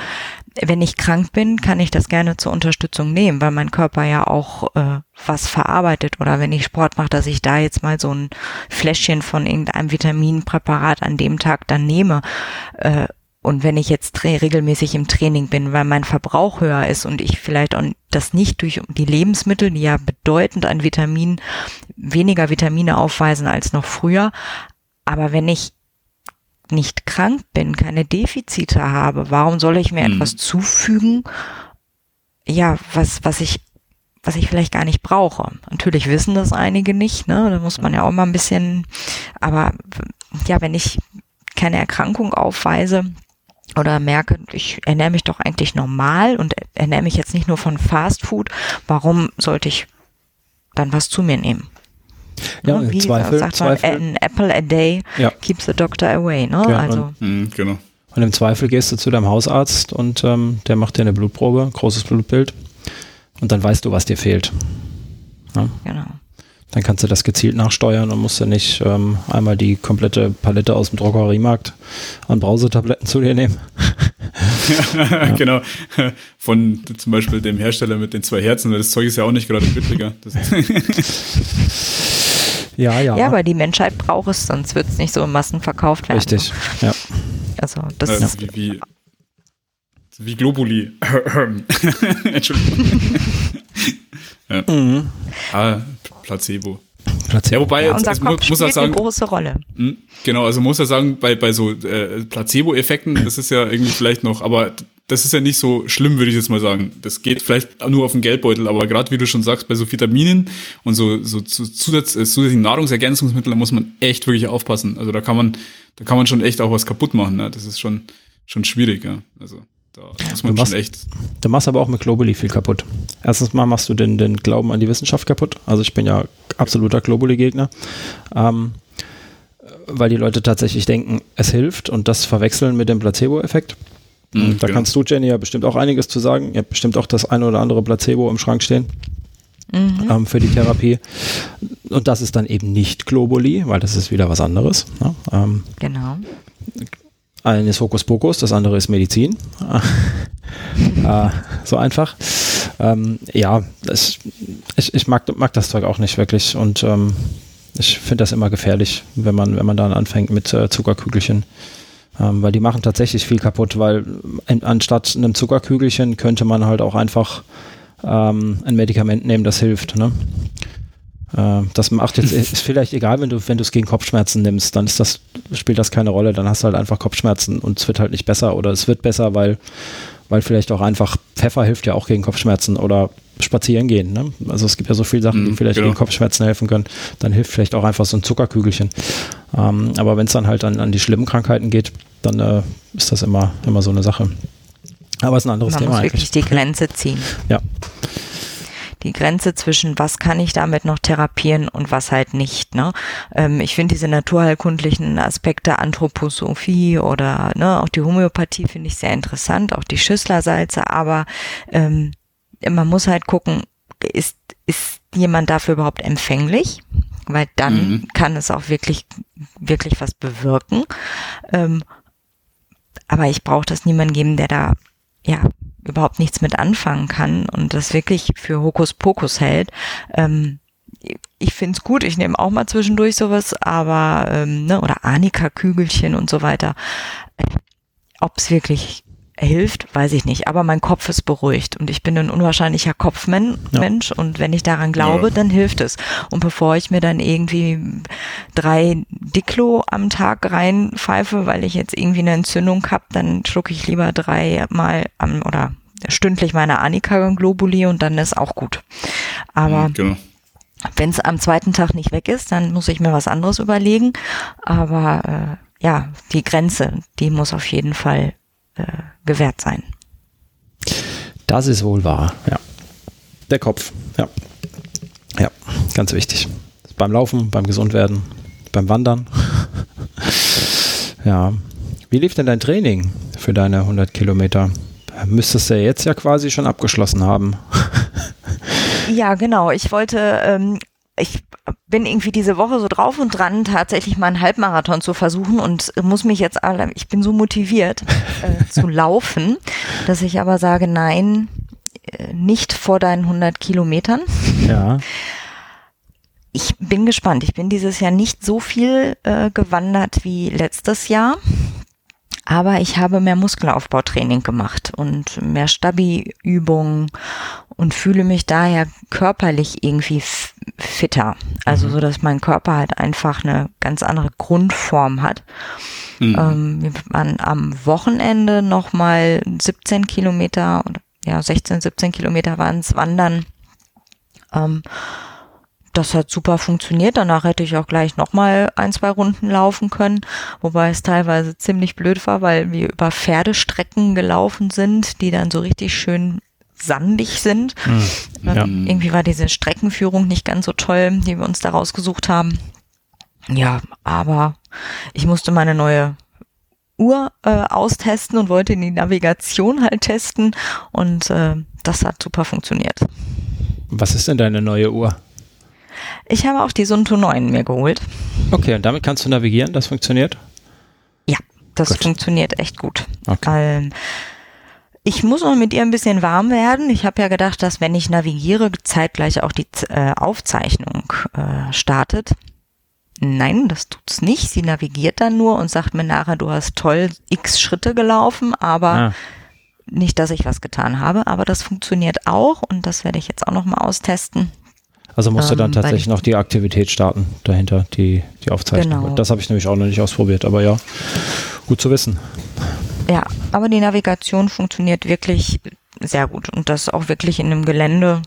Wenn ich krank bin, kann ich das gerne zur Unterstützung nehmen, weil mein Körper ja auch äh, was verarbeitet. Oder wenn ich Sport mache, dass ich da jetzt mal so ein Fläschchen von irgendeinem Vitaminpräparat an dem Tag dann nehme. Äh, und wenn ich jetzt regelmäßig im Training bin, weil mein Verbrauch höher ist und ich vielleicht auch das nicht durch die Lebensmittel, die ja bedeutend an Vitaminen, weniger Vitamine aufweisen als noch früher. Aber wenn ich nicht krank bin, keine Defizite habe, warum soll ich mir mhm. etwas zufügen, ja, was, was ich was ich vielleicht gar nicht brauche. Natürlich wissen das einige nicht, ne? Da muss man ja auch mal ein bisschen, aber ja, wenn ich keine Erkrankung aufweise, oder merke, ich ernähre mich doch eigentlich normal und ernähre mich jetzt nicht nur von Fast Food, warum sollte ich dann was zu mir nehmen? Ja, ne? Wie Zweifel, sagt man, Zweifel. an apple a day ja. keeps the doctor away. Ne? Ja, also. Und, mhm, genau. und im Zweifel gehst du zu deinem Hausarzt und ähm, der macht dir eine Blutprobe, großes Blutbild und dann weißt du, was dir fehlt. Ja? Genau. Dann kannst du das gezielt nachsteuern und musst du nicht ähm, einmal die komplette Palette aus dem Drogeriemarkt an Brausetabletten zu dir nehmen. ja, genau. Von zum Beispiel dem Hersteller mit den zwei Herzen, das Zeug ist ja auch nicht gerade billiger. ja, ja. Ja, aber die Menschheit braucht es, sonst wird es nicht so in Massen verkauft werden. Richtig, ja. Also das also ist wie, wie, wie Globuli. Entschuldigung. ja. Mhm. Ah, Placebo. Placebo. Ja, wobei, ja, unser jetzt, Kopf muss, muss sagen, eine große Rolle. Hm, genau, also muss er sagen, bei, bei so äh, Placebo-Effekten, das ist ja irgendwie vielleicht noch, aber das ist ja nicht so schlimm, würde ich jetzt mal sagen. Das geht vielleicht nur auf den Geldbeutel, aber gerade wie du schon sagst, bei so Vitaminen und so, so Zusatz, äh, zusätzlichen Nahrungsergänzungsmitteln, da muss man echt wirklich aufpassen. Also da kann man, da kann man schon echt auch was kaputt machen. Ne? Das ist schon, schon schwierig, ja. Also. Da muss man du machst, schon echt. Du machst aber auch mit Globally viel kaputt. Erstens mal machst du den, den Glauben an die Wissenschaft kaputt. Also ich bin ja absoluter Globally-Gegner. Ähm, weil die Leute tatsächlich denken, es hilft und das verwechseln mit dem Placebo-Effekt. Mhm, da genau. kannst du, Jenny, ja bestimmt auch einiges zu sagen. Ihr habt bestimmt auch das eine oder andere Placebo im Schrank stehen. Mhm. Ähm, für die Therapie. Und das ist dann eben nicht Globuli, weil das ist wieder was anderes. Ne? Ähm, genau. Eine ist Hokuspokus, das andere ist Medizin. äh, so einfach. Ähm, ja, das, ich, ich mag, mag das Zeug auch nicht wirklich und ähm, ich finde das immer gefährlich, wenn man, wenn man dann anfängt mit äh, Zuckerkügelchen. Ähm, weil die machen tatsächlich viel kaputt, weil in, anstatt einem Zuckerkügelchen könnte man halt auch einfach ähm, ein Medikament nehmen, das hilft. Ne? Äh, das macht jetzt, ist vielleicht egal, wenn du, wenn du es gegen Kopfschmerzen nimmst, dann ist das, spielt das keine Rolle, dann hast du halt einfach Kopfschmerzen und es wird halt nicht besser oder es wird besser, weil, weil vielleicht auch einfach Pfeffer hilft ja auch gegen Kopfschmerzen oder spazieren gehen. Ne? Also es gibt ja so viele Sachen, die mhm, vielleicht genau. gegen Kopfschmerzen helfen können. Dann hilft vielleicht auch einfach so ein Zuckerkügelchen. Ähm, aber wenn es dann halt an, an die schlimmen Krankheiten geht, dann äh, ist das immer, immer so eine Sache. Aber es ist ein anderes Man Thema. muss wirklich eigentlich. die Grenze ziehen. Ja. Die Grenze zwischen, was kann ich damit noch therapieren und was halt nicht. Ne? Ähm, ich finde diese naturheilkundlichen Aspekte, Anthroposophie oder ne, auch die Homöopathie finde ich sehr interessant, auch die Schüsslersalze, aber ähm, man muss halt gucken, ist, ist jemand dafür überhaupt empfänglich? Weil dann Mhm. kann es auch wirklich, wirklich was bewirken. Ähm, aber ich brauche das niemandem geben, der da ja überhaupt nichts mit anfangen kann und das wirklich für Hokuspokus hält. Ähm, ich find's gut, ich nehme auch mal zwischendurch sowas, aber ähm, ne, oder Anika-Kügelchen und so weiter. Ob's wirklich hilft, weiß ich nicht. Aber mein Kopf ist beruhigt und ich bin ein unwahrscheinlicher Kopfmensch Ja. Und wenn ich daran glaube, Ja. dann hilft es. Und bevor ich mir dann irgendwie drei Diclo am Tag reinpfeife, weil ich jetzt irgendwie eine Entzündung habe, dann schlucke ich lieber dreimal am oder stündlich meine Anika-Globuli und dann ist auch gut. Aber Genau. wenn es am zweiten Tag nicht weg ist, dann muss ich mir was anderes überlegen. Aber äh, ja, die Grenze, die muss auf jeden Fall äh, gewährt sein. Das ist wohl wahr, ja. Der Kopf, ja. Ja, ganz wichtig. Beim Laufen, beim Gesundwerden, beim Wandern. ja. Wie lief denn dein Training für deine 100 Kilometer? Müsstest du ja jetzt ja quasi schon abgeschlossen haben. Ja, genau. Ich wollte, ähm, ich bin irgendwie diese Woche so drauf und dran, tatsächlich mal einen Halbmarathon zu versuchen und muss mich jetzt alle, ich bin so motiviert äh, zu laufen, dass ich aber sage, nein, äh, nicht vor deinen 100 Kilometern. Ja. Ich bin gespannt. Ich bin dieses Jahr nicht so viel äh, gewandert wie letztes Jahr. Aber ich habe mehr Muskelaufbautraining gemacht und mehr Stabi-Übungen und fühle mich daher körperlich irgendwie fitter. Also so, dass mein Körper halt einfach eine ganz andere Grundform hat. Mhm. Ähm, wir waren am Wochenende nochmal 17 Kilometer, oder ja 16, 17 Kilometer waren es wandern. Ähm, das hat super funktioniert. Danach hätte ich auch gleich nochmal ein, zwei Runden laufen können, wobei es teilweise ziemlich blöd war, weil wir über Pferdestrecken gelaufen sind, die dann so richtig schön sandig sind. Ja. Ähm, Irgendwie war diese Streckenführung nicht ganz so toll, die wir uns da rausgesucht haben. Ja, aber ich musste meine neue Uhr äh, austesten und wollte die Navigation halt testen und äh, das hat super funktioniert. Was ist denn deine neue Uhr? Ich habe auch die Sunto 9 mir geholt. Okay, und damit kannst du navigieren, das funktioniert? Ja, das Gut. funktioniert echt gut. Okay. Ähm, ich muss noch mit ihr ein bisschen warm werden. Ich habe ja gedacht, dass wenn ich navigiere, zeitgleich auch die äh, Aufzeichnung äh, startet. Nein, das tut's nicht. Sie navigiert dann nur und sagt mir nachher, du hast toll x Schritte gelaufen, aber Ah, nicht, dass ich was getan habe. Aber das funktioniert auch und das werde ich jetzt auch noch mal austesten. Also musst du dann Ähm, tatsächlich ich- noch die Aktivität starten dahinter, die, die Aufzeichnung. Genau. Das habe ich nämlich auch noch nicht ausprobiert, aber ja, gut zu wissen. Ja, aber die Navigation funktioniert wirklich sehr gut und das auch wirklich in einem Gelände,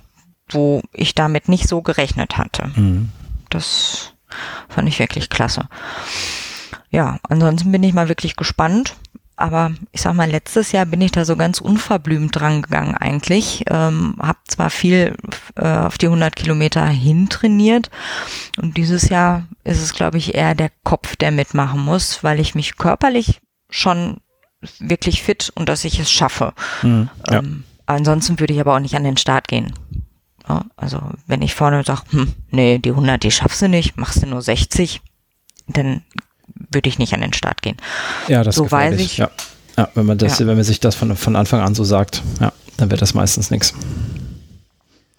wo ich damit nicht so gerechnet hatte. Mhm. Das fand ich wirklich klasse. Ja, ansonsten bin ich mal wirklich gespannt. Aber ich sag mal, letztes Jahr bin ich da so ganz unverblümt dran gegangen eigentlich. Ähm, hab zwar viel äh, auf die 100 Kilometer hin trainiert und dieses Jahr ist es, glaube ich, eher der Kopf, der mitmachen muss, weil ich mich körperlich schon wirklich fit und dass ich es schaffe. Mhm. Ja. Ähm, ansonsten würde ich aber auch nicht an den Start gehen. Ja, also wenn ich vorne sage, hm, nee, die 100, die schaffst du nicht, machst du nur 60, dann würde ich nicht an den Start gehen. Ja, das So ist weiß ich. Ja. ja, wenn man das, Ja. wenn man sich das von, von Anfang an so sagt, ja, dann wird das meistens nichts.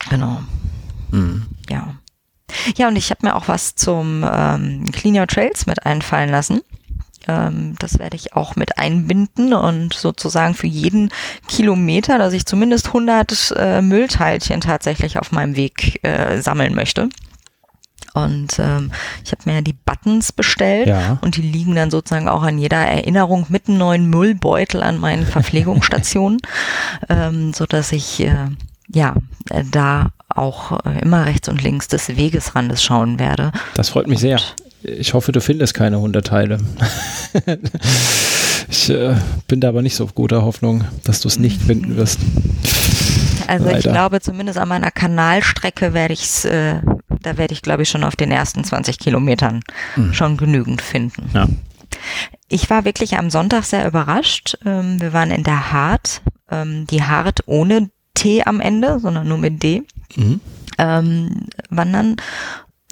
Genau. Mhm. Ja. Ja, und ich habe mir auch was zum ähm, Clean Your Trails mit einfallen lassen. Ähm, das werde ich auch mit einbinden und sozusagen für jeden Kilometer, dass ich zumindest 100 äh, Müllteilchen tatsächlich auf meinem Weg äh, sammeln möchte. Und ähm, ich habe mir die Buttons bestellt Ja. und die liegen dann sozusagen auch an jeder Erinnerung mit einem neuen Müllbeutel an meinen Verpflegungsstationen, ähm, so dass ich äh, ja äh, da auch äh, immer rechts und links des Wegesrandes schauen werde. Das freut mich sehr. Ich hoffe, du findest keine Hunderteile. ich Ich äh, bin da aber nicht so auf guter Hoffnung, dass du es nicht finden wirst. Also Leider. ich glaube, zumindest an meiner Kanalstrecke werde ich es, äh, da werde ich, glaube ich, schon auf den ersten 20 Kilometern hm. schon genügend finden. Ja. Ich war wirklich am Sonntag sehr überrascht. Ähm, wir waren in der Hart, ähm, die Hart ohne T am Ende, sondern nur mit D. Mhm. Ähm, wandern.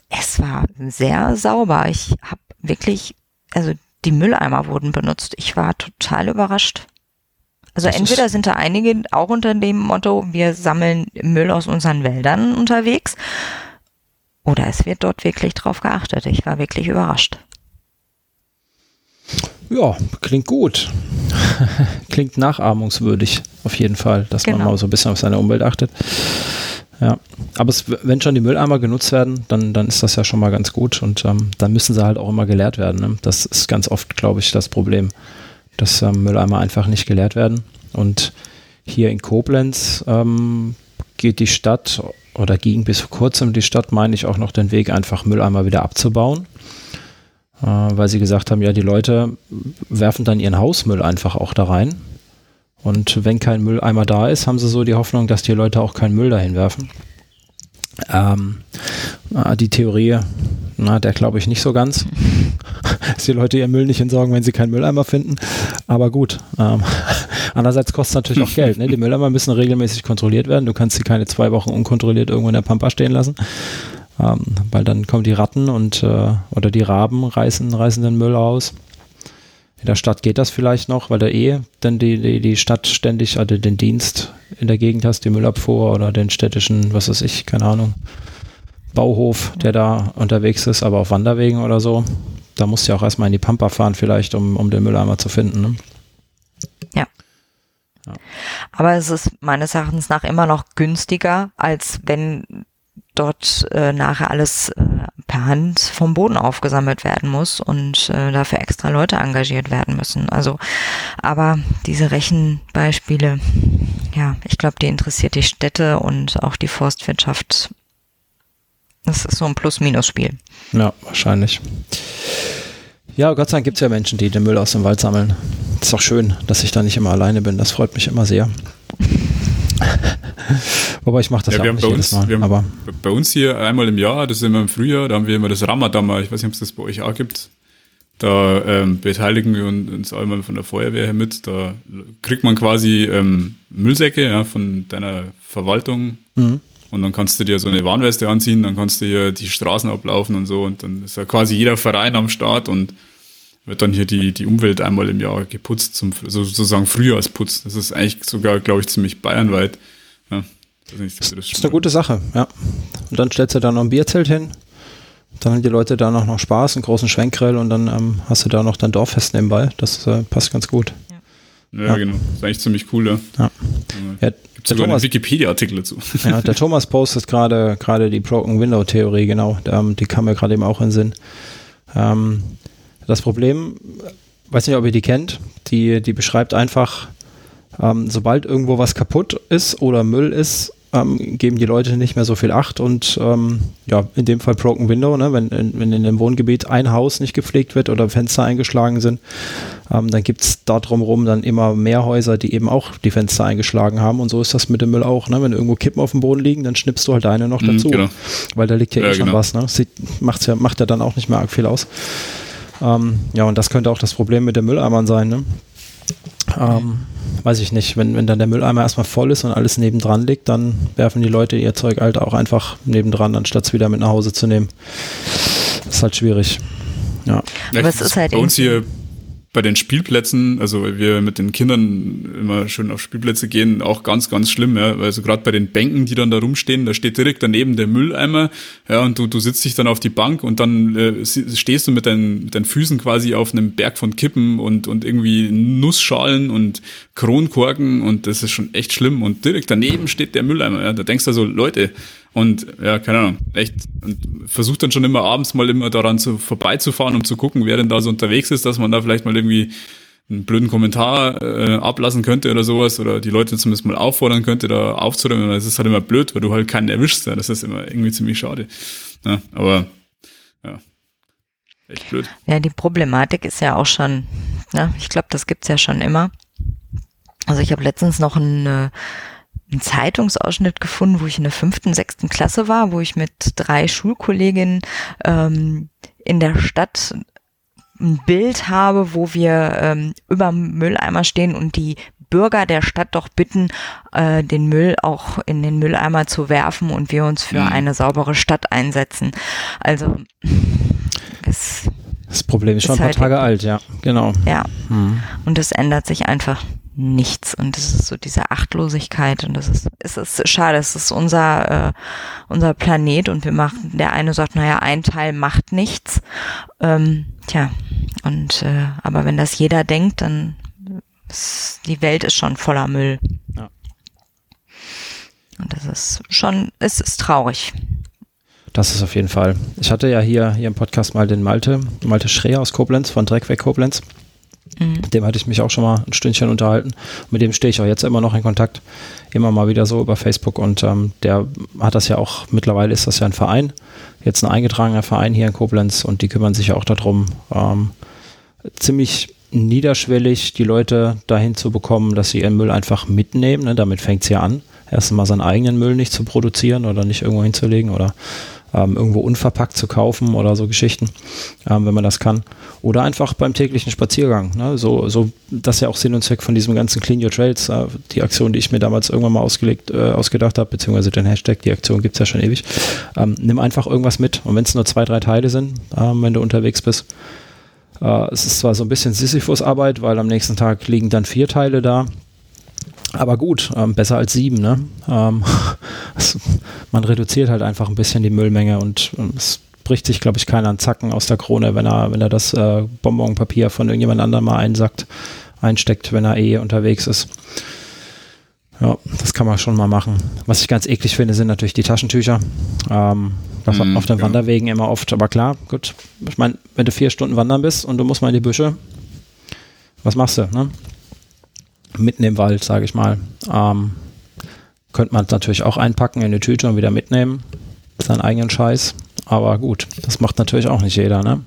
Es war sehr sauber. Ich habe wirklich, also die Mülleimer wurden benutzt. Ich war total überrascht. Also das entweder sind da einige auch unter dem Motto, wir sammeln Müll aus unseren Wäldern unterwegs, oder es wird dort wirklich drauf geachtet. Ich war wirklich überrascht. Ja, klingt gut. klingt nachahmungswürdig, auf jeden Fall, dass genau. man mal so ein bisschen auf seine Umwelt achtet. Ja, aber es, wenn schon die Mülleimer genutzt werden, dann, dann ist das ja schon mal ganz gut und ähm, dann müssen sie halt auch immer geleert werden. Ne? Das ist ganz oft, glaube ich, das Problem, dass ähm, Mülleimer einfach nicht geleert werden. Und hier in Koblenz ähm, geht die Stadt oder ging bis vor kurzem die Stadt, meine ich, auch noch den Weg, einfach Mülleimer wieder abzubauen. Äh, weil sie gesagt haben, ja, die Leute werfen dann ihren Hausmüll einfach auch da rein und wenn kein Mülleimer da ist, haben sie so die Hoffnung, dass die Leute auch keinen Müll dahin werfen. Ähm, die Theorie, na, der glaube ich nicht so ganz. dass die Leute ihren Müll nicht entsorgen, wenn sie keinen Mülleimer finden. Aber gut. Ähm, andererseits kostet es natürlich auch Geld. Ne? Die Mülleimer müssen regelmäßig kontrolliert werden. Du kannst sie keine zwei Wochen unkontrolliert irgendwo in der Pampa stehen lassen. Ähm, weil dann kommen die Ratten und äh, oder die Raben reißen, reißen den Müll aus. In der Stadt geht das vielleicht noch, weil da eh dann die, die, die Stadt ständig, also den Dienst in der Gegend hast, die Müllabfuhr oder den städtischen, was weiß ich, keine Ahnung, Bauhof, der da unterwegs ist, aber auf Wanderwegen oder so. Da musst du ja auch erstmal in die Pampa fahren, vielleicht, um, um den Mülleimer zu finden. Ne? Ja. ja. Aber es ist meines Erachtens nach immer noch günstiger, als wenn dort äh, nachher alles äh, per Hand vom Boden aufgesammelt werden muss und äh, dafür extra Leute engagiert werden müssen. Also, aber diese Rechenbeispiele, ja, ich glaube, die interessiert die Städte und auch die Forstwirtschaft. Das ist so ein Plus-Minus-Spiel. Ja, wahrscheinlich. Ja, Gott sei Dank gibt es ja Menschen, die den Müll aus dem Wald sammeln. Ist auch schön, dass ich da nicht immer alleine bin. Das freut mich immer sehr. Wobei ich mache das ja, ja auch bei uns, Mal, wir haben aber bei uns hier einmal im Jahr, das ist immer im Frühjahr, da haben wir immer das Ramadan, ich weiß nicht, ob es das bei euch auch gibt. Da ähm, beteiligen wir uns einmal von der Feuerwehr her mit. Da kriegt man quasi ähm, Müllsäcke ja, von deiner Verwaltung. Mhm. Und dann kannst du dir so eine Warnweste anziehen, dann kannst du hier die Straßen ablaufen und so. Und dann ist ja quasi jeder Verein am Start und wird dann hier die, die Umwelt einmal im Jahr geputzt, zum sozusagen Frühjahrsputz. Das ist eigentlich sogar, glaube ich, ziemlich bayernweit. Ja, das ist, das ist eine gute Sache, ja. Und dann stellst du da noch ein Bierzelt hin. Dann haben die Leute da noch, noch Spaß, einen großen Schwenkgrill und dann ähm, hast du da noch dein Dorffest nebenbei. Das äh, passt ganz gut. Ja, ja, genau. Das ist eigentlich ziemlich cool, ja. ja. ja Gibt sogar Thomas, einen Wikipedia-Artikel dazu. Ja, der Thomas postet gerade gerade die Broken Window Theorie, genau. Ähm, die kam mir gerade eben auch in den Sinn. Ähm, das Problem, weiß nicht, ob ihr die kennt, die, die beschreibt einfach, ähm, sobald irgendwo was kaputt ist oder Müll ist, ähm, geben die Leute nicht mehr so viel Acht und ähm, ja, in dem Fall Broken Window, ne, wenn, wenn in dem Wohngebiet ein Haus nicht gepflegt wird oder Fenster eingeschlagen sind, ähm, dann gibt es da drumherum dann immer mehr Häuser, die eben auch die Fenster eingeschlagen haben und so ist das mit dem Müll auch. Ne? Wenn irgendwo Kippen auf dem Boden liegen, dann schnippst du halt eine noch mhm, dazu, genau. weil da liegt ja, ja eh schon genau. was. Ne? Sieht, macht's ja, macht ja dann auch nicht mehr arg viel aus. Ähm, ja, und das könnte auch das Problem mit den Mülleimern sein. Ne? Ähm, weiß ich nicht. Wenn, wenn dann der Mülleimer erstmal voll ist und alles nebendran liegt, dann werfen die Leute ihr Zeug halt auch einfach nebendran, anstatt es wieder mit nach Hause zu nehmen. Das ist halt schwierig. Ja. Aber es ist halt bei uns hier bei den Spielplätzen, also wir mit den Kindern immer schön auf Spielplätze gehen, auch ganz, ganz schlimm, ja. Also gerade bei den Bänken, die dann da rumstehen, da steht direkt daneben der Mülleimer, ja, und du, du sitzt dich dann auf die Bank und dann äh, stehst du mit deinen, mit deinen Füßen quasi auf einem Berg von Kippen und, und irgendwie Nussschalen und Kronkorken und das ist schon echt schlimm. Und direkt daneben steht der Mülleimer, ja. Da denkst du so, Leute, und ja, keine Ahnung, echt. Und versucht dann schon immer abends mal immer daran zu, vorbeizufahren, um zu gucken, wer denn da so unterwegs ist, dass man da vielleicht mal irgendwie einen blöden Kommentar äh, ablassen könnte oder sowas oder die Leute zumindest mal auffordern könnte, da aufzuräumen. Das ist halt immer blöd, weil du halt keinen erwischst. Ja. Das ist immer irgendwie ziemlich schade. Ja, aber ja. echt blöd. Ja, die Problematik ist ja auch schon, ne, ich glaube, das gibt's ja schon immer. Also ich habe letztens noch einen, äh, einen Zeitungsausschnitt gefunden, wo ich in der fünften, sechsten Klasse war, wo ich mit drei Schulkolleginnen ähm, in der Stadt ein Bild habe, wo wir ähm, über Mülleimer stehen und die Bürger der Stadt doch bitten, äh, den Müll auch in den Mülleimer zu werfen und wir uns für mhm. eine saubere Stadt einsetzen. Also es das Problem ist schon ein paar halt Tage alt, ja, genau. Ja. Mhm. Und es ändert sich einfach nichts. Und es ist so diese Achtlosigkeit und das ist, es ist schade, es ist unser, äh, unser Planet und wir machen, der eine sagt, naja, ein Teil macht nichts. Ähm, tja, und äh, aber wenn das jeder denkt, dann ist, die Welt ist schon voller Müll. Ja. Und das ist schon, es ist traurig. Das ist auf jeden Fall. Ich hatte ja hier, hier im Podcast mal den Malte, Malte Schreer aus Koblenz, von Dreckweg Koblenz. Mhm. Dem hatte ich mich auch schon mal ein Stündchen unterhalten. Mit dem stehe ich auch jetzt immer noch in Kontakt. Immer mal wieder so über Facebook. Und ähm, der hat das ja auch, mittlerweile ist das ja ein Verein, jetzt ein eingetragener Verein hier in Koblenz und die kümmern sich ja auch darum, ähm, ziemlich niederschwellig die Leute dahin zu bekommen, dass sie ihren Müll einfach mitnehmen. Ne? Damit fängt es ja an. Erst einmal seinen eigenen Müll nicht zu produzieren oder nicht irgendwo hinzulegen oder ähm, irgendwo unverpackt zu kaufen oder so Geschichten, ähm, wenn man das kann. Oder einfach beim täglichen Spaziergang. Ne? So, so, das ist ja auch Sinn und Zweck von diesem ganzen Clean Your Trails, äh, die Aktion, die ich mir damals irgendwann mal ausgelegt, äh, ausgedacht habe, beziehungsweise den Hashtag, die Aktion gibt es ja schon ewig. Ähm, nimm einfach irgendwas mit. Und wenn es nur zwei, drei Teile sind, ähm, wenn du unterwegs bist, äh, es ist zwar so ein bisschen Sisyphus-Arbeit, weil am nächsten Tag liegen dann vier Teile da. Aber gut, ähm, besser als sieben. Ne? Ähm, es, man reduziert halt einfach ein bisschen die Müllmenge und ähm, es bricht sich, glaube ich, keiner an Zacken aus der Krone, wenn er, wenn er das äh, Bonbonpapier von irgendjemand anderem mal einsackt, einsteckt, wenn er eh unterwegs ist. Ja, das kann man schon mal machen. Was ich ganz eklig finde, sind natürlich die Taschentücher. Ähm, mm, auf den ja. Wanderwegen immer oft. Aber klar, gut. Ich meine, wenn du vier Stunden wandern bist und du musst mal in die Büsche, was machst du? Ne? Mitten im Wald, sage ich mal. Ähm, könnte man natürlich auch einpacken in eine Tüte und wieder mitnehmen. Seinen eigenen Scheiß. Aber gut, das macht natürlich auch nicht jeder, ne?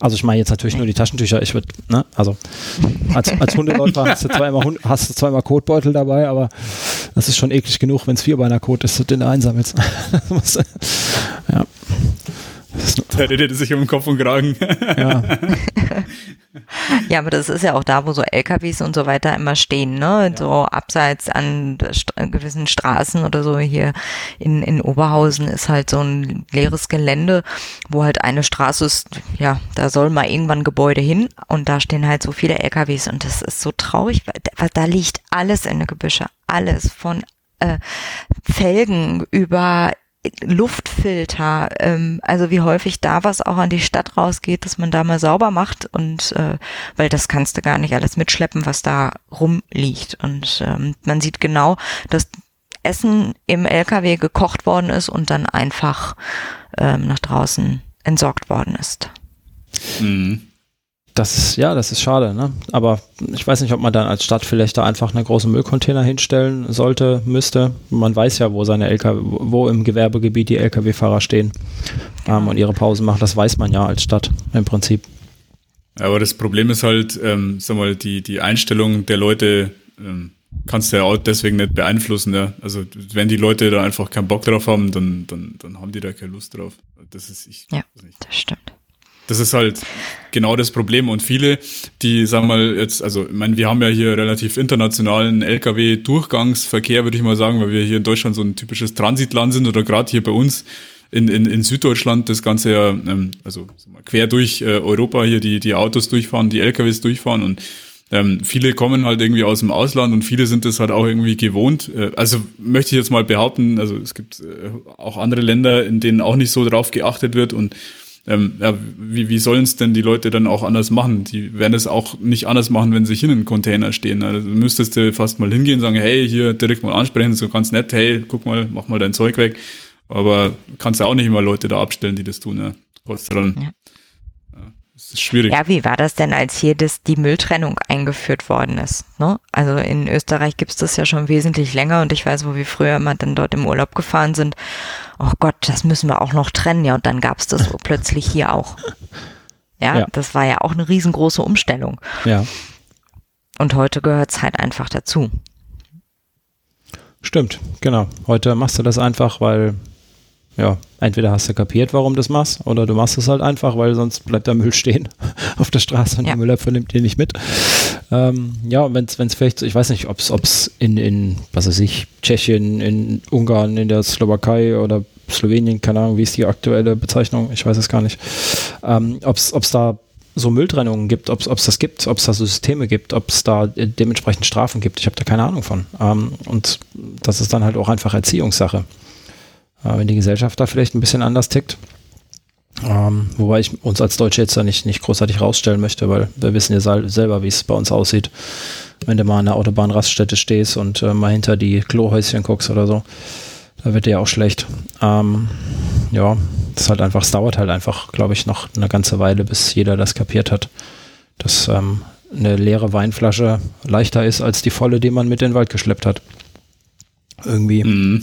Also ich meine jetzt natürlich nur die Taschentücher. Ich würde, ne, also als, als Hundeläufer hast du zweimal hast du zweimal Kotbeutel dabei, aber das ist schon eklig genug, wenn es vierbeiner Kot ist, den du einsammelst. ja. Da redet es sich um den Kopf und Kragen. Ja. ja, aber das ist ja auch da, wo so LKWs und so weiter immer stehen, ne? Ja. So abseits an gewissen Straßen oder so hier in, in Oberhausen ist halt so ein leeres Gelände, wo halt eine Straße ist, ja, da soll mal irgendwann Gebäude hin und da stehen halt so viele LKWs und das ist so traurig, weil da liegt alles in der Gebüsche, alles von äh, Felgen über Luftfilter, ähm, also wie häufig da was auch an die Stadt rausgeht, dass man da mal sauber macht und äh, weil das kannst du gar nicht alles mitschleppen, was da rumliegt. Und ähm, man sieht genau, dass Essen im LKW gekocht worden ist und dann einfach ähm, nach draußen entsorgt worden ist. Mhm. Das ist, ja, das ist schade, ne? Aber ich weiß nicht, ob man dann als Stadt vielleicht da einfach einen großen Müllcontainer hinstellen sollte, müsste. Man weiß ja, wo seine LKW, wo im Gewerbegebiet die Lkw-Fahrer stehen ähm, und ihre Pausen machen. Das weiß man ja als Stadt im Prinzip. Aber das Problem ist halt, ähm, sag mal, die, die Einstellung der Leute ähm, kannst du ja auch deswegen nicht beeinflussen. Ja? Also wenn die Leute da einfach keinen Bock drauf haben, dann, dann, dann haben die da keine Lust drauf. Das ist ich. Ja, das stimmt. Das ist halt genau das Problem. Und viele, die, sagen mal, jetzt, also, ich meine, wir haben ja hier relativ internationalen Lkw-Durchgangsverkehr, würde ich mal sagen, weil wir hier in Deutschland so ein typisches Transitland sind oder gerade hier bei uns in, in, in Süddeutschland das Ganze ja, ähm, also quer durch äh, Europa hier die, die Autos durchfahren, die LKWs durchfahren und ähm, viele kommen halt irgendwie aus dem Ausland und viele sind das halt auch irgendwie gewohnt. Äh, also möchte ich jetzt mal behaupten, also es gibt äh, auch andere Länder, in denen auch nicht so drauf geachtet wird und ähm, ja, wie, wie sollen es denn die Leute dann auch anders machen? Die werden es auch nicht anders machen, wenn sie hier in einem Container stehen. Also müsstest du fast mal hingehen und sagen, hey, hier direkt mal ansprechen, so ganz nett, hey, guck mal, mach mal dein Zeug weg. Aber kannst ja auch nicht immer Leute da abstellen, die das tun. Ja. Dann ja schwierig. Ja, wie war das denn, als hier das, die Mülltrennung eingeführt worden ist? Ne? Also in Österreich gibt's das ja schon wesentlich länger und ich weiß, wo wir früher immer dann dort im Urlaub gefahren sind. Oh Gott, das müssen wir auch noch trennen. Ja, und dann gab's das so plötzlich hier auch. Ja, Ja. das war ja auch eine riesengroße Umstellung. Ja, Und heute gehört es halt einfach dazu. stimmt, genau. Heute machst du das einfach, weil, ja, entweder hast du kapiert, warum du das machst, oder du machst es halt einfach, weil sonst bleibt der Müll stehen auf der Straße und Ja. der Müllabfuhr nimmt den nicht mit. Ähm, ja, wenn es vielleicht, so- ich weiß nicht, ob es in, in, was weiß ich, Tschechien, in Ungarn, in der Slowakei oder Slowenien, keine Ahnung, wie ist die aktuelle Bezeichnung, ich weiß es gar nicht, ähm, ob es da so Mülltrennungen gibt, ob es das gibt, ob es da so Systeme gibt, ob es da äh, dementsprechend Strafen gibt. Ich habe da keine Ahnung von. Ähm, und das ist dann halt auch einfach Erziehungssache. Äh, wenn die Gesellschaft da vielleicht ein bisschen anders tickt. Ähm, wobei ich uns als Deutsche jetzt da nicht, nicht großartig rausstellen möchte, weil wir wissen ja sel- selber, wie es bei uns aussieht. Wenn du mal an der Autobahnraststätte stehst und äh, mal hinter die Klohäuschen guckst oder so, da wird dir ja auch schlecht. Ähm, ja, das halt einfach, es dauert halt einfach, glaube ich, noch eine ganze Weile, bis jeder das kapiert hat, dass ähm, eine leere Weinflasche leichter ist als die volle, die man mit in den Wald geschleppt hat. Irgendwie. Mhm.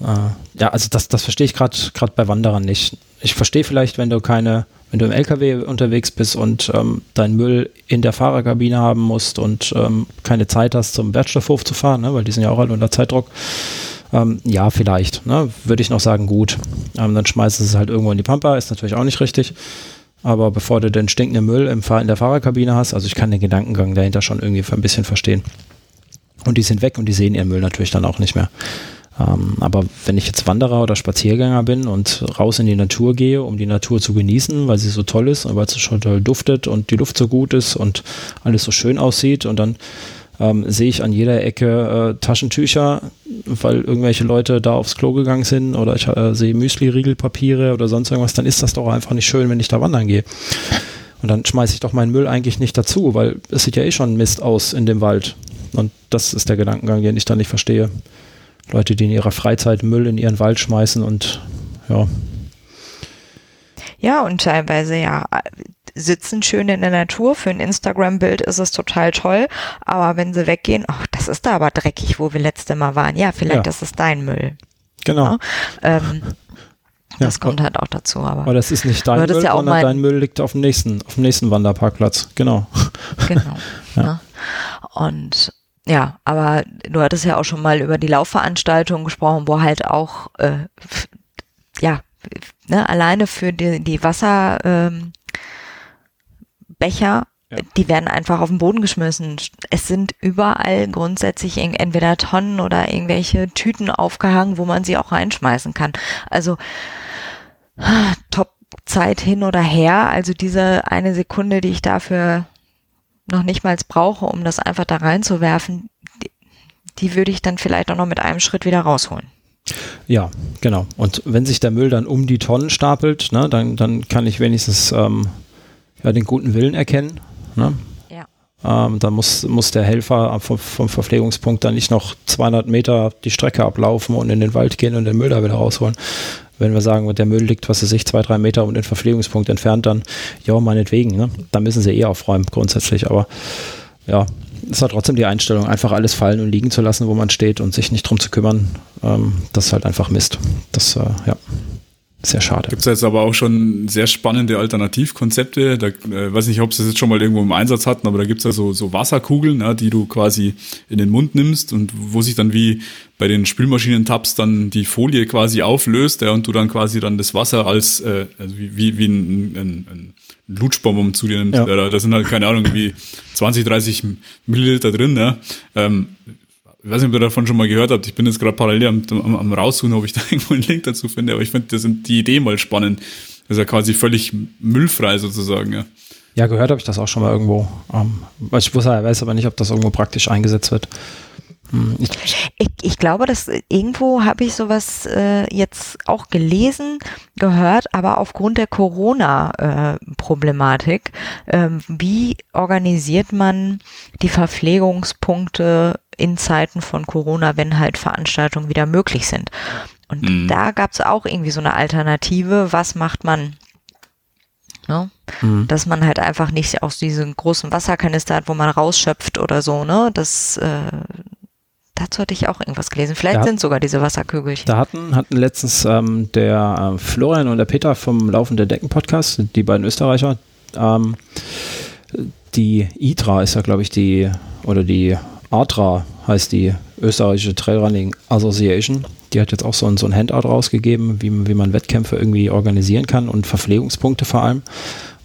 Ja, also das, das verstehe ich gerade gerade bei Wanderern nicht. Ich verstehe vielleicht, wenn du keine, wenn du im LKW unterwegs bist und ähm, deinen Müll in der Fahrerkabine haben musst und ähm, keine Zeit hast, zum Wertstoffhof zu fahren, ne, weil die sind ja auch alle unter Zeitdruck. Ähm, ja, vielleicht. Ne, Würde ich noch sagen, gut. Ähm, dann schmeißt es halt irgendwo in die Pampa, ist natürlich auch nicht richtig. Aber bevor du den stinkenden Müll im in der Fahrerkabine hast, also ich kann den Gedankengang dahinter schon irgendwie ein bisschen verstehen. Und die sind weg und die sehen ihren Müll natürlich dann auch nicht mehr. Ähm, aber wenn ich jetzt Wanderer oder Spaziergänger bin und raus in die Natur gehe, um die Natur zu genießen, weil sie so toll ist und weil sie schon toll duftet und die Luft so gut ist und alles so schön aussieht und dann ähm, sehe ich an jeder Ecke äh, Taschentücher, weil irgendwelche Leute da aufs Klo gegangen sind oder ich äh, sehe Müsli-Riegelpapiere oder sonst irgendwas, dann ist das doch einfach nicht schön, wenn ich da wandern gehe. Und dann schmeiße ich doch meinen Müll eigentlich nicht dazu, weil es sieht ja eh schon Mist aus in dem Wald. Und das ist der Gedankengang, den ich da nicht verstehe. Leute, die in ihrer Freizeit Müll in ihren Wald schmeißen und ja, Ja, und teilweise ja sitzen schön in der Natur. Für ein Instagram-Bild ist es total toll. Aber wenn sie weggehen, ach, das ist da aber dreckig, wo wir letzte Mal waren. Ja, vielleicht Ja. ist es dein Müll. genau. Ja. Ähm, Ja, das kommt halt auch dazu. Aber Aber das ist nicht dein Müll, ja sondern dein Müll liegt auf dem nächsten, auf dem nächsten Wanderparkplatz. Genau. Genau. Und ja, aber du hattest ja auch schon mal über die Laufveranstaltung gesprochen, wo halt auch äh, ja ne, alleine für die, die Wasserbecher, ähm, Becher, Ja. die werden einfach auf den Boden geschmissen. Es sind überall grundsätzlich entweder Tonnen oder irgendwelche Tüten aufgehangen, wo man sie auch reinschmeißen kann. Also ah, top Zeit hin oder her. Also diese eine Sekunde, die ich dafür noch nicht mal brauche, um das einfach da reinzuwerfen, die, die würde ich dann vielleicht auch noch mit einem Schritt wieder rausholen. Ja, genau. Und wenn sich der Müll dann um die Tonnen stapelt, ne, dann, dann kann ich wenigstens ähm, ja, den guten Willen erkennen. Ne? Ja. Ähm, da muss, muss der Helfer vom, vom Verpflegungspunkt dann nicht noch 200 Meter die Strecke ablaufen und in den Wald gehen und den Müll da wieder rausholen. Wenn wir sagen, der Müll liegt, was weiß ich, zwei, drei Meter um den Verpflegungspunkt entfernt, dann, ja, meinetwegen, ne? da müssen sie eh aufräumen, grundsätzlich. Aber ja, es hat trotzdem die Einstellung, einfach alles fallen und liegen zu lassen, wo man steht und sich nicht drum zu kümmern. Ähm, das ist halt einfach Mist. Das, äh, ja, sehr schade. Gibt es jetzt aber auch schon sehr spannende Alternativkonzepte. Da äh, weiß nicht, ob sie das jetzt schon mal irgendwo im Einsatz hatten, aber da gibt es ja so, so Wasserkugeln, ja, die du quasi in den Mund nimmst und wo sich dann wie bei den Spülmaschinentabs dann die Folie quasi auflöst ja, und du dann quasi dann das Wasser als äh, also wie, wie, wie ein, ein, ein Lutschbonbon zu dir nimmst. Ja. Da, da sind halt, keine Ahnung, wie 20, 30 Milliliter drin. Ja. Ähm, ich weiß nicht, ob ihr davon schon mal gehört habt. Ich bin jetzt gerade parallel am, am, am raussuchen, ob ich da irgendwo einen Link dazu finde. Aber ich finde, das sind die Idee mal spannend. Das ist ja quasi völlig müllfrei sozusagen. Ja. Ja, gehört habe ich das auch schon mal irgendwo. Ähm, ich weiß aber nicht, ob das irgendwo praktisch eingesetzt wird. Hm, Ich, Ich, ich glaube, dass äh, irgendwo habe ich sowas äh, jetzt auch gelesen, gehört, aber aufgrund der Corona-Problematik, ähm, wie organisiert man die Verpflegungspunkte in Zeiten von Corona, wenn halt Veranstaltungen wieder möglich sind? Und Mhm. da gab es auch irgendwie so eine Alternative. Was macht man? Ne? hm, Dass man halt einfach nicht aus diesem großen Wasserkanister hat, wo man rausschöpft oder so, ne? Das, äh, dazu hatte ich auch irgendwas gelesen. Vielleicht sind sogar diese Wasserkügelchen. Da hatten, hatten letztens ähm, der äh, Florian und der Peter vom Laufende Decken Podcast, die beiden Österreicher, ähm, die ITRA ist ja, glaube ich, die, oder die ATRA heißt die österreichische Trailrunning Association. Die hat jetzt auch so ein, so ein Handout rausgegeben, wie, wie man Wettkämpfe irgendwie organisieren kann und Verpflegungspunkte vor allem,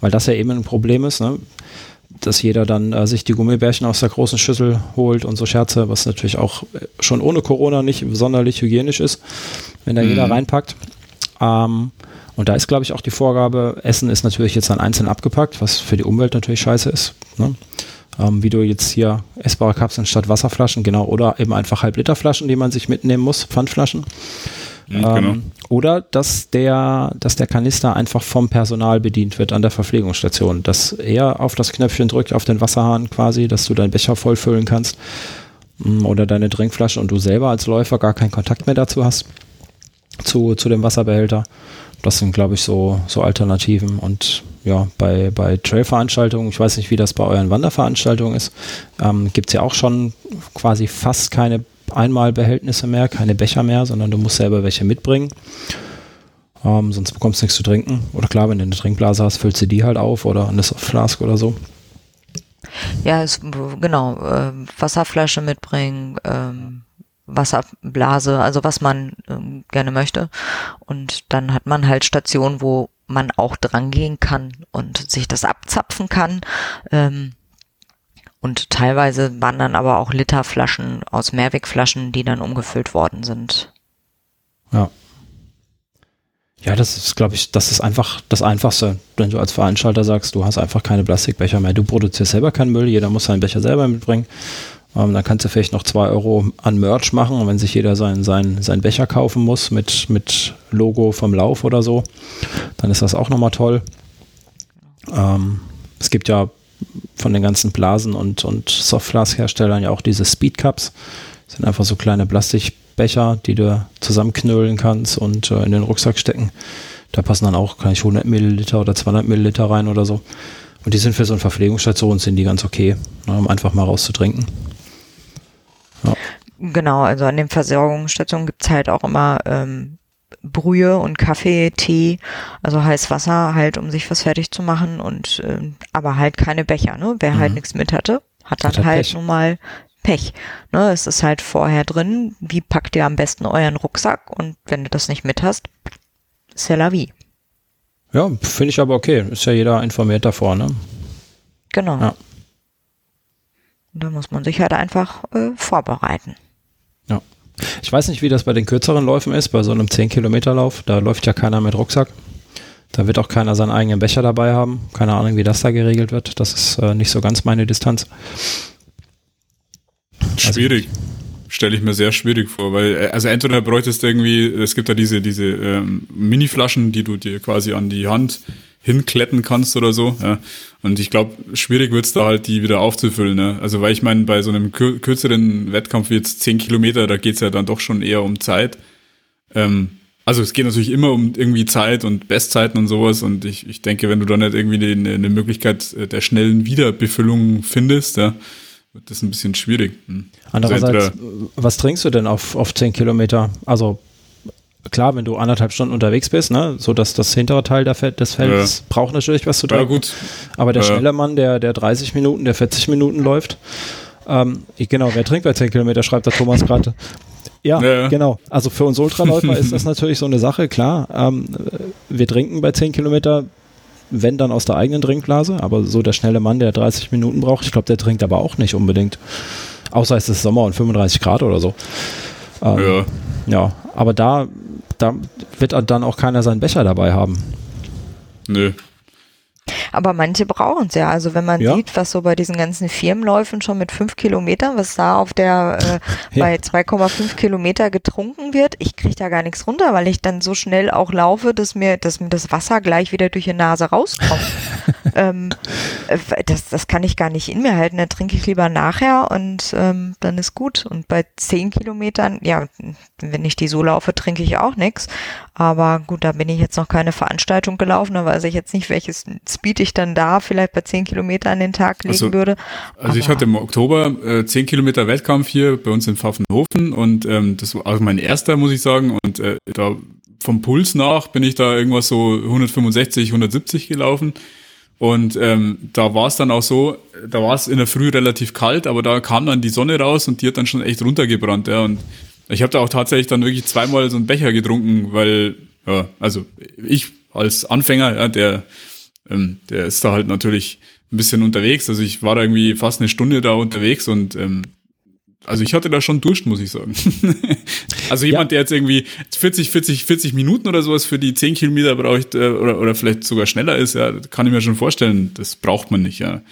weil das ja eben ein Problem ist. Ne? Dass jeder dann äh, sich die Gummibärchen aus der großen Schüssel holt und so Scherze, was natürlich auch äh, schon ohne Corona nicht sonderlich hygienisch ist, wenn da mhm. jeder reinpackt. Ähm, und da ist, glaube ich, auch die Vorgabe, Essen ist natürlich jetzt dann einzeln abgepackt, was für die Umwelt natürlich scheiße ist. Ne? Ähm, wie du jetzt hier essbare Kapseln statt Wasserflaschen, genau, oder eben einfach Halbliterflaschen, die man sich mitnehmen muss, Pfandflaschen. Mhm, genau. ähm, oder dass der, dass der Kanister einfach vom Personal bedient wird an der Verpflegungsstation, dass er auf das Knöpfchen drückt, auf den Wasserhahn quasi, dass du deinen Becher vollfüllen kannst mm, oder deine Trinkflasche und du selber als Läufer gar keinen Kontakt mehr dazu hast, zu, zu dem Wasserbehälter. Das sind, glaube ich, so, so Alternativen. Und ja, bei, bei Trail-Veranstaltungen, ich weiß nicht, wie das bei euren Wanderveranstaltungen ist, ähm, gibt es ja auch schon quasi fast keine Einmalbehältnisse mehr, keine Becher mehr, sondern du musst selber welche mitbringen. Ähm, sonst bekommst du nichts zu trinken. Oder klar, wenn du eine Trinkblase hast, füllst du die halt auf oder eine Softflask oder so. Ja, es, genau. Äh, Wasserflasche mitbringen, ähm, Wasserblase, also was man ähm, gerne möchte. Und dann hat man halt Stationen, wo man auch dran gehen kann und sich das abzapfen kann. Ähm, und teilweise waren dann aber auch Literflaschen aus Mehrwegflaschen, die dann umgefüllt worden sind. Ja. Ja, das ist, glaube ich, das ist einfach das Einfachste, wenn du als Veranstalter sagst, du hast einfach keine Plastikbecher mehr. Du produzierst selber keinen Müll, jeder muss seinen Becher selber mitbringen. Ähm, dann kannst du vielleicht noch zwei Euro an Merch machen, und wenn sich jeder seinen sein, sein Becher kaufen muss mit, mit Logo vom Lauf oder so, dann ist das auch nochmal toll. Ähm, es gibt ja von den ganzen Blasen und, und Softflask-Herstellern ja auch diese Speedcups. Das sind einfach so kleine Plastikbecher, die du zusammenknüllen kannst und äh, in den Rucksack stecken. Da passen dann auch, kann ich 100 Milliliter oder 200 Milliliter rein oder so. Und die sind für so eine Verpflegungsstation, sind die ganz okay, ne, um einfach mal rauszutrinken. Ja. Genau, also an den Versorgungsstationen gibt es halt auch immer ähm, Brühe und Kaffee, Tee, also heiß Wasser halt, um sich was fertig zu machen und äh, aber halt keine Becher, ne? Wer halt mhm. halt nichts mit hatte, hat dann hat halt Pech. nun mal Pech. Ne? Es ist halt vorher drin, wie packt ihr am besten euren Rucksack und wenn du das nicht mit hast, c'est la vie. Ja, finde ich aber okay. Ist ja jeder informiert davor, ne? Genau. Ja. Da muss man sich halt einfach äh, vorbereiten. Ich weiß nicht, wie das bei den kürzeren Läufen ist, bei so einem 10-Kilometer-Lauf. Da läuft ja keiner mit Rucksack. Da wird auch keiner seinen eigenen Becher dabei haben. Keine Ahnung, wie das da geregelt wird. Das ist äh, nicht so ganz meine Distanz. Also schwierig. Also, Stelle ich mir sehr schwierig vor, weil, äh, also entweder bräuchtest du irgendwie, es gibt da diese, diese ähm, Mini-Flaschen, die du dir quasi an die Hand hinkletten kannst oder so. Ja. Und ich glaube, schwierig wird's da halt, die wieder aufzufüllen. Ne? Also weil ich meine, bei so einem kürzeren Wettkampf wie jetzt 10 Kilometer, da geht's ja dann doch schon eher um Zeit. Ähm, also es geht natürlich immer um irgendwie Zeit und Bestzeiten und sowas. Und ich, ich denke, wenn du da nicht irgendwie eine, eine Möglichkeit der schnellen Wiederbefüllung findest, ja, wird das ein bisschen schwierig. Hm. Andererseits, was trinkst du denn auf, auf 10 Kilometer? Also klar, wenn du anderthalb Stunden unterwegs bist, ne, so dass das hintere Teil der Feld, des Felds ja. braucht natürlich was zu trinken. Ja, gut. Aber der ja. schnelle Mann, der, der 30 Minuten, der 40 Minuten läuft, ähm, genau, wer trinkt bei 10 Kilometer, schreibt der Thomas gerade. Ja, ja, genau. Also für uns Ultraläufer ist das natürlich so eine Sache, klar. Ähm, wir trinken bei 10 Kilometer, wenn dann aus der eigenen Trinkblase, aber so der schnelle Mann, der 30 Minuten braucht, ich glaube, der trinkt aber auch nicht unbedingt. Außer es ist Sommer und 35 Grad oder so. Ähm, ja. Ja, aber da da wird dann auch keiner seinen Becher dabei haben. Nö. Aber manche brauchen es ja. Also wenn man ja. sieht, was so bei diesen ganzen Firmenläufen schon mit fünf Kilometern, was da auf der äh, ja. bei 2,5 Kilometer getrunken wird, ich kriege da gar nichts runter, weil ich dann so schnell auch laufe, dass mir, dass mir das Wasser gleich wieder durch die Nase rauskommt. ähm, äh, das, das kann ich gar nicht in mir halten. Dann trinke ich lieber nachher und ähm, dann ist gut. Und bei zehn Kilometern, ja, wenn ich die so laufe, trinke ich auch nichts. Aber gut, da bin ich jetzt noch keine Veranstaltung gelaufen, da weiß ich jetzt nicht, welches Speed ich dann da vielleicht bei zehn Kilometern an den Tag legen also, würde. Also Aber ich hatte im Oktober äh, zehn Kilometer Wettkampf hier bei uns in Pfaffenhofen und ähm, das war also mein erster, muss ich sagen. Und äh, da vom Puls nach bin ich da irgendwas so 165, 170 gelaufen. Und ähm, da war es dann auch so, da war es in der Früh relativ kalt, aber da kam dann die Sonne raus und die hat dann schon echt runtergebrannt. Ja. Und ich habe da auch tatsächlich dann wirklich zweimal so einen Becher getrunken, weil, ja, also ich als Anfänger, ja, der, ähm, der ist da halt natürlich ein bisschen unterwegs. Also ich war da irgendwie fast eine Stunde da unterwegs und ähm, also ich hatte da schon Durst, muss ich sagen. also jemand, ja. der jetzt irgendwie 40, 40, 40 Minuten oder sowas für die 10 Kilometer braucht äh, oder, oder vielleicht sogar schneller ist, ja, kann ich mir schon vorstellen, das braucht man nicht, ja.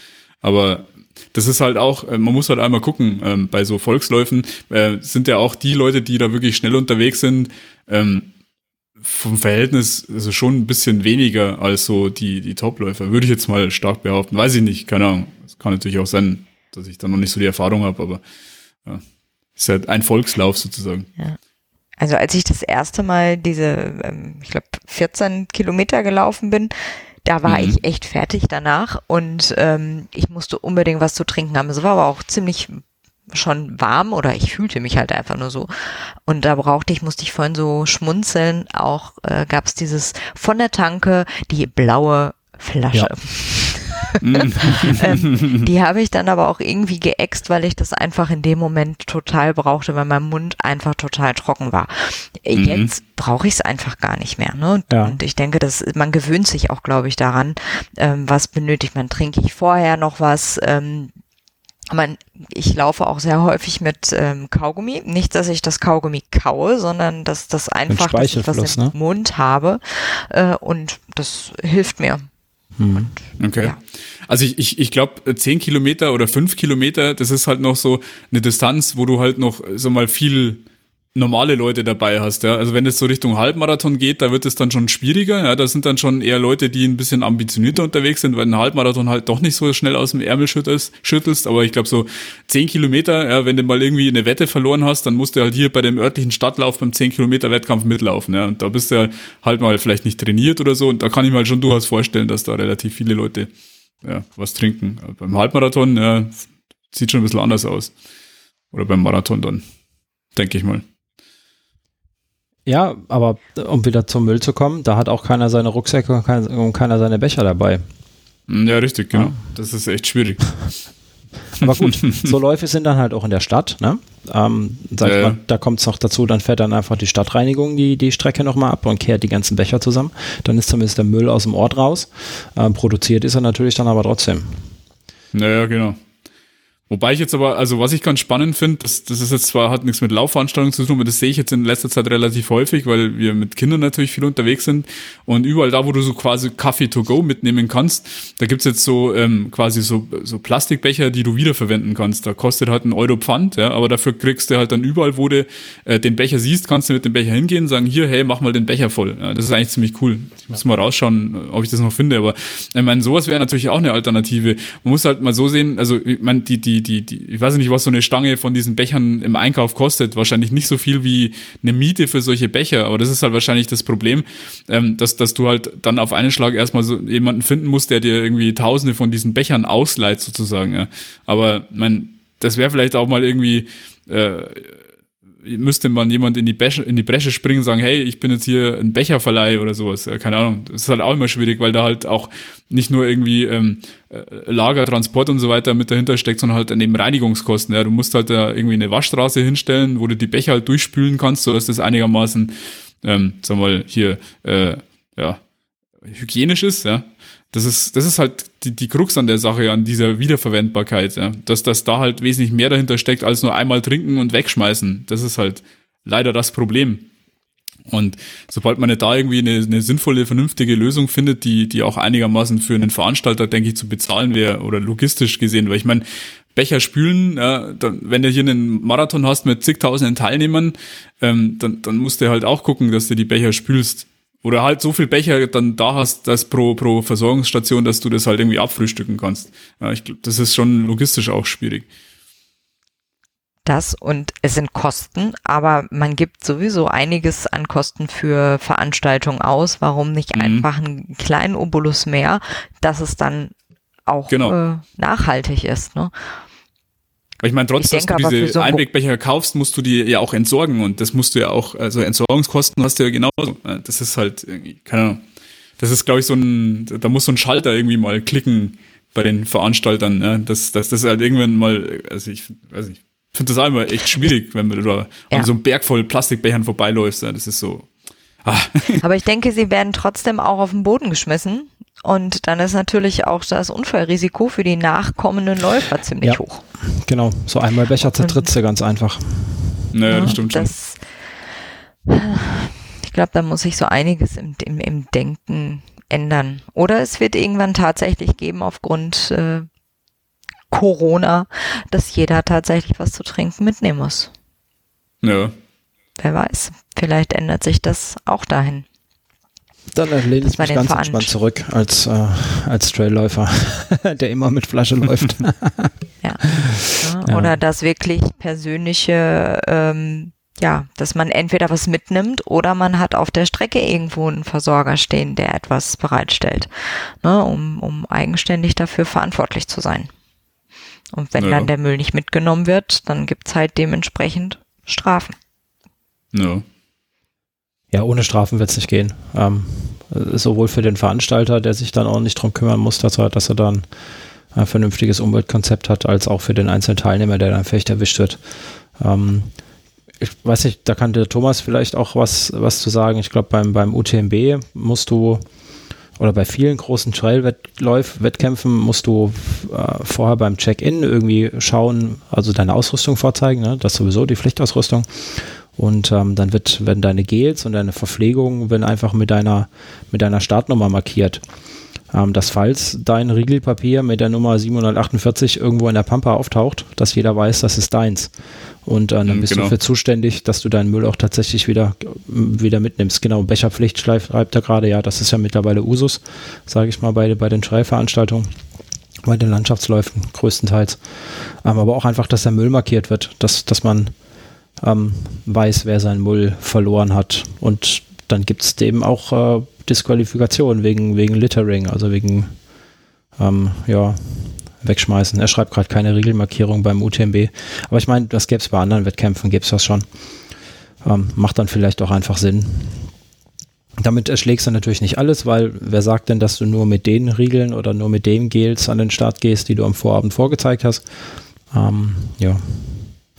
Aber das ist halt auch, äh, man muss halt einmal gucken, ähm, bei so Volksläufen äh, sind ja auch die Leute, die da wirklich schnell unterwegs sind, ähm, vom Verhältnis also schon ein bisschen weniger als so die, die Topläufer, würde ich jetzt mal stark behaupten. Weiß ich nicht, keine Ahnung. Es kann natürlich auch sein, dass ich da noch nicht so die Erfahrung habe, aber ja, ist halt ein Volkslauf sozusagen. Ja. Also als ich das erste Mal diese, ähm, ich glaube, 14 Kilometer gelaufen bin, da war mhm. ich echt fertig danach und ähm, ich musste unbedingt was zu trinken haben. Es war aber auch ziemlich schon warm oder ich fühlte mich halt einfach nur so. Und da brauchte ich, musste ich vorhin so schmunzeln. Auch äh, gab es dieses von der Tanke, die blaue Flasche. Ja. ähm, die habe ich dann aber auch irgendwie geäxt, weil ich das einfach in dem Moment total brauchte, weil mein Mund einfach total trocken war. Mhm. Jetzt brauche ich es einfach gar nicht mehr. Ne? Ja. Und ich denke, dass man gewöhnt sich auch, glaube ich, daran, ähm, was benötigt man. Trinke ich vorher noch was? Ähm, man, ich laufe auch sehr häufig mit ähm, Kaugummi. Nicht, dass ich das Kaugummi kaue, sondern dass das einfach, dass ich was im ne? Mund habe. Äh, und das hilft mir. Hm. Okay. Ja. Also ich, ich, ich glaube, zehn Kilometer oder fünf Kilometer, das ist halt noch so eine Distanz, wo du halt noch so mal viel normale Leute dabei hast, ja. Also wenn es so Richtung Halbmarathon geht, da wird es dann schon schwieriger, ja. Da sind dann schon eher Leute, die ein bisschen ambitionierter unterwegs sind, weil ein Halbmarathon halt doch nicht so schnell aus dem Ärmel schüttelst. schüttelst. Aber ich glaube so zehn Kilometer, ja, wenn du mal irgendwie eine Wette verloren hast, dann musst du halt hier bei dem örtlichen Stadtlauf beim zehn Kilometer Wettkampf mitlaufen, ja. Und da bist du halt mal vielleicht nicht trainiert oder so. Und da kann ich mir halt schon durchaus vorstellen, dass da relativ viele Leute ja, was trinken. beim Halbmarathon, ja, sieht schon ein bisschen anders aus. Oder beim Marathon dann, denke ich mal. Ja, aber um wieder zum Müll zu kommen, da hat auch keiner seine Rucksäcke und keiner seine Becher dabei. Hm, ja, richtig, genau. Ja. Das ist echt schwierig. Aber gut, so Läufe sind dann halt auch in der Stadt. Ne? Ähm, sag ja, mal, da kommt es noch dazu, dann fährt dann einfach die Stadtreinigung die, die Strecke nochmal ab und kehrt die ganzen Becher zusammen. Dann ist zumindest der Müll aus dem Ort raus. Ähm, produziert ist er natürlich dann aber trotzdem. Naja, genau. Wobei ich jetzt aber, also was ich ganz spannend finde, das, das ist jetzt zwar, hat nichts mit Laufveranstaltungen zu tun, aber das sehe ich jetzt in letzter Zeit relativ häufig, weil wir mit Kindern natürlich viel unterwegs sind. Und überall da, wo du so quasi Kaffee to go mitnehmen kannst, da gibt's jetzt so ähm, quasi so, so Plastikbecher, die du wiederverwenden kannst. Da kostet halt ein Euro Pfand, ja, aber dafür kriegst du halt dann überall, wo du äh, den Becher siehst, kannst du mit dem Becher hingehen sagen, hier, hey, mach mal den Becher voll. Ja, das ist eigentlich ziemlich cool. Ich muss mal rausschauen, ob ich das noch finde, aber ich meine, sowas wäre natürlich auch eine Alternative. Man muss halt mal so sehen, also ich meine, die, die, die, die, ich weiß nicht, was so eine Stange von diesen Bechern im Einkauf kostet. Wahrscheinlich nicht so viel wie eine Miete für solche Becher, aber das ist halt wahrscheinlich das Problem, ähm, dass, dass du halt dann auf einen Schlag erstmal so jemanden finden musst, der dir irgendwie tausende von diesen Bechern ausleiht, sozusagen. Ja. Aber mein, das wäre vielleicht auch mal irgendwie äh, müsste man jemand in die, Bresche, in die Bresche springen und sagen, hey, ich bin jetzt hier ein Becherverleih oder sowas. Keine Ahnung. Das ist halt auch immer schwierig, weil da halt auch nicht nur irgendwie ähm, äh, Lager, Transport und so weiter mit dahinter steckt, sondern halt neben Reinigungskosten. Ja, du musst halt da irgendwie eine Waschstraße hinstellen, wo du die Becher halt durchspülen kannst, so dass das einigermaßen, ähm, sag mal, hier, äh, ja, hygienisch ist, ja. Das ist, das ist halt die, die Krux an der Sache, an dieser Wiederverwendbarkeit, ja. Dass, dass da halt wesentlich mehr dahinter steckt, als nur einmal trinken und wegschmeißen. Das ist halt leider das Problem. Und sobald man da irgendwie eine, eine sinnvolle, vernünftige Lösung findet, die, die auch einigermaßen für einen Veranstalter, denke ich, zu bezahlen wäre oder logistisch gesehen, weil ich meine, Becher spülen, ja, dann, wenn du hier einen Marathon hast mit zigtausenden Teilnehmern, ähm, dann, dann musst du halt auch gucken, dass du die Becher spülst oder halt so viel Becher dann da hast, dass pro, pro Versorgungsstation, dass du das halt irgendwie abfrühstücken kannst. Ja, ich glaube, das ist schon logistisch auch schwierig. Das und es sind Kosten, aber man gibt sowieso einiges an Kosten für Veranstaltungen aus. Warum nicht mhm. einfach einen kleinen Obolus mehr, dass es dann auch genau. äh, nachhaltig ist. Ne? Ich meine, trotz, ich dass du diese so Einwegbecher kaufst, musst du die ja auch entsorgen und das musst du ja auch, also Entsorgungskosten hast du ja genauso. Das ist halt, keine Ahnung. Das ist, glaube ich, so ein, da muss so ein Schalter irgendwie mal klicken bei den Veranstaltern, ne? dass, dass das halt irgendwann mal, also ich weiß nicht, finde das immer echt schwierig, wenn du da ja. an so einem Berg voll Plastikbechern vorbeiläufst. Ja? Das ist so. Ah. Aber ich denke, sie werden trotzdem auch auf den Boden geschmissen. Und dann ist natürlich auch das Unfallrisiko für die nachkommenden Läufer ziemlich ja, hoch. Genau, so einmal Becher zertrittst du ganz einfach. Naja, das stimmt schon. Das, ich glaube, da muss sich so einiges im, im, im, Denken ändern. Oder es wird irgendwann tatsächlich geben, aufgrund äh, Corona, dass jeder tatsächlich was zu trinken mitnehmen muss. Ja. Wer weiß, vielleicht ändert sich das auch dahin. Dann lehne ich mich ganz entspannt zurück als, äh, als Trailläufer, der immer mit Flasche läuft. ja. ja. Oder das wirklich persönliche, ähm, ja, dass man entweder was mitnimmt oder man hat auf der Strecke irgendwo einen Versorger stehen, der etwas bereitstellt, ne, um, um eigenständig dafür verantwortlich zu sein. Und wenn ja. dann der Müll nicht mitgenommen wird, dann gibt's halt dementsprechend Strafen. Ja. Ja, ohne Strafen wird es nicht gehen. Ähm, sowohl für den Veranstalter, der sich dann auch nicht drum kümmern muss, dass er, dass er dann ein vernünftiges Umweltkonzept hat, als auch für den einzelnen Teilnehmer, der dann vielleicht erwischt wird. Ähm, ich weiß nicht, da kann der Thomas vielleicht auch was, was zu sagen. Ich glaube, beim, beim UTMB musst du, oder bei vielen großen Trail-Wettkämpfen musst du äh, vorher beim Check-in irgendwie schauen, also deine Ausrüstung vorzeigen, ne? das ist sowieso die Pflichtausrüstung. Und ähm, dann wird, werden deine Gels und deine Verpflegung werden einfach mit deiner, mit deiner Startnummer markiert. Ähm, dass falls dein Riegelpapier mit der Nummer 748 irgendwo in der Pampa auftaucht, dass jeder weiß, das ist deins. Und äh, dann mhm, bist genau. du für zuständig, dass du deinen Müll auch tatsächlich wieder, wieder mitnimmst. Genau, Becherpflicht schreibt er gerade, ja, das ist ja mittlerweile Usus, sage ich mal, bei, bei den Schreiveranstaltungen bei den Landschaftsläufen größtenteils. Ähm, aber auch einfach, dass der Müll markiert wird, dass, dass man ähm, weiß, wer seinen Müll verloren hat. Und dann gibt es dem auch äh, Disqualifikation wegen, wegen Littering, also wegen ähm, ja, wegschmeißen. Er schreibt gerade keine Regelmarkierung beim UTMB. Aber ich meine, das gäbe es bei anderen Wettkämpfen, gäbe es das schon. Ähm, macht dann vielleicht auch einfach Sinn. Damit erschlägst du natürlich nicht alles, weil wer sagt denn, dass du nur mit den Riegeln oder nur mit den Gels an den Start gehst, die du am Vorabend vorgezeigt hast? Ähm, ja,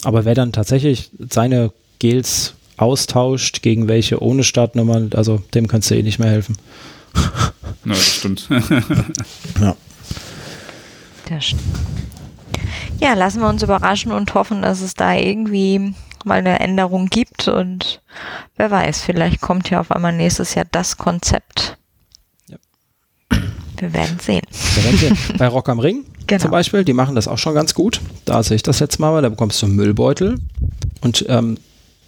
aber wer dann tatsächlich seine Gels austauscht gegen welche ohne Startnummern, also dem kannst du eh nicht mehr helfen. Ja, das stimmt. ja. Das stimmt. Ja, lassen wir uns überraschen und hoffen, dass es da irgendwie mal eine Änderung gibt und wer weiß, vielleicht kommt ja auf einmal nächstes Jahr das Konzept. Ja. Wir werden sehen. Wir werden sehen. Bei Rock am Ring genau. zum Beispiel, die machen das auch schon ganz gut. Da sehe ich das jetzt mal, da bekommst du einen Müllbeutel und ähm,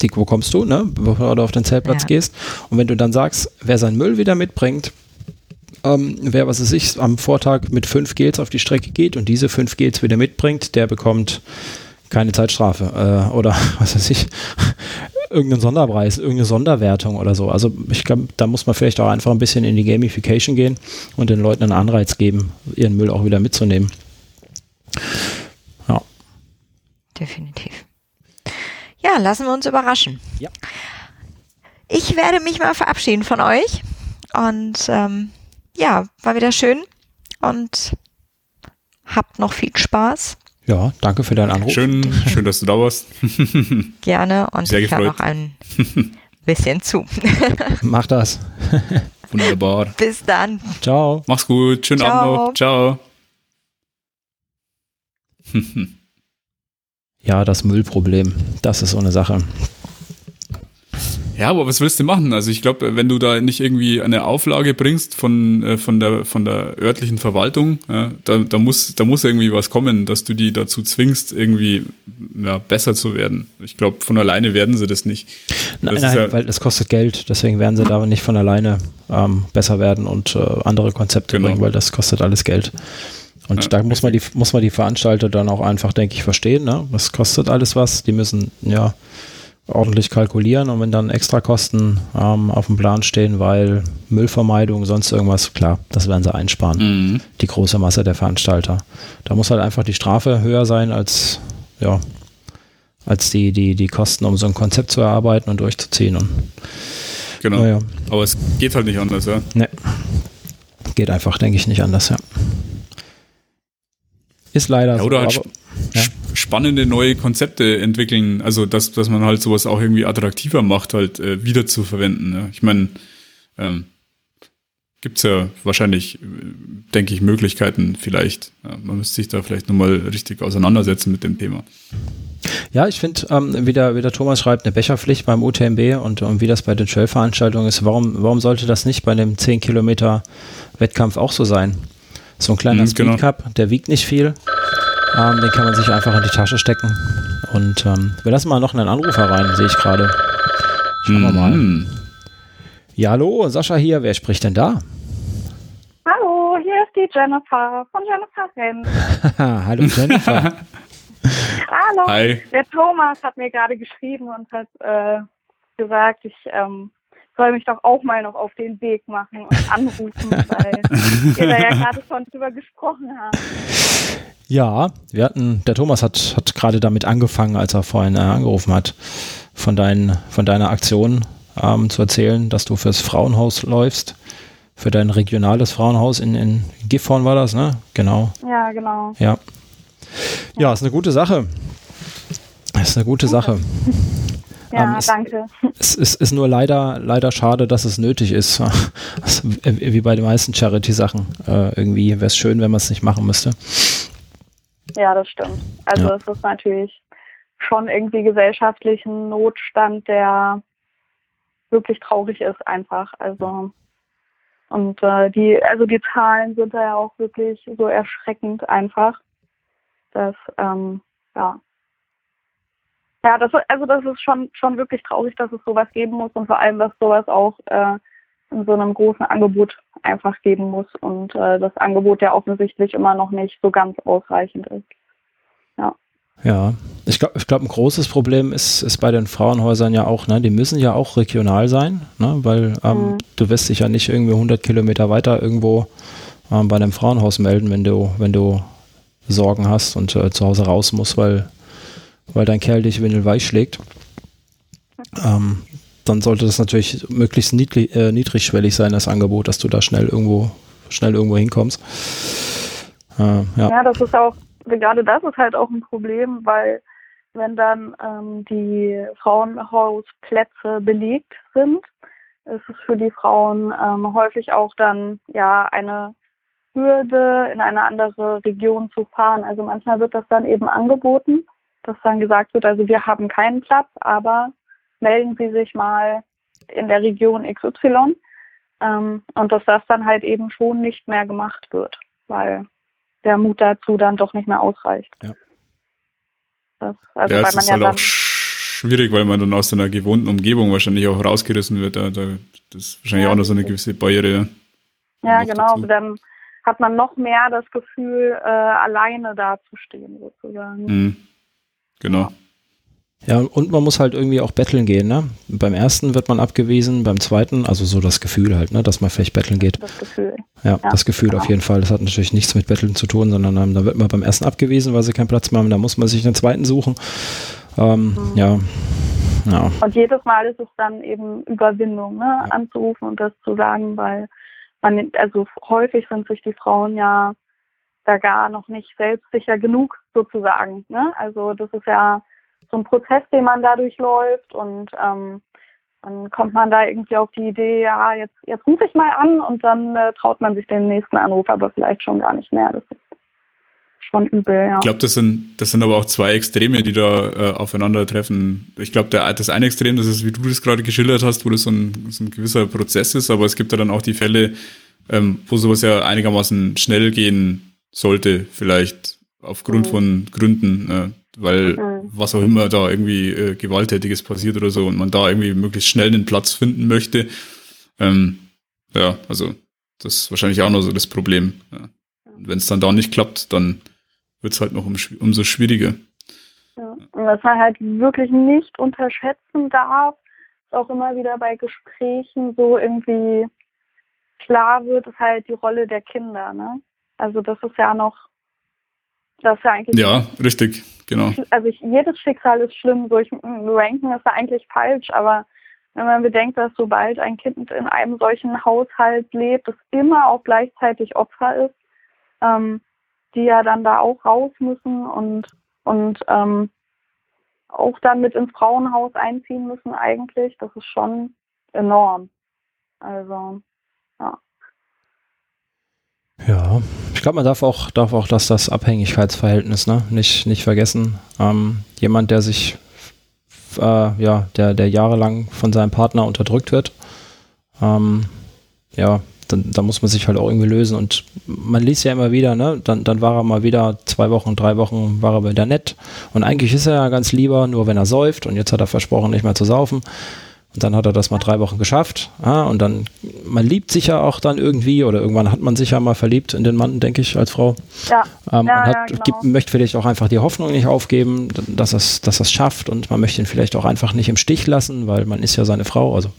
die bekommst du, ne, bevor du auf den Zeltplatz ja. gehst. Und wenn du dann sagst, wer seinen Müll wieder mitbringt, ähm, wer, was es sich am Vortag mit fünf Gels auf die Strecke geht und diese fünf Gels wieder mitbringt, der bekommt keine Zeitstrafe äh, oder was weiß ich, irgendeinen Sonderpreis, irgendeine Sonderwertung oder so. Also ich glaube, da muss man vielleicht auch einfach ein bisschen in die Gamification gehen und den Leuten einen Anreiz geben, ihren Müll auch wieder mitzunehmen. Ja. Definitiv. Ja, lassen wir uns überraschen. Ja. Ich werde mich mal verabschieden von euch. Und ähm, ja, war wieder schön. Und habt noch viel Spaß. Ja, danke für deinen Anruf. Schön, schön, dass du da warst. Gerne und Sehr ich höre noch ein bisschen zu. Mach das. Wunderbar. Bis dann. Ciao. Mach's gut. Schönen Ciao. Abend noch. Ciao. ja, das Müllproblem, das ist so eine Sache. Ja, aber was willst du machen? Also ich glaube, wenn du da nicht irgendwie eine Auflage bringst von, äh, von, der, von der örtlichen Verwaltung, ja, da, da, muss, da muss irgendwie was kommen, dass du die dazu zwingst, irgendwie ja, besser zu werden. Ich glaube, von alleine werden sie das nicht. Nein, das nein, ja, weil das kostet Geld, deswegen werden sie da nicht von alleine ähm, besser werden und äh, andere Konzepte genau. bringen, weil das kostet alles Geld. Und ja, da muss man die muss man die Veranstalter dann auch einfach, denke ich, verstehen. Ne? Das kostet alles was. Die müssen ja ordentlich kalkulieren und wenn dann Extrakosten ähm, auf dem Plan stehen, weil Müllvermeidung, sonst irgendwas, klar, das werden sie einsparen. Mhm. Die große Masse der Veranstalter. Da muss halt einfach die Strafe höher sein als, ja, als die, die, die Kosten, um so ein Konzept zu erarbeiten und durchzuziehen. Und, genau. Ja. Aber es geht halt nicht anders, ja. Nee. Geht einfach, denke ich, nicht anders, ja. Ist leider ja, so. Oder halt ja. spannende neue Konzepte entwickeln, also dass, dass man halt sowas auch irgendwie attraktiver macht, halt äh, wieder zu verwenden. Ja. Ich meine, ähm, gibt es ja wahrscheinlich, äh, denke ich, Möglichkeiten vielleicht. Ja, man müsste sich da vielleicht nochmal richtig auseinandersetzen mit dem Thema. Ja, ich finde, ähm, wie, der, wie der Thomas schreibt, eine Becherpflicht beim UTMB und, und wie das bei den Trail-Veranstaltungen ist, warum, warum sollte das nicht bei einem 10 Kilometer Wettkampf auch so sein? So ein kleiner mhm, Speed Cup, genau. der wiegt nicht viel. Ähm, den kann man sich einfach in die Tasche stecken. Und ähm, wir lassen mal noch einen Anrufer rein, sehe ich gerade. Schauen wir mal. Mhm. Ja, hallo, Sascha hier. Wer spricht denn da? Hallo, hier ist die Jennifer von Jennifer Renn. hallo Jennifer. hallo. Hi. Der Thomas hat mir gerade geschrieben und hat äh, gesagt, ich ähm, soll mich doch auch mal noch auf den Weg machen und anrufen, weil wir da ja gerade schon drüber gesprochen haben. Ja, wir hatten, der Thomas hat, hat gerade damit angefangen, als er vorhin äh, angerufen hat, von, dein, von deiner Aktion ähm, zu erzählen, dass du fürs Frauenhaus läufst, für dein regionales Frauenhaus in, in Gifhorn war das, ne? Genau. Ja, genau. Ja. Ja, ist eine gute Sache. Ist eine gute Sache. Ja, ähm, es, danke. Es, es, ist nur leider, leider schade, dass es nötig ist. Wie bei den meisten Charity-Sachen. Äh, irgendwie wäre es schön, wenn man es nicht machen müsste. Ja, das stimmt. Also ja. es ist natürlich schon irgendwie gesellschaftlichen Notstand, der wirklich traurig ist einfach. Also und äh, die, also die Zahlen sind da ja auch wirklich so erschreckend einfach, dass ähm, ja ja, das, also das ist schon, schon wirklich traurig, dass es sowas geben muss und vor allem, dass sowas auch äh, in so einem großen Angebot einfach geben muss und äh, das Angebot ja offensichtlich immer noch nicht so ganz ausreichend ist. Ja. Ja, ich glaube, ich glaub, ein großes Problem ist, ist bei den Frauenhäusern ja auch, ne, die müssen ja auch regional sein, ne, weil ähm, mhm. du wirst dich ja nicht irgendwie 100 Kilometer weiter irgendwo ähm, bei einem Frauenhaus melden, wenn du, wenn du Sorgen hast und äh, zu Hause raus musst, weil weil dein Kerl dich windelweich schlägt, ähm, dann sollte das natürlich möglichst niedrig, äh, niedrigschwellig sein, das Angebot, dass du da schnell irgendwo, schnell irgendwo hinkommst. Äh, ja. ja, das ist auch, gerade das ist halt auch ein Problem, weil wenn dann ähm, die Frauenhausplätze belegt sind, ist es für die Frauen ähm, häufig auch dann ja eine Hürde, in eine andere Region zu fahren. Also manchmal wird das dann eben angeboten dass dann gesagt wird, also wir haben keinen Platz, aber melden Sie sich mal in der Region XY ähm, und dass das dann halt eben schon nicht mehr gemacht wird, weil der Mut dazu dann doch nicht mehr ausreicht. Ja, das, also ja, es ist ja halt auch schwierig, weil man dann aus seiner gewohnten Umgebung wahrscheinlich auch rausgerissen wird. Da, das ist wahrscheinlich ja, auch noch so eine gewisse Barriere. Ja, genau. Dazu. Dann hat man noch mehr das Gefühl, äh, alleine dazustehen sozusagen. Mhm. Genau. Ja, und man muss halt irgendwie auch betteln gehen, ne? Beim ersten wird man abgewiesen, beim zweiten, also so das Gefühl halt, ne, dass man vielleicht betteln geht. Das Gefühl. Ja, ja das Gefühl genau. auf jeden Fall. Das hat natürlich nichts mit Betteln zu tun, sondern ähm, da wird man beim ersten abgewiesen, weil sie keinen Platz mehr haben. Da muss man sich einen zweiten suchen. Ähm, mhm. Ja. Ja. Und jedes Mal ist es dann eben Überwindung, ne, ja. anzurufen und das zu sagen, weil man, also häufig sind sich die Frauen ja da gar noch nicht selbstsicher genug sozusagen. Ne? Also das ist ja so ein Prozess, den man da durchläuft und ähm, dann kommt man da irgendwie auf die Idee, ja, jetzt, jetzt rufe ich mal an und dann äh, traut man sich den nächsten Anruf, aber vielleicht schon gar nicht mehr. Das ist schon übel, ja. Ich glaube, das sind, das sind aber auch zwei Extreme, die da äh, aufeinandertreffen. Ich glaube, das eine Extrem, das ist, wie du das gerade geschildert hast, wo das so ein, so ein gewisser Prozess ist, aber es gibt ja dann auch die Fälle, ähm, wo sowas ja einigermaßen schnell gehen sollte, vielleicht aufgrund mhm. von Gründen, äh, weil mhm. was auch immer da irgendwie äh, Gewalttätiges passiert oder so und man da irgendwie möglichst schnell einen Platz finden möchte. Ähm, ja, also das ist wahrscheinlich auch noch so das Problem. Ja. Wenn es dann da nicht klappt, dann wird es halt noch um, umso schwieriger. Ja. Und was man halt wirklich nicht unterschätzen darf, ist auch immer wieder bei Gesprächen so irgendwie klar wird, ist halt die Rolle der Kinder. Ne? Also das ist ja noch, das ist ja eigentlich. Ja, richtig, genau. Also ich, jedes Schicksal ist schlimm, durch ranken ist ja eigentlich falsch, aber wenn man bedenkt, dass sobald ein Kind in einem solchen Haushalt lebt, es immer auch gleichzeitig Opfer ist, ähm, die ja dann da auch raus müssen und, und ähm, auch dann mit ins Frauenhaus einziehen müssen eigentlich, das ist schon enorm. Also, ja. Ja, glaube, man darf auch, darf auch dass das Abhängigkeitsverhältnis ne? nicht, nicht vergessen. Ähm, jemand, der sich, äh, ja, der, der jahrelang von seinem Partner unterdrückt wird, ähm, ja, dann, dann muss man sich halt auch irgendwie lösen. Und man liest ja immer wieder, ne? Dann, dann war er mal wieder zwei Wochen, drei Wochen, war er wieder nett. Und eigentlich ist er ja ganz lieber, nur wenn er säuft. Und jetzt hat er versprochen, nicht mehr zu saufen. Und dann hat er das mal drei Wochen geschafft. Ja, und dann, man liebt sich ja auch dann irgendwie, oder irgendwann hat man sich ja mal verliebt in den Mann, denke ich, als Frau. Ja. Ähm, ja, hat, ja genau. gibt, möchte vielleicht auch einfach die Hoffnung nicht aufgeben, dass es, dass es schafft. Und man möchte ihn vielleicht auch einfach nicht im Stich lassen, weil man ist ja seine Frau. Also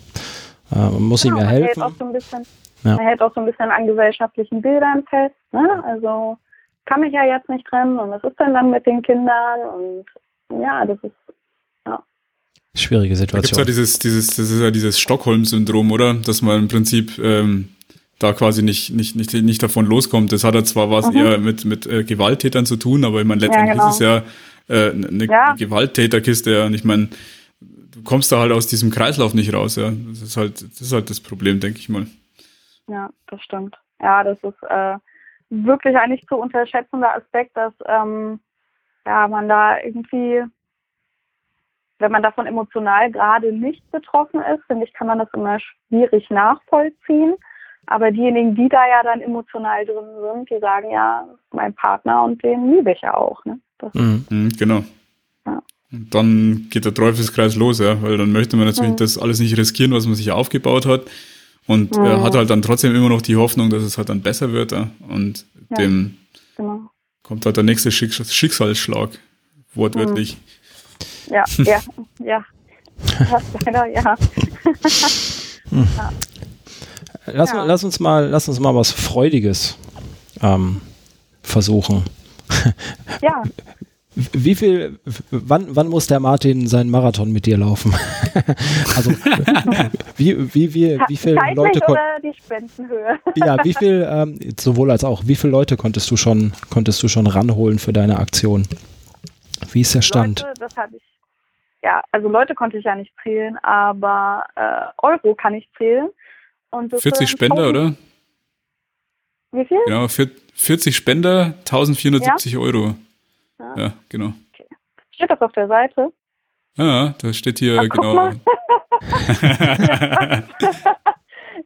äh, man muss ihm ja helfen. Auch so ein bisschen, ja. Man hält auch so ein bisschen an gesellschaftlichen Bildern fest. Ne? Also kann mich ja jetzt nicht trennen und was ist denn dann mit den Kindern? Und ja, das ist Schwierige Situation. Da gibt's ja dieses, dieses, das ist ja dieses Stockholm-Syndrom, oder? Dass man im Prinzip ähm, da quasi nicht, nicht, nicht, nicht davon loskommt. Das hat ja zwar was mhm. eher mit, mit äh, Gewalttätern zu tun, aber ich meine, letztendlich ja, genau. ist es ja äh, eine ja. Gewalttäterkiste, ja. Und ich meine, du kommst da halt aus diesem Kreislauf nicht raus, ja. Das ist halt, das ist halt das Problem, denke ich mal. Ja, das stimmt. Ja, das ist äh, wirklich ein nicht zu unterschätzender Aspekt, dass ähm, ja, man da irgendwie wenn man davon emotional gerade nicht betroffen ist, finde ich, kann man das immer schwierig nachvollziehen. Aber diejenigen, die da ja dann emotional drin sind, die sagen ja, mein Partner und den liebe ich ja auch. Ne? Mhm. mhm, genau. Ja. Und dann geht der Teufelskreis los, ja, weil dann möchte man natürlich mhm. das alles nicht riskieren, was man sich aufgebaut hat. Und mhm. er hat halt dann trotzdem immer noch die Hoffnung, dass es halt dann besser wird. Ja? Und ja, dem genau. kommt halt der nächste Schicksalsschlag, wortwörtlich. Mhm. Ja, ja, ja. Leider, ja. ja. Lass, ja. lass, uns mal, lass uns mal was Freudiges ähm, versuchen. Ja. Wie viel, wann, wann muss der Martin seinen Marathon mit dir laufen? also, wie, wie, wie, wie viele Leute oder die Spendenhöhe? ja, wie viel, ähm, sowohl als auch, wie viele Leute konntest du schon, konntest du schon ranholen für deine Aktion? Wie ist der Stand? Leute, das habe ich ja, also Leute konnte ich ja nicht zählen, aber äh, Euro kann ich zählen. Und 40 Spender, oder? Wie viel? Genau, 40 Spender, 1470 ja? Euro. Ja, ja genau. Okay. Steht das auf der Seite? Ja, das steht hier Ach, genau.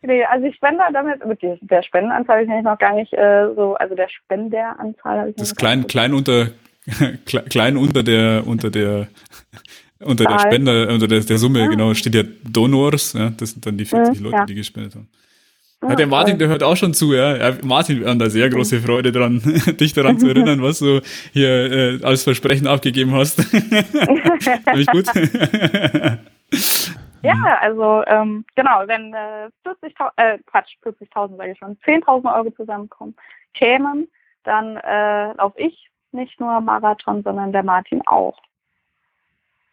nee, also ich spende damit, mit der Spendenanzahl habe ich noch gar nicht äh, so, also der Spenderanzahl habe ich Das ist klein, klein unter, klein unter der, unter der unter der Spende, unter der, der Summe, ja. genau, steht ja Donors, ja, das sind dann die 40 ja, Leute, die gespendet haben. Ja, der Martin, der hört auch schon zu, ja. ja Martin, wir haben da sehr große Freude dran, dich daran zu erinnern, was du hier äh, als Versprechen abgegeben hast. Finde ich gut. ja, also ähm, genau, wenn äh, 40.000, äh, Quatsch, 40.000 sage ich schon, 10.000 Euro zusammenkommen, kämen, dann äh, laufe ich nicht nur Marathon, sondern der Martin auch.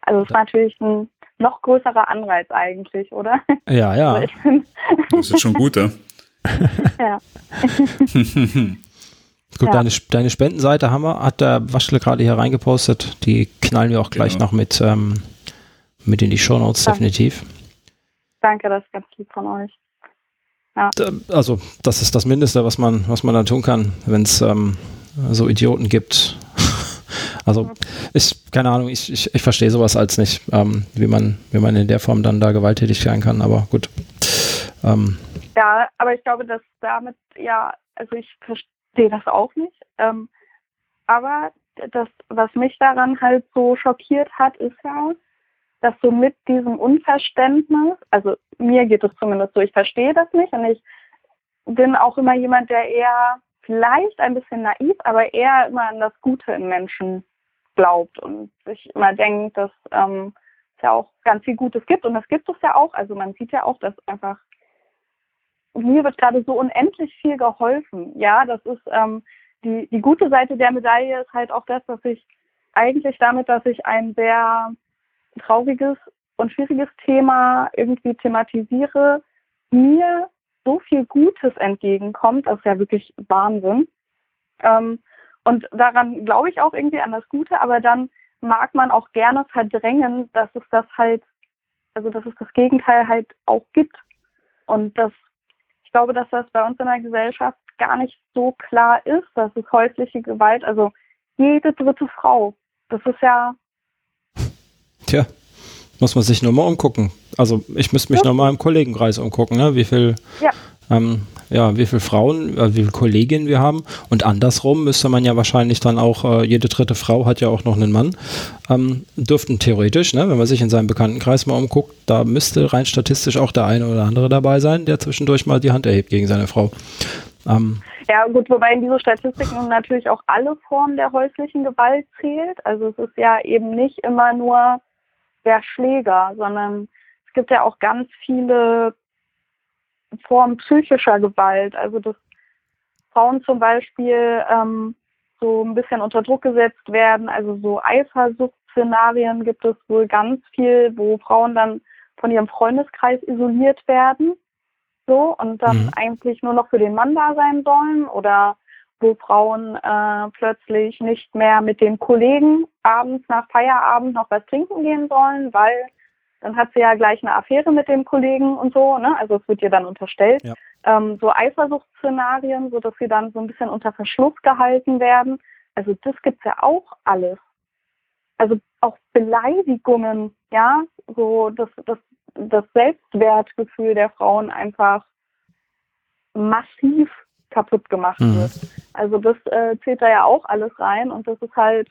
Also es ist natürlich ein noch größerer Anreiz eigentlich, oder? Ja, ja. Also das ist schon gut, ja. ja. Gut, ja. deine, deine Spendenseite haben wir, hat der Waschle gerade hier reingepostet. Die knallen wir auch gleich genau. noch mit, ähm, mit in die Shownotes, Danke. definitiv. Danke, das ist ganz lieb von euch. Ja. Also, das ist das Mindeste, was man, was man dann tun kann, wenn es ähm, so Idioten gibt. Also ich, keine Ahnung, ich, ich, ich verstehe sowas als nicht, ähm, wie man, wie man in der Form dann da gewalttätig sein kann, aber gut. Ähm. Ja, aber ich glaube, dass damit, ja, also ich verstehe das auch nicht. Ähm, aber das, was mich daran halt so schockiert hat, ist ja, dass so mit diesem Unverständnis, also mir geht es zumindest so, ich verstehe das nicht und ich bin auch immer jemand, der eher vielleicht ein bisschen naiv, aber eher immer an das Gute in Menschen glaubt und sich immer denkt, dass ähm, es ja auch ganz viel Gutes gibt und das gibt es ja auch. Also man sieht ja auch, dass einfach mir wird gerade so unendlich viel geholfen. Ja, das ist ähm, die, die gute Seite der Medaille ist halt auch das, dass ich eigentlich damit, dass ich ein sehr trauriges und schwieriges Thema irgendwie thematisiere, mir so viel Gutes entgegenkommt, das ist ja wirklich Wahnsinn. Ähm, und daran glaube ich auch irgendwie an das Gute, aber dann mag man auch gerne verdrängen, dass es das halt, also dass es das Gegenteil halt auch gibt. Und das, ich glaube, dass das bei uns in der Gesellschaft gar nicht so klar ist, dass es häusliche Gewalt, also jede dritte Frau, das ist ja. Tja, muss man sich nur mal umgucken. Also ich müsste mich ja. noch mal im Kollegenkreis umgucken, ne? wie viel ja. Ähm, ja, wie viele Frauen, äh, wie viele Kolleginnen wir haben. Und andersrum müsste man ja wahrscheinlich dann auch, äh, jede dritte Frau hat ja auch noch einen Mann, ähm, dürften theoretisch, ne, wenn man sich in seinem Bekanntenkreis mal umguckt, da müsste rein statistisch auch der eine oder andere dabei sein, der zwischendurch mal die Hand erhebt gegen seine Frau. Ähm, ja, gut, wobei in diese Statistiken natürlich auch alle Formen der häuslichen Gewalt zählt. Also es ist ja eben nicht immer nur der Schläger, sondern es gibt ja auch ganz viele Formen psychischer Gewalt. Also dass Frauen zum Beispiel ähm, so ein bisschen unter Druck gesetzt werden. Also so Eifersuchtsszenarien gibt es wohl ganz viel, wo Frauen dann von ihrem Freundeskreis isoliert werden so und dann mhm. eigentlich nur noch für den Mann da sein sollen oder wo Frauen äh, plötzlich nicht mehr mit den Kollegen abends nach Feierabend noch was trinken gehen sollen, weil dann hat sie ja gleich eine Affäre mit dem Kollegen und so, ne? Also es wird ihr dann unterstellt. Ja. Ähm, so Eifersuchtsszenarien, so dass sie dann so ein bisschen unter Verschluss gehalten werden. Also das gibt's ja auch alles. Also auch Beleidigungen, ja, so dass das das Selbstwertgefühl der Frauen einfach massiv kaputt gemacht mhm. Also das äh, zählt da ja auch alles rein und das ist halt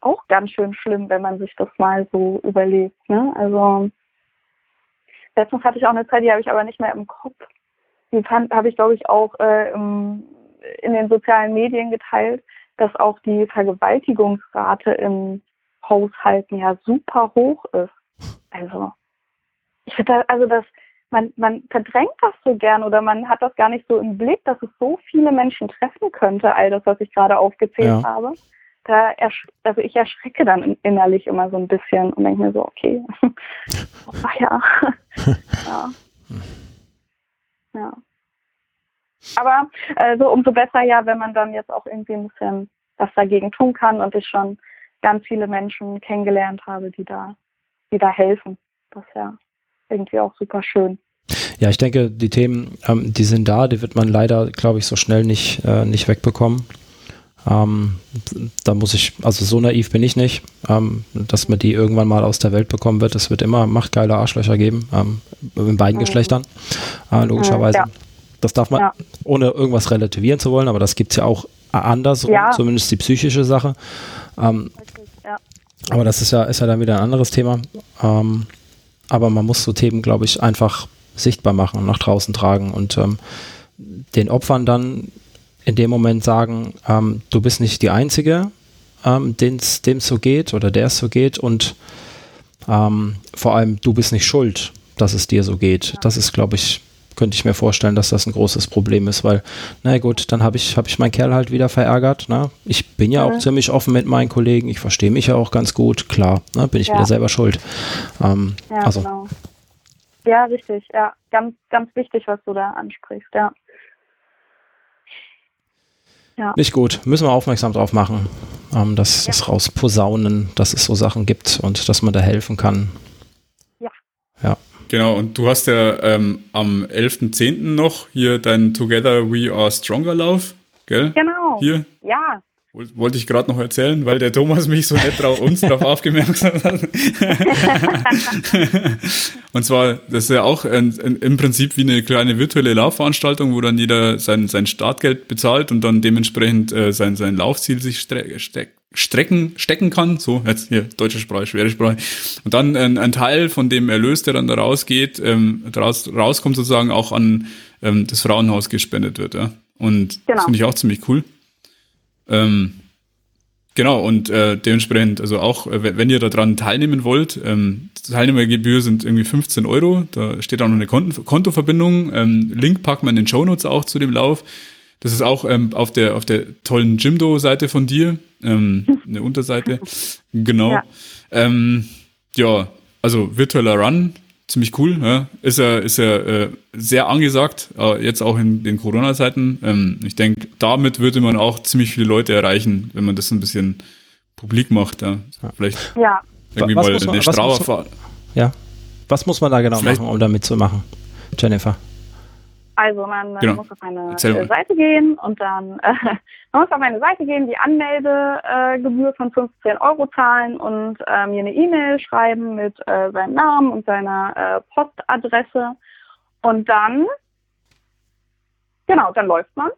auch ganz schön schlimm, wenn man sich das mal so überlegt. Ne? Also letztens hatte ich auch eine Zeit, die habe ich aber nicht mehr im Kopf. Die habe ich, glaube ich, auch äh, im, in den sozialen Medien geteilt, dass auch die Vergewaltigungsrate in Haushalten ja super hoch ist. Also, ich finde, also das, man, man verdrängt das so gern oder man hat das gar nicht so im Blick, dass es so viele Menschen treffen könnte, all das, was ich gerade aufgezählt ja. habe. Da also ich erschrecke dann innerlich immer so ein bisschen und denke mir so, okay, oh, ja. ja. ja. Aber also umso besser ja, wenn man dann jetzt auch irgendwie ein bisschen was dagegen tun kann und ich schon ganz viele Menschen kennengelernt habe, die da, die da helfen. Das ja irgendwie auch super schön. Ja, ich denke, die Themen, ähm, die sind da, die wird man leider, glaube ich, so schnell nicht, äh, nicht wegbekommen. Ähm, da muss ich, also so naiv bin ich nicht, ähm, dass man die irgendwann mal aus der Welt bekommen wird. Es wird immer machtgeile Arschlöcher geben, ähm, in beiden mhm. Geschlechtern, äh, logischerweise. Ja. Das darf man, ja. ohne irgendwas relativieren zu wollen, aber das gibt es ja auch andersrum, ja. zumindest die psychische Sache. Ähm, aber das ist ja, ist ja dann wieder ein anderes Thema. Aber man muss so Themen, glaube ich, einfach sichtbar machen und nach draußen tragen und ähm, den Opfern dann in dem Moment sagen, ähm, du bist nicht die Einzige, ähm, dem es so geht oder der es so geht und ähm, vor allem du bist nicht schuld, dass es dir so geht. Das ist, glaube ich, könnte ich mir vorstellen, dass das ein großes Problem ist, weil, na gut, dann habe ich, hab ich meinen Kerl halt wieder verärgert. Ne? Ich bin ja, ja, auch ziemlich offen mit meinen Kollegen, ich verstehe mich ja auch ganz gut, klar, ne? bin ich ja. wieder selber schuld. Ähm, ja, also. genau. Ja, richtig, ja, ganz, ganz wichtig, was du da ansprichst, ja. Ja. Nicht gut. Müssen wir aufmerksam drauf machen, ähm, dass ja. das rausposaunen, dass es so Sachen gibt und dass man da helfen kann. Ja. Ja. Genau, und du hast ja ähm, am 11.10. noch hier dein Together We Are Stronger Lauf gell? Genau. Hier. Ja. Wollte ich gerade noch erzählen, weil der Thomas mich so nett drauf, uns darauf aufgemerksam hat. und zwar, das ist ja auch ein, ein, im Prinzip wie eine kleine virtuelle Laufveranstaltung, wo dann jeder sein, sein Startgeld bezahlt und dann dementsprechend äh, sein, sein Laufziel sich stre ste strecken, stecken kann. So, jetzt hier, deutsche Sprache, schwere Sprache. Und dann ein, ein Teil von dem Erlös, der dann da rausgeht, ähm, raus, rauskommt sozusagen auch an ähm, das Frauenhaus gespendet wird. Ja? Und genau. das finde ich auch ziemlich cool. Ähm, genau, und äh, dementsprechend, also auch, äh, wenn ihr daran teilnehmen wollt, ähm, Teilnehmergebühr sind irgendwie 15 Euro, da steht auch noch eine Konten Kontoverbindung. Ähm, Link packen wir in den Show Notes auch zu dem Lauf. Das ist auch ähm, auf der auf der tollen Jimdo-Seite von dir, ähm, eine Unterseite. Genau. Ja. Ähm, ja, also virtueller Run, ziemlich cool. Ja. Ist ja, ist ja äh, sehr angesagt, äh, jetzt auch in den Corona-Zeiten. Ähm, ich denke, damit würde man auch ziemlich viele Leute erreichen, wenn man das ein bisschen publik macht. Ja. Vielleicht ja. irgendwie was mal man, eine Strava fahren. Ja. Was muss man da genau Vielleicht, machen, um da mitzumachen, Jennifer? Also man genau. muss auf eine äh, Seite gehen und dann äh, man muss auf eine Seite gehen, die Anmeldegebühr äh, von 15 Euro zahlen und äh, mir eine E-Mail schreiben mit äh, seinem Namen und seiner äh, Postadresse und dann genau, dann läuft man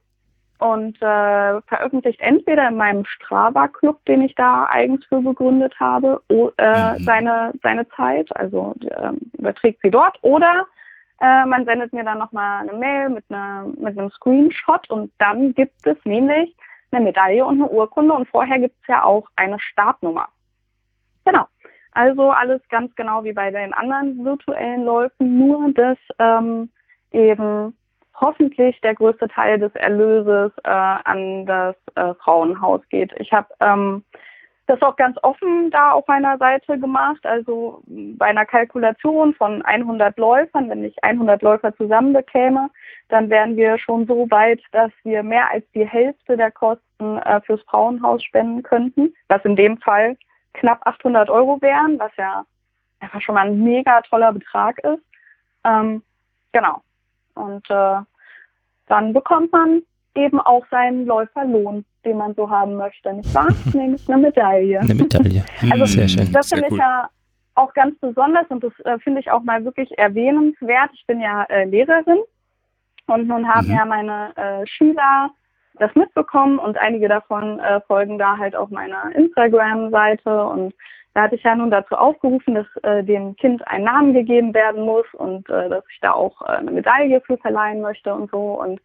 und veröffentlicht entweder in meinem Strava-Club, den ich da eigens für gegründet habe, o, mhm. seine, seine Zeit, also ähm, überträgt sie dort oder äh, man sendet mir dann nochmal eine Mail mit, einer, mit einem Screenshot und dann gibt es nämlich eine Medaille und eine Urkunde und vorher gibt es ja auch eine Startnummer. Genau. Also alles ganz genau wie bei den anderen virtuellen Läufen, nur dass ähm, eben hoffentlich der größte Teil des Erlöses äh, an das äh, Frauenhaus geht. Ich habe ähm, das auch ganz offen da auf meiner Seite gemacht. Also bei einer Kalkulation von 100 Läufern, wenn ich 100 Läufer zusammen bekäme, dann wären wir schon so weit, dass wir mehr als die Hälfte der Kosten äh, fürs Frauenhaus spenden könnten, was in dem Fall knapp 800 Euro wären, was ja einfach schon mal ein mega toller Betrag ist. Ähm, genau. Und äh, dann bekommt man eben auch seinen Läuferlohn den man so haben möchte, nicht wahr? Nämlich eine Medaille. Eine Medaille. also Sehr schön. Das finde ich ja auch ganz besonders und das äh, finde ich auch mal wirklich erwähnenswert. Ich bin ja äh, Lehrerin und nun haben mhm. ja meine äh, Schüler das mitbekommen und einige davon äh, folgen da halt auf meiner Instagram-Seite und da hatte ich ja nun dazu aufgerufen, dass äh, dem Kind ein Namen gegeben werden muss und äh, dass ich da auch eine Medaille für verleihen möchte und so und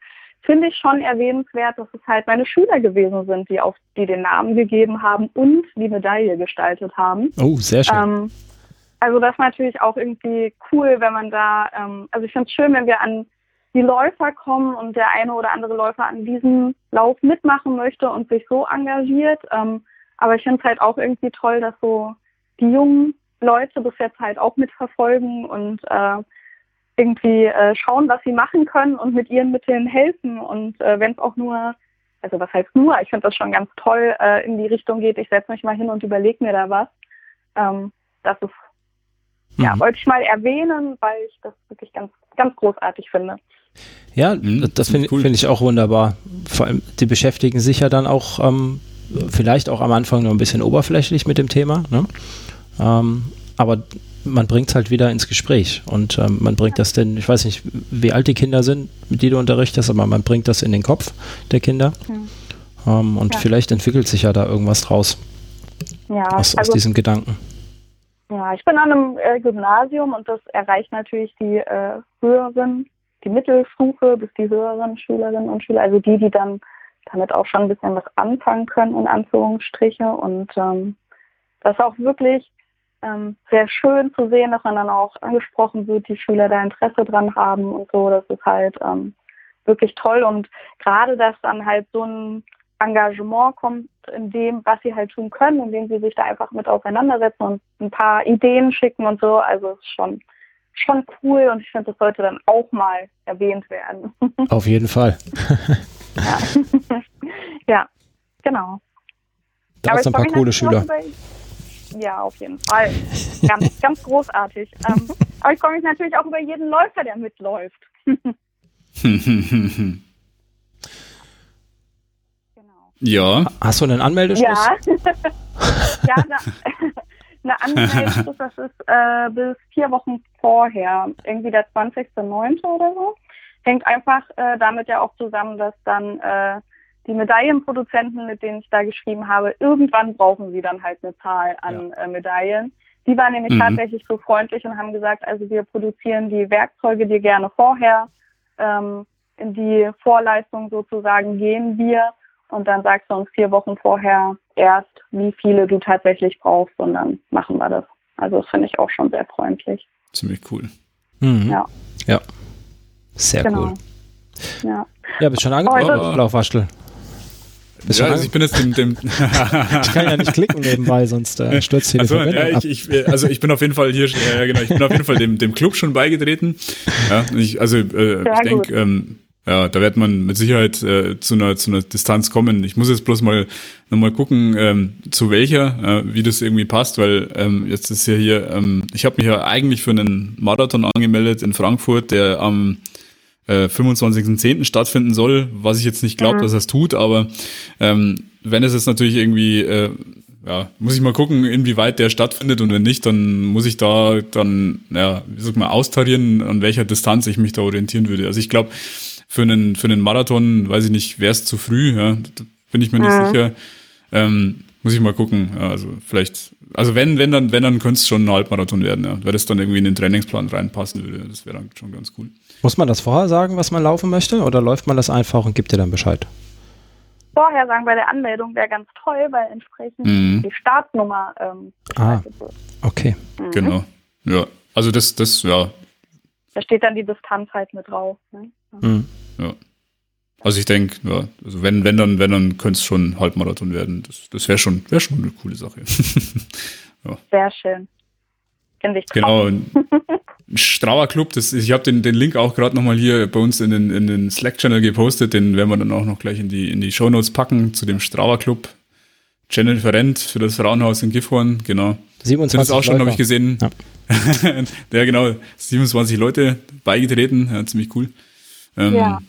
finde ich schon erwähnenswert, dass es halt meine Schüler gewesen sind, die auf die den Namen gegeben haben und die Medaille gestaltet haben. Oh, sehr schön. Ähm, also das ist natürlich auch irgendwie cool, wenn man da, ähm, also ich finde es schön, wenn wir an die Läufer kommen und der eine oder andere Läufer an diesem Lauf mitmachen möchte und sich so engagiert. Ähm, aber ich finde es halt auch irgendwie toll, dass so die jungen Leute das jetzt halt auch mitverfolgen und äh, irgendwie äh, schauen, was sie machen können und mit ihren Mitteln helfen. Und äh, wenn es auch nur, also was heißt nur, ich finde das schon ganz toll, äh, in die Richtung geht, ich setze mich mal hin und überlege mir da was. Ähm, das ist, mhm. ja, wollte ich mal erwähnen, weil ich das wirklich ganz, ganz großartig finde. Ja, mhm, das finde cool. find ich auch wunderbar. Vor allem, die beschäftigen sich ja dann auch ähm, vielleicht auch am Anfang nur ein bisschen oberflächlich mit dem Thema. Ne? Ähm, aber man bringt es halt wieder ins Gespräch und ähm, man bringt das denn, ich weiß nicht, wie alt die Kinder sind, mit denen du unterrichtest, aber man bringt das in den Kopf der Kinder mhm. ähm, und ja. vielleicht entwickelt sich ja da irgendwas draus ja, aus, also, aus diesem Gedanken. Ja, ich bin an einem äh, Gymnasium und das erreicht natürlich die äh, höheren, die Mittelstufe bis die höheren Schülerinnen und Schüler, also die, die dann damit auch schon ein bisschen was anfangen können, in Anführungsstriche. Und ähm, das auch wirklich ähm, sehr schön zu sehen, dass man dann auch angesprochen wird, die Schüler da Interesse dran haben und so. Das ist halt ähm, wirklich toll und gerade, dass dann halt so ein Engagement kommt in dem, was sie halt tun können, indem sie sich da einfach mit auseinandersetzen und ein paar Ideen schicken und so. Also es ist schon schon cool und ich finde, das sollte dann auch mal erwähnt werden. Auf jeden Fall. ja. ja, genau. Da sind ein paar coole Schüler. Über, ja, auf jeden Fall. Ganz, ganz großartig. Ähm, aber ich freue mich natürlich auch über jeden Läufer, der mitläuft. Ja. Hast du einen Anmeldeschluss? Ja. ja, eine Anmeldeschluss, das ist äh, bis vier Wochen vorher, irgendwie der 20.09. oder so. Hängt einfach äh, damit ja auch zusammen, dass dann äh, die Medaillenproduzenten, mit denen ich da geschrieben habe, irgendwann brauchen sie dann halt eine Zahl an ja. äh, Medaillen. Die waren nämlich mhm. tatsächlich so freundlich und haben gesagt, also wir produzieren die Werkzeuge dir gerne vorher. Ähm, in die Vorleistung sozusagen gehen wir und dann sagst du uns vier Wochen vorher erst, wie viele du tatsächlich brauchst und dann machen wir das. Also das finde ich auch schon sehr freundlich. Ziemlich cool. Mhm. Ja. Ja. Sehr genau. cool. Ja. Ja, bist schon angekommen, Laufwaschel. Ja, also ich bin jetzt dem, dem ich kann ja nicht klicken nebenbei, sonst äh, stürzt hier also, die ja, ich, ich, also ich bin auf jeden Fall hier, ja, genau, ich bin auf jeden Fall dem, dem Club schon beigetreten. Ja, ich, also äh, ich denke, ähm, ja, da wird man mit Sicherheit äh, zu, einer, zu einer Distanz kommen. Ich muss jetzt bloß mal nochmal gucken, ähm, zu welcher, äh, wie das irgendwie passt, weil ähm, jetzt ist ja hier, ähm, ich habe mich ja eigentlich für einen Marathon angemeldet in Frankfurt, der am äh, 25.10. stattfinden soll, was ich jetzt nicht glaube, mhm. dass es tut, aber ähm, wenn es jetzt natürlich irgendwie äh, ja, muss ich mal gucken, inwieweit der stattfindet und wenn nicht, dann muss ich da dann, ja, wie sag mal, austarieren, an welcher Distanz ich mich da orientieren würde. Also ich glaube, für einen, für einen Marathon, weiß ich nicht, wäre es zu früh, ja, da bin ich mir nicht mhm. sicher. Ähm, muss ich mal gucken. Ja, also vielleicht, also wenn, wenn dann, wenn dann könnte es schon ein Halbmarathon werden, ja, weil das dann irgendwie in den Trainingsplan reinpassen würde. Das wäre dann schon ganz cool. Muss man das vorher sagen, was man laufen möchte, oder läuft man das einfach und gibt dir dann Bescheid? Vorher sagen bei der Anmeldung wäre ganz toll, weil entsprechend mhm. die Startnummer ähm, ah, okay. Mhm. Genau. Ja, also das, das, ja. Da steht dann die Distanz halt mit drauf. Ne? Mhm. Ja. Also ich denke, ja, also wenn, wenn dann, wenn dann könnte es schon Halbmarathon werden. Das, das wäre schon, wäre schon eine coole Sache. ja. Sehr schön. Finde ich Genau. Strauer Club, das, ich habe den, den Link auch gerade nochmal hier bei uns in den, in den Slack-Channel gepostet, den werden wir dann auch noch gleich in die, in die Shownotes packen zu dem Strauer Club. Channel Referent für das Frauenhaus in Gifhorn, genau. 27 das auch schon, habe ich gesehen. Ja. ja, genau, 27 Leute beigetreten, ja, ziemlich cool. Ähm, ja.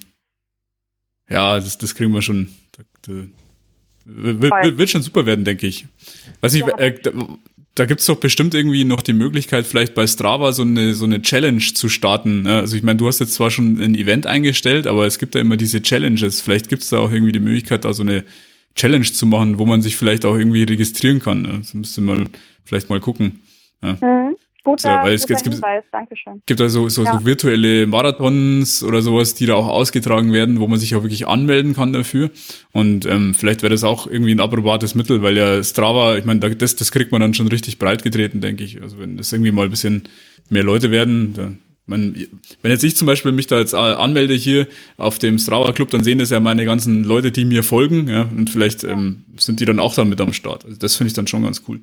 Ja, das, das kriegen wir schon. Da, da, wird, wird, schon super werden, denke ich. Weiß nicht, ja. äh, da, da gibt es doch bestimmt irgendwie noch die Möglichkeit, vielleicht bei Strava so eine, so eine Challenge zu starten. Ne? Also ich meine, du hast jetzt zwar schon ein Event eingestellt, aber es gibt da immer diese Challenges. Vielleicht gibt es da auch irgendwie die Möglichkeit, da so eine Challenge zu machen, wo man sich vielleicht auch irgendwie registrieren kann. Ne? Das müsste man vielleicht mal gucken. Ja. Mhm. Guter, ja, weil es, guter gibt, Dankeschön. gibt also so, ja. so virtuelle Marathons oder sowas, die da auch ausgetragen werden, wo man sich auch wirklich anmelden kann dafür. Und ähm, vielleicht wäre das auch irgendwie ein approbates Mittel, weil ja Strava, ich meine, das, das kriegt man dann schon richtig breit getreten, denke ich. Also wenn das irgendwie mal ein bisschen mehr Leute werden, dann man, wenn jetzt ich zum Beispiel mich da jetzt äh, anmelde hier auf dem Strava Club, dann sehen das ja meine ganzen Leute, die mir folgen, ja, und vielleicht ähm, sind die dann auch dann mit am Start. Also das finde ich dann schon ganz cool.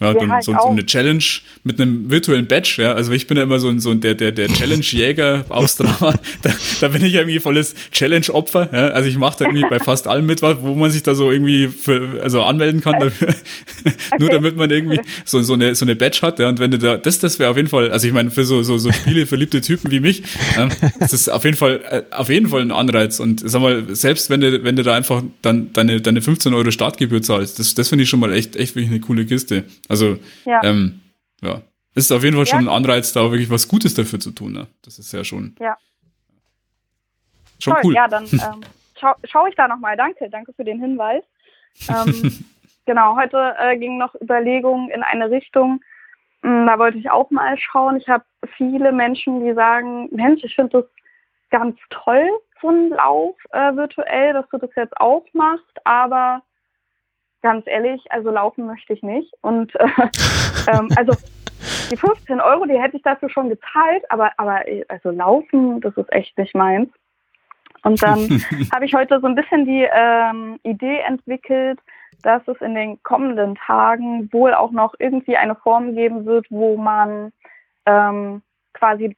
Ja, dann halt so, so, eine Challenge mit einem virtuellen Badge, ja. Also ich bin ja immer so, ein so der, der, der Challenge-Jäger aus Drama. Da, da bin ich irgendwie volles Challenge-Opfer. Ja. Also ich mache da irgendwie bei fast allem mit, wo man sich da so irgendwie für, also anmelden kann dafür. Okay. Nur damit man irgendwie so, so, eine, so eine Badge hat. Ja. Und wenn du da, das, das wäre auf jeden Fall, also ich meine, für so, so, so Spiele, verliebte Typen wie mich, ja, das ist auf jeden Fall, äh, auf jeden Fall ein Anreiz. Und sag mal, selbst wenn du, wenn du da einfach dann deine, deine 15 Euro Startgebühr zahlst, das, das finde ich schon mal echt, echt wirklich eine coole Kiste. Also, ja. Ähm, ja. Ist auf jeden Fall schon ein Anreiz, da wirklich was Gutes dafür zu tun. Ne? Das ist ja schon. Ja. Schon Toll, cool. Ja, dann ähm, schaue schau ich da nochmal. Danke, danke für den Hinweis. Ähm, genau, heute äh, ging noch Überlegungen in eine Richtung. Hm, da wollte ich auch mal schauen. Ich habe viele Menschen, die sagen, Mensch, ich finde das ganz toll, so ein Lauf äh, virtuell, dass du das jetzt auch machst, aber ganz ehrlich, also laufen möchte ich nicht. Und äh, ähm, also die 15 Euro, die hätte ich dafür schon gezahlt, aber, aber also laufen, das ist echt nicht meins. Und dann habe ich heute so ein bisschen die ähm, Idee entwickelt, dass es in den kommenden Tagen wohl auch noch irgendwie eine Form geben wird, wo man ähm, quasi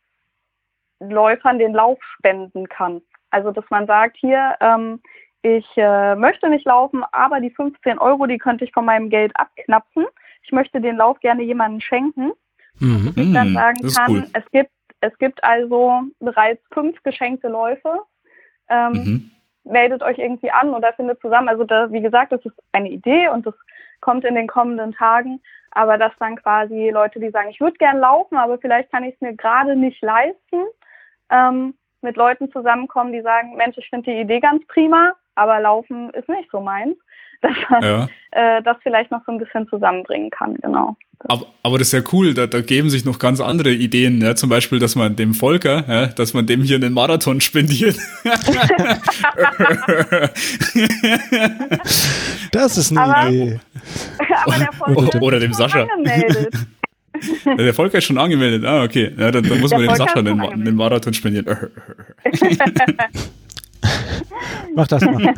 Läufern den Lauf spenden kann. Also dass man sagt, hier, ähm, ich äh, möchte nicht laufen, aber die 15 Euro, die könnte ich von meinem Geld abknapsen. Ich möchte den Lauf gerne jemandem schenken. Mhm. Ich dann mhm. sagen kann, cool. es gibt, es gibt also bereits fünf geschenkte Läufe. Ähm, mhm. meldet euch irgendwie an oder findet zusammen. Also da, wie gesagt, das ist eine Idee und das kommt in den kommenden Tagen. Aber dass dann quasi Leute, die sagen, ich würde gern laufen, aber vielleicht kann ich es mir gerade nicht leisten, ähm, mit Leuten zusammenkommen, die sagen, Mensch, ich finde die Idee ganz prima, aber Laufen ist nicht so meins. Dass man ja. äh, das vielleicht noch so ein bisschen zusammenbringen kann, genau. Aber, aber das ist ja cool, da, da geben sich noch ganz andere Ideen, ja? zum Beispiel, dass man dem Volker, ja, dass man dem hier einen Marathon spendiert. das ist eine aber, Idee. Aber der Volker oder, oder dem Sascha. Der Volker ist schon angemeldet. Ah, okay. Ja, dann, dann muss der man dem Sascha den, den Marathon spendieren. Mach das mal.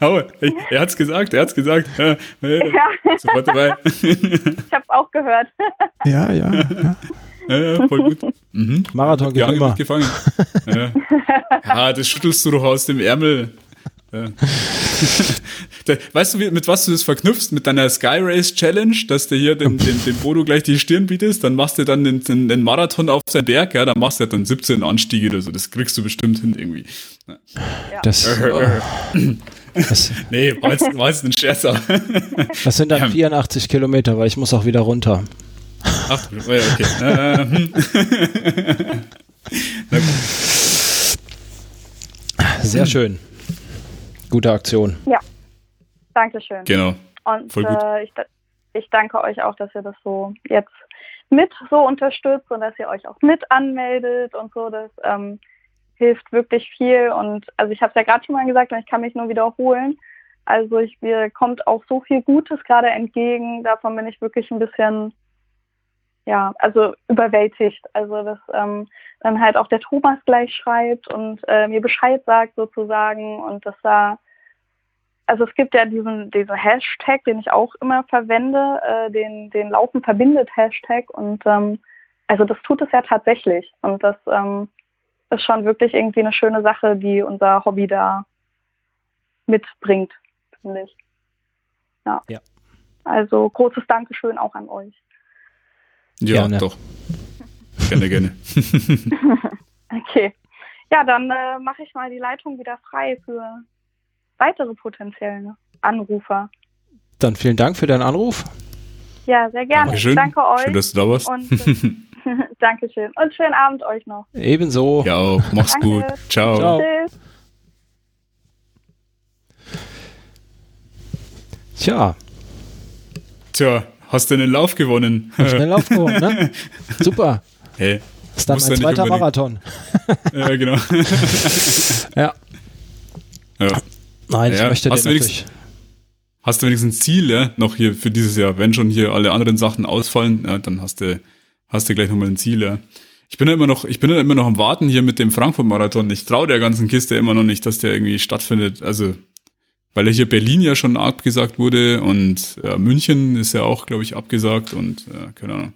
oh, er hat's gesagt, er hat's gesagt. Ja, ja. Sofort dabei. ich hab's auch gehört. ja, ja. ja. Ja, ja, voll gut. Mhm. Marathon geht ja, immer. Gefangen. Ja. ja, das schüttelst du doch aus dem Ärmel. Ja. weißt du, mit was du das verknüpfst? Mit deiner Sky Race Challenge, dass du hier den, den, den Bodo gleich die Stirn bietest, dann machst du dann den, den, den Marathon auf seinen Berg, ja, dann machst du dann 17 Anstiege oder so. Das kriegst du bestimmt hin irgendwie. Ja. Das, das, nee, war jetzt, war jetzt ein Scherz. Das sind dann 84 Kilometer, weil ich muss auch wieder runter. Ach, okay. Hm. Sehr schön. Gute Aktion. Ja, danke schön. Genau. Und Voll gut. Äh, ich, ich danke euch auch, dass ihr das so jetzt mit so unterstützt und dass ihr euch auch mit anmeldet und so. Das ähm, hilft wirklich viel. Und also ich habe es ja gerade schon mal gesagt und ich kann mich nur wiederholen. Also ich, mir kommt auch so viel Gutes gerade entgegen. Davon bin ich wirklich ein bisschen, ja, also überwältigt. Also dass ähm, dann halt auch der Thomas gleich schreibt und äh, mir Bescheid sagt sozusagen und dass da also es gibt ja diesen, diesen Hashtag, den ich auch immer verwende, äh, den, den Laufen verbindet Hashtag und ähm, also das tut es ja tatsächlich und das ähm, ist schon wirklich irgendwie eine schöne Sache, die unser Hobby da mitbringt, finde ich. Ja. ja. Also großes Dankeschön auch an euch. Ja, gerne. doch. Gerne, gerne. okay. Ja, dann äh, mache ich mal die Leitung wieder frei für weitere potenzielle Anrufer. Dann vielen Dank für deinen Anruf. Ja, sehr gerne. Dankeschön. Danke euch. Schön, dass du da warst. Und, Dankeschön. Und schönen Abend euch noch. Ebenso. Ja, auch. Mach's Danke. gut. Ciao. Ciao. Tschüss. Tja. Tja, hast du einen Lauf gewonnen? Hab ich einen Lauf gewonnen, ne? Super. Hey. Das ist dann mein zweiter Marathon. ja, genau. ja. Ja. Nein, ja, ich möchte hast den natürlich. Hast du wenigstens ein Ziel, ja, noch hier für dieses Jahr? Wenn schon hier alle anderen Sachen ausfallen, ja, dann hast du, hast du gleich nochmal ein Ziel, ja. Ich bin ja immer noch, ich bin ja immer noch am Warten hier mit dem Frankfurt-Marathon. Ich traue der ganzen Kiste immer noch nicht, dass der irgendwie stattfindet. Also, weil ja hier Berlin ja schon abgesagt wurde und ja, München ist ja auch, glaube ich, abgesagt und ja, keine Ahnung.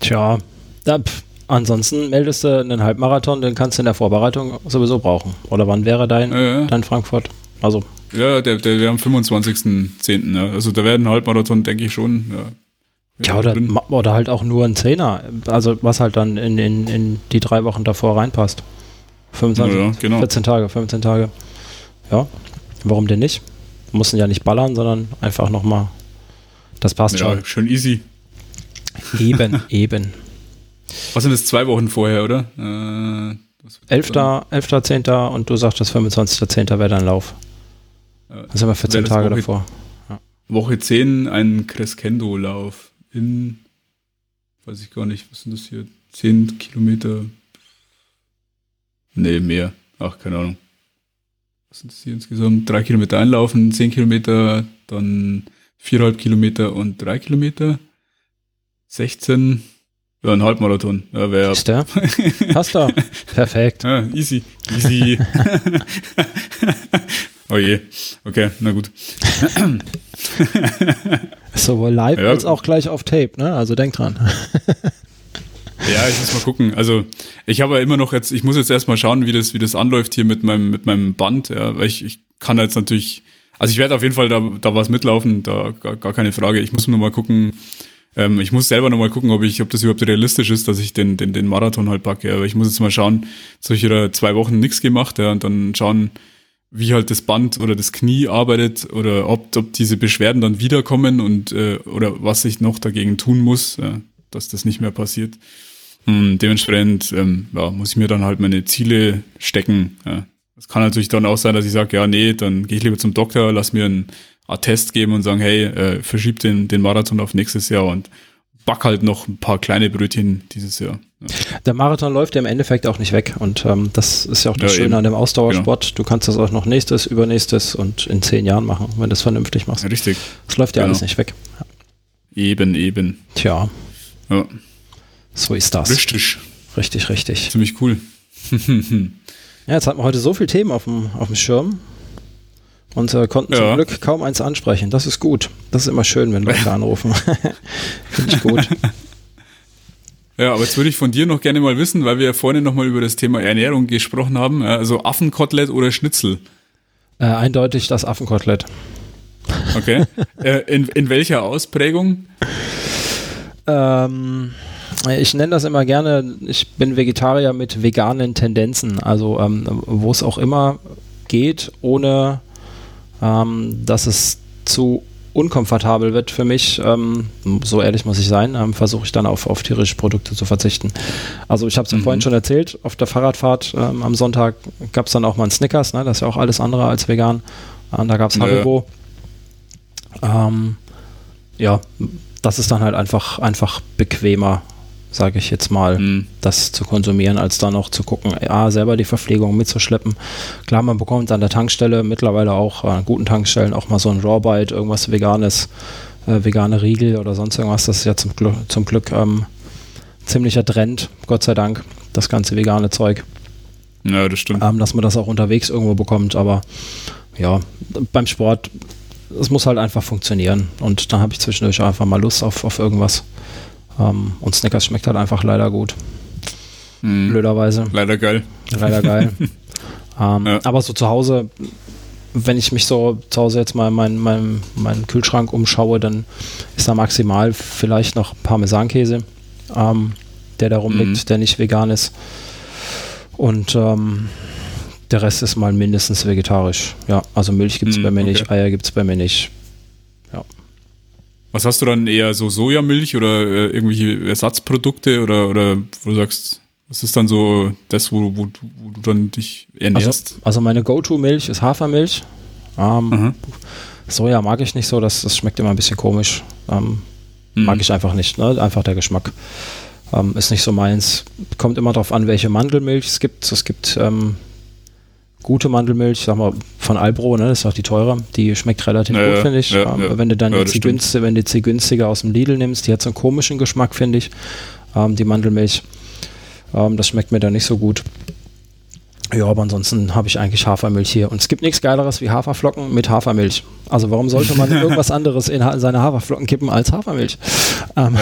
Tja, da, Ansonsten meldest du einen Halbmarathon, den kannst du in der Vorbereitung sowieso brauchen. Oder wann wäre dein, ja, ja. dein Frankfurt? Also. Ja, der, der wäre am 25.10. Ja. Also da werden Halbmarathon, denke ich schon. Ja, ja oder, oder halt auch nur ein Zehner. Also was halt dann in, in, in die drei Wochen davor reinpasst. 25, ja, genau. 14 Tage, 15 Tage. Ja, warum denn nicht? Mussten ja nicht ballern, sondern einfach nochmal. Das passt ja, schon. Schön easy. Eben, eben. Was sind das zwei Wochen vorher, oder? Äh, 11. 11. und du sagtest 25.10. wäre dein Lauf. Dann sind wir 14 Tage Woche, davor. Ja. Woche 10 ein Crescendo-Lauf in, weiß ich gar nicht, was sind das hier? 10 Kilometer? Nee, mehr. Ach, keine Ahnung. Was sind das hier insgesamt? Drei Kilometer einlaufen, 10 Kilometer, dann viereinhalb Kilometer und drei Kilometer. 16 ja, ein Halbmarathon. Ja, wär, Ist der? Passt doch. Perfekt. Ja, easy. Easy. oh je. Okay, na gut. Sowohl live ja. als auch gleich auf Tape, ne? Also denk dran. Ja, ich muss mal gucken. Also ich habe ja immer noch jetzt, ich muss jetzt erstmal schauen, wie das, wie das anläuft hier mit meinem, mit meinem Band, ja, weil ich, ich kann jetzt natürlich, also ich werde auf jeden Fall da, da was mitlaufen, da gar, gar keine Frage. Ich muss nur mal gucken, Ähm, ich muss selber nochmal gucken, ob ich, ob das überhaupt realistisch ist, dass ich den, den, den Marathon halt packe. Aber ich muss jetzt mal schauen, so ich wieder zwei Wochen nichts gemacht, ja, und dann schauen, wie halt das Band oder das Knie arbeitet oder ob, ob diese Beschwerden dann wiederkommen und äh, oder was ich noch dagegen tun muss, ja, dass das nicht mehr passiert. Hm, dementsprechend ähm, ja, muss ich mir dann halt meine Ziele stecken. Ja. Es kann natürlich dann auch sein, dass ich sage, ja, nee, dann gehe ich lieber zum Doktor, lass mir einen Attest geben und sagen, hey, äh, verschieb den, den Marathon auf nächstes Jahr und back halt noch ein paar kleine Brötchen dieses Jahr. Ja. Der Marathon läuft ja im Endeffekt auch nicht weg und ähm, das ist ja auch das ja, Schöne eben. an dem Ausdauersport. Genau. Du kannst das auch noch nächstes, übernächstes und in zehn Jahren machen, wenn du das vernünftig machst. Ja, richtig. Das läuft ja genau. alles nicht weg. Eben, eben. Tja. Ja. So ist das. Richtig. Richtig, richtig. Ziemlich cool. ja, jetzt hatten wir heute so viele Themen auf dem, auf dem Schirm und äh, konnten ja. zum Glück kaum eins ansprechen. Das ist gut. Das ist immer schön, wenn Leute anrufen. Finde ich gut. Ja, aber jetzt würde ich von dir noch gerne mal wissen, weil wir ja vorhin noch mal über das Thema Ernährung gesprochen haben. Also Affenkotelett oder Schnitzel? Äh, eindeutig das Affenkotelett. Okay. äh, in, in welcher Ausprägung? Ähm, ich nenne das immer gerne, ich bin Vegetarier mit veganen Tendenzen. Also ähm, wo es auch immer geht, ohne ähm, dass es zu unkomfortabel wird für mich, ähm, so ehrlich muss ich sein, ähm, versuche ich dann auf, auf tierische Produkte zu verzichten. Also ich habe es ja mhm. vorhin schon erzählt, auf der Fahrradfahrt ähm, am Sonntag gab es dann auch mal ein Snickers, ne? das ist ja auch alles andere als vegan. Und da gab es Haribo. Ja. Ähm, ja, das ist dann halt einfach, einfach bequemer sage ich jetzt mal, mhm. das zu konsumieren, als dann noch zu gucken, ja, selber die Verpflegung mitzuschleppen. Klar, man bekommt an der Tankstelle mittlerweile auch an guten Tankstellen auch mal so ein Rawbite, irgendwas Veganes, äh, vegane Riegel oder sonst irgendwas. Das ist ja zum, Gl zum Glück ähm, ziemlicher Trend, Gott sei Dank, das ganze vegane Zeug. Ja, das stimmt. Ähm, dass man das auch unterwegs irgendwo bekommt, aber ja, beim Sport, es muss halt einfach funktionieren und dann habe ich zwischendurch einfach mal Lust auf, auf irgendwas. Ähm, und Snickers schmeckt halt einfach leider gut. Mhm. Blöderweise. Leider geil. Leider geil. ähm, ja. Aber so zu Hause, wenn ich mich so zu Hause jetzt mal meinen mein, mein Kühlschrank umschaue, dann ist da maximal vielleicht noch Parmesankäse, ähm, der da rumliegt, mhm. der nicht vegan ist. Und ähm, der Rest ist mal mindestens vegetarisch. Ja, also Milch gibt es mhm, bei mir okay. nicht, Eier gibt es bei mir nicht. Was hast du dann eher so Sojamilch oder äh, irgendwelche Ersatzprodukte oder, oder wo du sagst, was ist dann so das, wo, wo, wo du dann dich ernährst? Also, also meine Go-To-Milch ist Hafermilch. Ähm, Soja mag ich nicht so, das, das schmeckt immer ein bisschen komisch. Ähm, mhm. Mag ich einfach nicht, ne? einfach der Geschmack. Ähm, ist nicht so meins. Kommt immer darauf an, welche Mandelmilch es gibt. Es gibt ähm, gute Mandelmilch, sag mal, von Albro, ne, das ist auch die teure, die schmeckt relativ ja, gut, finde ich. Ja, ja. Wenn du dann jetzt die günstige, wenn du jetzt die günstige aus dem Lidl nimmst, die hat so einen komischen Geschmack, finde ich, ähm, die Mandelmilch. Ähm, das schmeckt mir dann nicht so gut. Ja, aber ansonsten habe ich eigentlich Hafermilch hier. Und es gibt nichts Geileres wie Haferflocken mit Hafermilch. Also warum sollte man irgendwas anderes in seine Haferflocken kippen als Hafermilch? Ähm.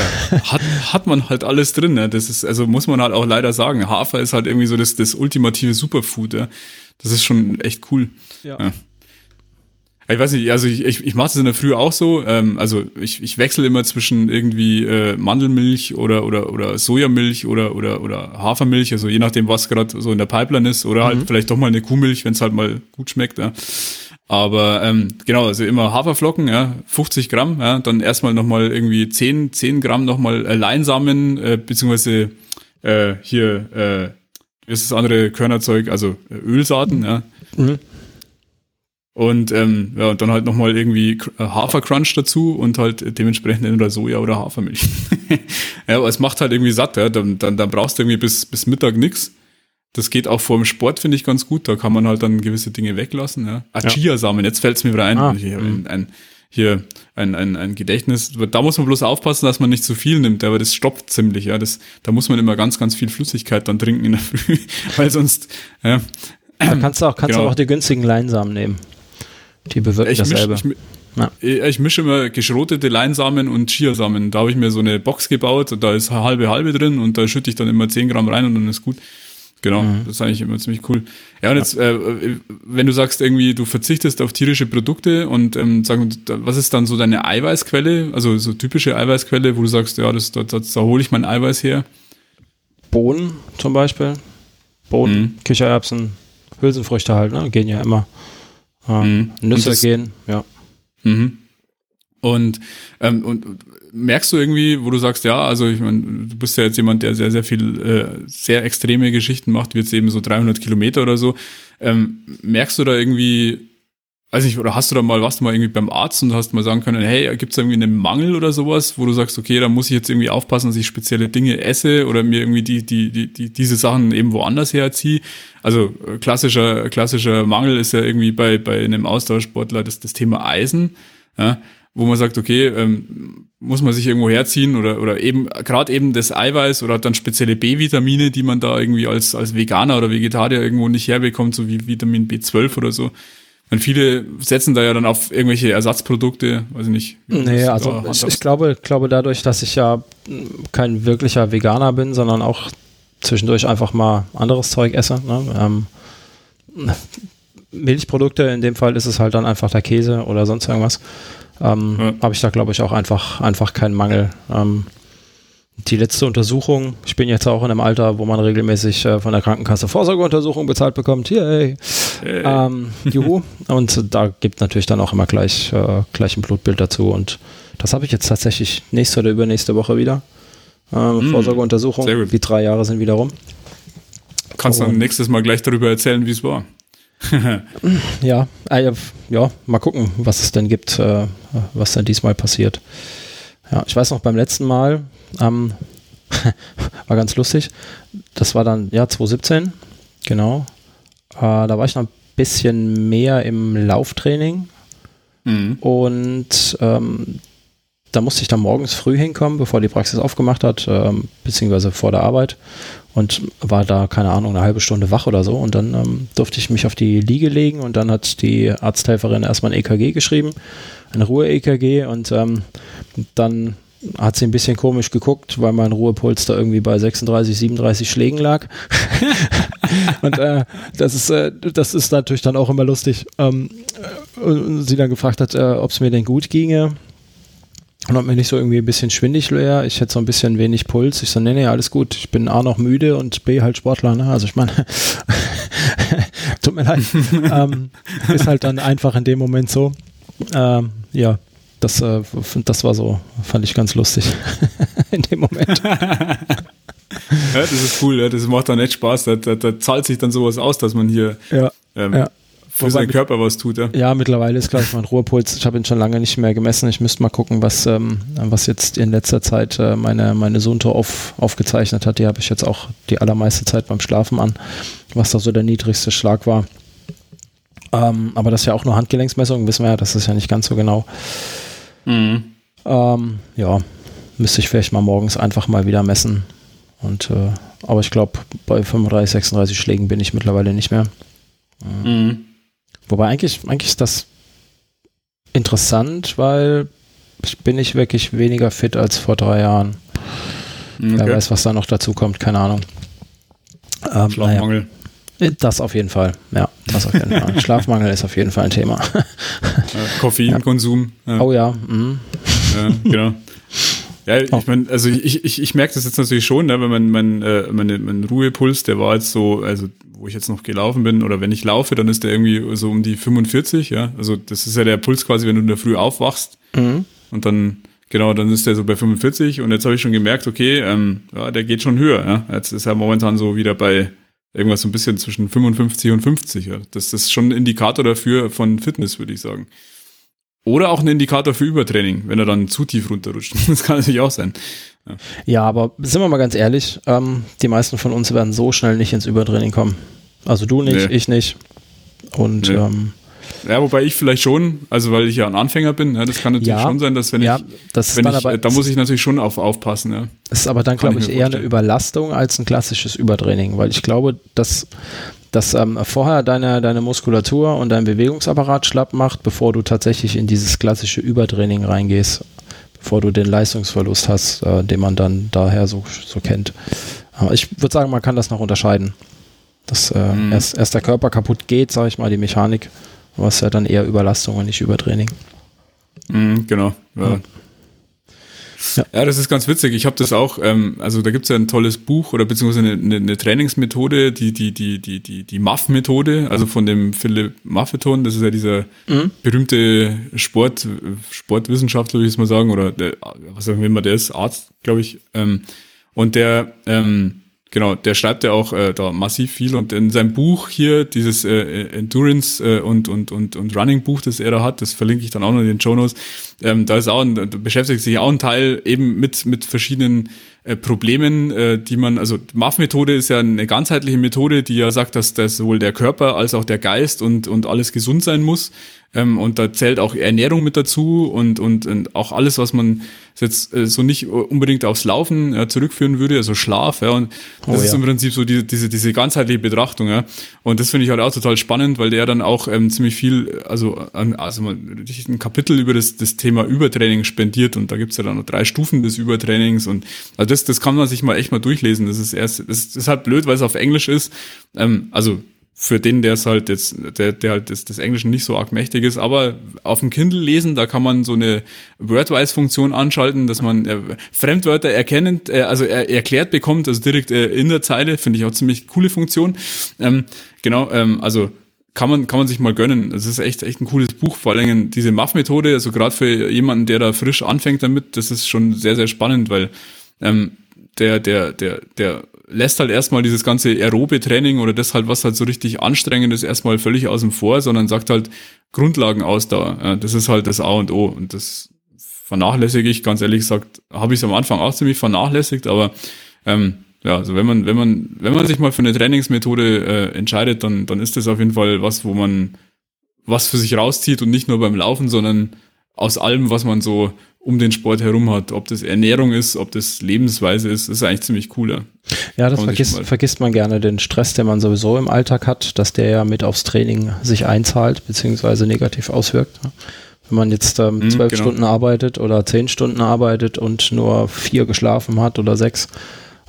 Hat, hat man halt alles drin. Ne? Das ist, also muss man halt auch leider sagen. Hafer ist halt irgendwie so das, das ultimative Superfood. Ja? Das ist schon echt cool. Ja. ja. Ich weiß nicht, also ich, ich, ich mache das in der Früh auch so. Ähm, also ich, ich wechsle immer zwischen irgendwie äh, Mandelmilch oder, oder, oder Sojamilch oder, oder, oder Hafermilch, also je nachdem, was gerade so in der Pipeline ist. Oder halt mhm. vielleicht doch mal eine Kuhmilch, wenn es halt mal gut schmeckt. Ja. Aber ähm, genau, also immer Haferflocken, ja, 50 Gramm, ja, dann erstmal nochmal irgendwie 10, 10 Gramm nochmal äh, Leinsamen, äh, beziehungsweise äh, hier äh, ist das andere Körnerzeug, also äh, Ölsaaten, ja. Mhm. Und ähm, ja, und dann halt nochmal irgendwie äh, Hafercrunch dazu und halt dementsprechend entweder Soja oder Hafermilch. ja, aber es macht halt irgendwie satt, ja. Dann, dann, dann brauchst du irgendwie bis, bis Mittag nix. Das geht auch vor dem Sport, finde ich ganz gut. Da kann man halt dann gewisse Dinge weglassen. Ja. Ah, Chiasamen, jetzt fällt es mir wieder ein. Ah, ich ein, ein, hier ein, ein, ein Gedächtnis. Da muss man bloß aufpassen, dass man nicht zu viel nimmt, aber das stoppt ziemlich. Ja, das, da muss man immer ganz, ganz viel Flüssigkeit dann trinken in der Früh, weil sonst. Ja. Da kannst du auch, kannst genau. du auch die günstigen Leinsamen nehmen. Die bewirken ich dasselbe. Misch, ich, ja. ich mische immer geschrotete Leinsamen und Chiasamen. Da habe ich mir so eine Box gebaut und da ist halbe halbe drin und da schütte ich dann immer 10 Gramm rein und dann ist gut. Genau, mhm. das ist eigentlich immer ziemlich cool. Ja, und jetzt, äh, wenn du sagst, irgendwie, du verzichtest auf tierische Produkte und ähm, sagen, was ist dann so deine Eiweißquelle, also so typische Eiweißquelle, wo du sagst, ja, das, da, da, da hole ich mein Eiweiß her? Bohnen zum Beispiel. Bohnen, mhm. Kichererbsen, Hülsenfrüchte halt, ne? Gehen ja immer. Ähm, mhm. Nüsse das, gehen, ja. Mhm. Und, ähm, und merkst du irgendwie, wo du sagst, ja, also ich meine, du bist ja jetzt jemand, der sehr, sehr viel, äh, sehr extreme Geschichten macht, wie jetzt eben so 300 Kilometer oder so. Ähm, merkst du da irgendwie, weiß nicht, oder hast du da mal, warst du mal irgendwie beim Arzt und hast mal sagen können, hey, gibt es irgendwie einen Mangel oder sowas, wo du sagst, okay, da muss ich jetzt irgendwie aufpassen, dass ich spezielle Dinge esse oder mir irgendwie die, die, die, die diese Sachen eben woanders herziehe? Also äh, klassischer, klassischer Mangel ist ja irgendwie bei, bei einem Austauschsportler das, das Thema Eisen. Ja? Wo man sagt, okay, ähm, muss man sich irgendwo herziehen oder, oder eben, gerade eben das Eiweiß oder dann spezielle B-Vitamine, die man da irgendwie als, als Veganer oder Vegetarier irgendwo nicht herbekommt, so wie Vitamin B12 oder so. Und viele setzen da ja dann auf irgendwelche Ersatzprodukte, weiß ich nicht. Nee, also ich, ich, glaube, glaube dadurch, dass ich ja kein wirklicher Veganer bin, sondern auch zwischendurch einfach mal anderes Zeug esse. Ne? Ähm, Milchprodukte, in dem Fall ist es halt dann einfach der Käse oder sonst irgendwas ähm, ja. habe ich da, glaube ich, auch einfach, einfach keinen Mangel. Ähm, die letzte Untersuchung, ich bin jetzt auch in einem Alter, wo man regelmäßig äh, von der Krankenkasse Vorsorgeuntersuchung bezahlt bekommt. Yay! Hey. Ähm, juhu. Und da gibt natürlich dann auch immer gleich, äh, gleich ein Blutbild dazu. Und das habe ich jetzt tatsächlich nächste oder übernächste Woche wieder. Ähm, mm, Vorsorgeuntersuchung. Die drei Jahre sind wieder rum. Kannst du dann nächstes Mal gleich darüber erzählen, wie es war. ja, äh, ja, mal gucken, was es denn gibt, äh, was dann diesmal passiert. Ja, ich weiß noch beim letzten Mal, ähm, war ganz lustig. Das war dann, ja, 2017, genau. Äh, da war ich noch ein bisschen mehr im Lauftraining. Mhm. Und ähm, da musste ich dann morgens früh hinkommen, bevor die Praxis aufgemacht hat, ähm, beziehungsweise vor der Arbeit und war da, keine Ahnung, eine halbe Stunde wach oder so. Und dann ähm, durfte ich mich auf die Liege legen und dann hat die Arzthelferin erstmal ein EKG geschrieben, ein Ruhe-EKG und ähm, dann hat sie ein bisschen komisch geguckt, weil mein Ruhepuls da irgendwie bei 36, 37 Schlägen lag. und äh, das ist äh, das ist natürlich dann auch immer lustig. Ähm, und sie dann gefragt hat, äh, ob es mir denn gut ginge. Und ob mir nicht so irgendwie ein bisschen schwindig wäre, ich hätte so ein bisschen wenig Puls. Ich so, nee, nee, alles gut. Ich bin A noch müde und B halt Sportler, ne? Also ich meine, tut mir leid. ähm, ist halt dann einfach in dem Moment so. Ähm, ja, das, äh, das war so, fand ich ganz lustig in dem Moment. ja, das ist cool, ja, das macht dann echt Spaß. Da, da, da zahlt sich dann sowas aus, dass man hier ja, ähm, ja für seinen Körper was tut, ja. Ja, mittlerweile ist, glaube ich, mein Ruhepuls, ich habe ihn schon lange nicht mehr gemessen. Ich müsste mal gucken, was, ähm, was jetzt in letzter Zeit äh, meine, meine Sunto auf, aufgezeichnet hat. Die habe ich jetzt auch die allermeiste Zeit beim Schlafen an, was da so der niedrigste Schlag war. Ähm, aber das ist ja auch nur Handgelenksmessung, wissen wir ja, das ist ja nicht ganz so genau. Mhm. Ähm, ja, müsste ich vielleicht mal morgens einfach mal wieder messen. Und, äh, aber ich glaube, bei 35, 36 Schlägen bin ich mittlerweile nicht mehr. Mhm. Wobei eigentlich, eigentlich ist das interessant, weil ich bin nicht wirklich weniger fit als vor drei Jahren. Okay. Wer weiß, was da noch dazu kommt, keine Ahnung. Ähm, Schlafmangel. Naja. Das auf jeden Fall, ja, das auf jeden Fall. Schlafmangel ist auf jeden Fall ein Thema. Koffeinkonsum. Ja. Oh ja. Mhm. ja genau. Ja, ich oh. meine, also ich, ich, ich merke das jetzt natürlich schon, ne, wenn man mein, äh, meine, mein Ruhepuls, der war jetzt so, also wo ich jetzt noch gelaufen bin, oder wenn ich laufe, dann ist der irgendwie so um die 45, ja. Also das ist ja der Puls quasi, wenn du in der Früh aufwachst. Mhm. Und dann, genau, dann ist der so bei 45 und jetzt habe ich schon gemerkt, okay, ähm, ja, der geht schon höher, ja. Jetzt ist er momentan so wieder bei irgendwas so ein bisschen zwischen 55 und 50, ja. Das, das ist schon ein Indikator dafür von Fitness, würde ich sagen. Oder auch ein Indikator für Übertraining, wenn er dann zu tief runterrutscht. Das kann natürlich auch sein. Ja, ja aber sind wir mal ganz ehrlich, ähm, die meisten von uns werden so schnell nicht ins Übertraining kommen. Also du nicht, nee. ich nicht. Und nee. ähm, ja, wobei ich vielleicht schon, also weil ich ja ein Anfänger bin, ja, das kann natürlich ja, schon sein, dass wenn ja, ich, das wenn ich, aber, da muss ich natürlich schon auf, aufpassen. Ja. Ist aber dann, glaube ich, eher eine Überlastung als ein klassisches Übertraining, weil ich glaube, dass das ähm, vorher deine, deine Muskulatur und dein Bewegungsapparat schlapp macht, bevor du tatsächlich in dieses klassische Übertraining reingehst, bevor du den Leistungsverlust hast, äh, den man dann daher so, so kennt. Aber ich würde sagen, man kann das noch unterscheiden. Dass äh, mhm. erst, erst der Körper kaputt geht, sage ich mal, die Mechanik, was ja dann eher Überlastung und nicht Übertraining. Mhm, genau. Ja. Ja. ja, das ist ganz witzig. Ich habe das auch, ähm, also da gibt's ja ein tolles Buch oder beziehungsweise eine, eine, eine Trainingsmethode, die, die, die, die, die, die MAF-Methode, also von dem Philipp Maffeton, das ist ja dieser mhm. berühmte Sport, Sportwissenschaftler, würde ich mal sagen, oder der, was auch immer der ist, Arzt, glaube ich. Ähm, und der ähm, Genau, der schreibt ja auch äh, da massiv viel und in seinem Buch hier, dieses äh, Endurance äh, und, und, und, und Running Buch, das er da hat, das verlinke ich dann auch noch in den Show Notes, ähm, da ist auch ein, da beschäftigt sich auch ein Teil eben mit, mit verschiedenen äh, Problemen, äh, die man, also MAF-Methode ist ja eine ganzheitliche Methode, die ja sagt, dass, dass sowohl der Körper als auch der Geist und, und alles gesund sein muss. Ähm, und da zählt auch Ernährung mit dazu und, und, und auch alles, was man jetzt äh, so nicht unbedingt aufs Laufen äh, zurückführen würde, also Schlaf. Ja, und das oh, ist ja. im Prinzip so die, diese, diese ganzheitliche Betrachtung. Ja. Und das finde ich halt auch total spannend, weil der dann auch ähm, ziemlich viel, also, an, also ein Kapitel über das, das Thema Übertraining spendiert und da gibt's ja dann noch drei Stufen des Übertrainings und also das, das kann man sich mal echt mal durchlesen. Das ist erst, das ist halt blöd, weil es auf Englisch ist. Ähm, also für den, der es halt jetzt, der, der halt des, des Englischen nicht so arg mächtig ist, aber auf dem Kindle lesen, da kann man so eine Wordwise-Funktion anschalten, dass man äh, Fremdwörter erkennend, äh, also er, erklärt bekommt, also direkt äh, in der Zeile, finde ich auch ziemlich coole Funktion. Ähm, genau, ähm, also kann man, kann man sich mal gönnen. Es ist echt, echt ein cooles Buch. Vor allem diese Muff-Methode, also gerade für jemanden, der da frisch anfängt damit, das ist schon sehr, sehr spannend, weil ähm, der, der, der, der lässt halt erstmal dieses ganze aerobe Training oder das halt, was halt so richtig anstrengend ist, erstmal völlig außen vor, sondern sagt halt Grundlagenausdauer. Ja, das ist halt das A und O. Und das vernachlässige ich, ganz ehrlich gesagt, habe ich es am Anfang auch ziemlich vernachlässigt, aber ähm, ja, also wenn man, wenn man, wenn man sich mal für eine Trainingsmethode äh, entscheidet, dann, dann ist das auf jeden Fall was, wo man was für sich rauszieht und nicht nur beim Laufen, sondern aus allem, was man so um den Sport herum hat. Ob das Ernährung ist, ob das Lebensweise ist, ist eigentlich ziemlich cooler. Ja, das vergisst, vergisst man gerne, den Stress, den man sowieso im Alltag hat, dass der ja mit aufs Training sich einzahlt, beziehungsweise negativ auswirkt. Wenn man jetzt ähm, mhm, zwölf genau. Stunden arbeitet oder zehn Stunden arbeitet und nur vier geschlafen hat oder sechs,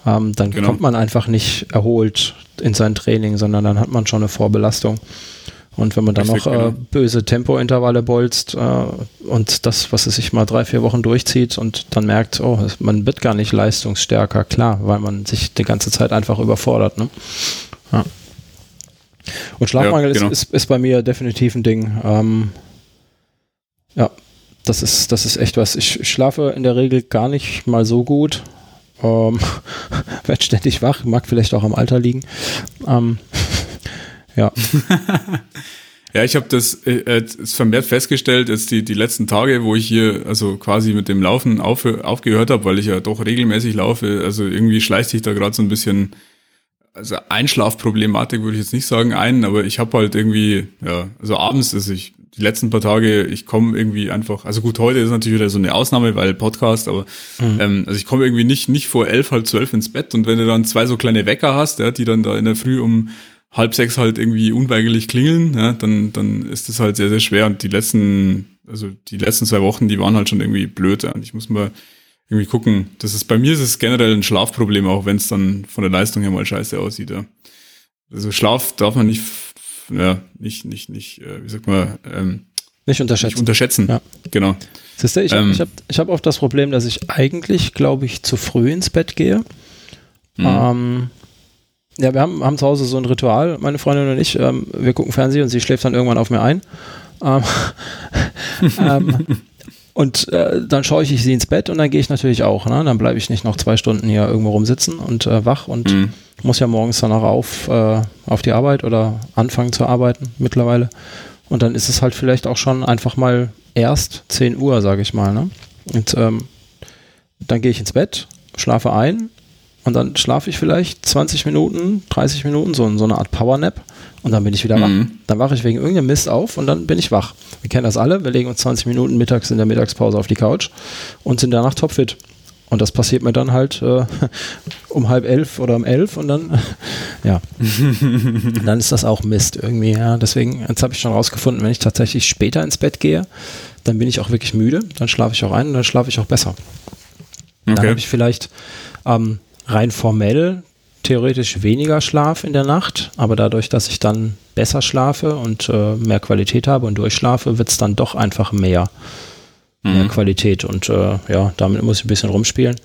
ähm, dann genau. kommt man einfach nicht erholt in sein Training, sondern dann hat man schon eine Vorbelastung. Und wenn man dann noch äh, genau. böse Tempointervalle bolzt äh, und das, was es sich mal drei, vier Wochen durchzieht und dann merkt, oh, man wird gar nicht leistungsstärker, klar, weil man sich die ganze Zeit einfach überfordert. Ne? Ja. Und Schlafmangel ja, genau. ist, ist, ist, bei mir definitiv ein Ding. Ähm, ja, das ist, das ist echt was. Ich, ich schlafe in der Regel gar nicht mal so gut. Ähm, werd ständig wach, mag vielleicht auch am Alter liegen. Ähm, ja. ja, ich habe das äh, äh vermehrt festgestellt, jetzt die, die letzten Tage, wo ich hier also quasi mit dem Laufen auf, aufgehört habe, weil ich ja doch regelmäßig laufe. Also irgendwie schleicht sich da gerade so ein bisschen, also Einschlafproblematik würde ich jetzt nicht sagen ein, aber ich habe halt irgendwie, ja, also abends, also ich die letzten paar Tage, ich komme irgendwie einfach, also gut, heute ist natürlich wieder so eine Ausnahme, weil Podcast, aber mhm. ähm, also ich komme irgendwie nicht, nicht vor elf, halb zwölf ins Bett und wenn du dann zwei so kleine Wecker hast, ja, die dann da in der Früh um halb sechs halt irgendwie unweigerlich klingeln, ja, dann, dann ist das halt sehr, sehr schwer. Und die letzten, also die letzten zwei Wochen, die waren halt schon irgendwie blöd. Ja. Und ich muss mal irgendwie gucken. Das ist bei mir ist es generell ein Schlafproblem, auch wenn es dann von der Leistung her mal scheiße aussieht. Ja. Also Schlaf darf man nicht, ja, nicht, nicht, nicht, äh, wie sagt man, ähm, nicht unterschätzen. Nicht unterschätzen. Ja. Genau. Siehst du, ich habe ähm, ich hab, ich hab oft das Problem, dass ich eigentlich, glaube ich, zu früh ins Bett gehe. Mhm. Ähm, ja, wir haben, haben zu Hause so ein Ritual, meine Freundin und ich. Ähm, wir gucken Fernsehen und sie schläft dann irgendwann auf mir ein. Ähm, ähm, und äh, dann schaue ich, sie ins Bett und dann gehe ich natürlich auch. Ne? Dann bleibe ich nicht noch zwei Stunden hier irgendwo rumsitzen und äh, wach und mhm. muss ja morgens dann auch auf, äh, auf die Arbeit oder anfangen zu arbeiten mittlerweile. Und dann ist es halt vielleicht auch schon einfach mal erst 10 Uhr, sage ich mal. Ne? Und ähm, dann gehe ich ins Bett, schlafe ein und dann schlafe ich vielleicht 20 Minuten, 30 Minuten, so, so eine Art Powernap und dann bin ich wieder mhm. wach. Dann wache ich wegen irgendeinem Mist auf und dann bin ich wach. Wir kennen das alle, wir legen uns 20 Minuten mittags in der Mittagspause auf die Couch und sind danach topfit. Und das passiert mir dann halt äh, um halb elf oder um elf und dann, ja, dann ist das auch Mist irgendwie. Ja. Deswegen, jetzt habe ich schon rausgefunden, wenn ich tatsächlich später ins Bett gehe, dann bin ich auch wirklich müde, dann schlafe ich auch ein und dann schlafe ich auch besser. Okay. Dann habe ich vielleicht ähm, rein formell theoretisch weniger Schlaf in der Nacht, aber dadurch, dass ich dann besser schlafe und äh, mehr Qualität habe und durchschlafe, wird es dann doch einfach mehr, mhm. mehr Qualität. Und äh, ja, damit muss ich ein bisschen rumspielen.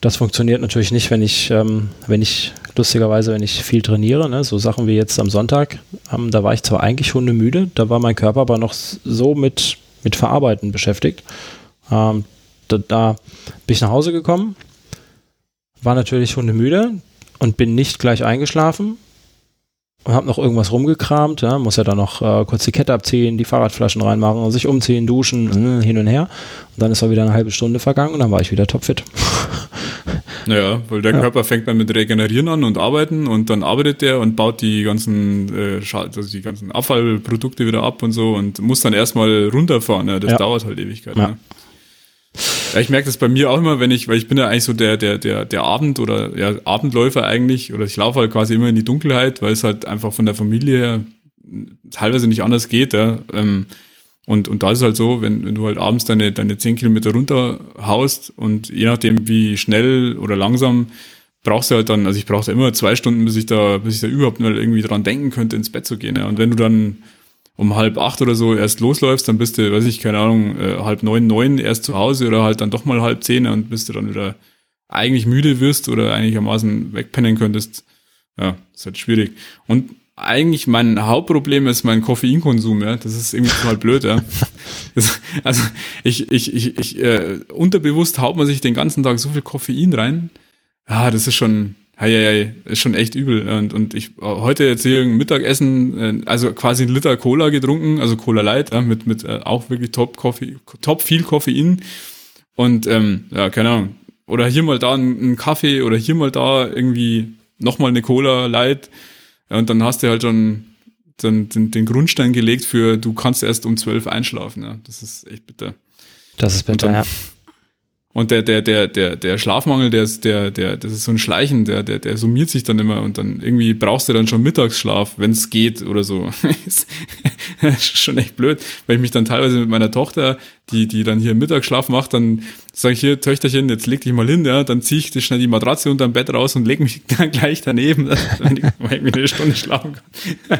Das funktioniert natürlich nicht, wenn ich, ähm, wenn ich, lustigerweise, wenn ich viel trainiere, ne? so Sachen wie jetzt am Sonntag, ähm, da war ich zwar eigentlich hundemüde, da war mein Körper aber noch so mit, mit Verarbeiten beschäftigt. Ähm, da, da bin ich nach Hause gekommen, war natürlich hundemüde und bin nicht gleich eingeschlafen und habe noch irgendwas rumgekramt, ja, muss ja dann noch äh, kurz die Kette abziehen, die Fahrradflaschen reinmachen, sich umziehen, duschen, äh, hin und her. Und dann ist auch wieder eine halbe Stunde vergangen und dann war ich wieder topfit. Naja, weil der ja. Körper fängt dann mit Regenerieren an und arbeiten und dann arbeitet der und baut die ganzen, äh, also die ganzen Abfallprodukte wieder ab und so und muss dann erstmal runterfahren. Ja, das ja. dauert halt Ewigkeit. Ja. Ne? Ja, ich merke das bei mir auch immer, wenn ich, weil ich bin ja eigentlich so der, der, der, der Abend- oder ja, Abendläufer eigentlich, oder ich laufe halt quasi immer in die Dunkelheit, weil es halt einfach von der Familie her teilweise nicht anders geht. Ja. Ähm, und, und da ist es halt so, wenn, wenn du halt abends deine, deine zehn Kilometer runterhaust und je nachdem wie schnell oder langsam brauchst du halt dann, also ich brauchte immer zwei Stunden, bis ich da, bis ich da überhaupt mal irgendwie dran denken könnte, ins Bett zu gehen. Ja. Und wenn du dann um halb acht oder so erst losläufst, dann bist du, weiß ich, keine Ahnung, äh, halb neun, neun erst zu Hause oder halt dann doch mal halb zehn und bist du dann wieder eigentlich müde wirst oder einigermaßen wegpennen könntest. Ja, ist halt schwierig. Und eigentlich mein Hauptproblem ist mein Koffeinkonsum, ja. Das ist irgendwie total blöd, ja. Das, also ich, ich, ich, ich äh, unterbewusst haut man sich den ganzen Tag so viel Koffein rein. Ja, das ist schon, Hei, hei, ist schon echt übel. Und, und ich heute jetzt hier ein Mittagessen, äh, also quasi ein Liter Cola getrunken, also Cola Light, ja, mit, mit äh, auch wirklich top Koffein, top viel Koffein. Und ähm, ja, keine Ahnung. Oder hier mal da ein, ein Kaffee oder hier mal da irgendwie nochmal eine Cola Light. Und dann hast du halt schon den, den, den Grundstein gelegt für, du kannst erst um zwölf einschlafen. Ja. Das ist echt bitter. Das ist bitter, ja. Und der, der, der, der, der Schlafmangel, der ist, der, der, das ist so ein Schleichen, der, der, der summiert sich dann immer und dann irgendwie brauchst du dann schon Mittagsschlaf, wenn es geht oder so. ist schon echt blöd, weil ich mich dann teilweise mit meiner Tochter, die, die dann hier Mittagsschlaf macht, dann sage ich hier, Töchterchen, jetzt leg dich mal hin, ja, dann ziehe ich schnell die Matratze unterm Bett raus und leg mich dann gleich daneben, wenn ich irgendwie eine Stunde schlafen kann.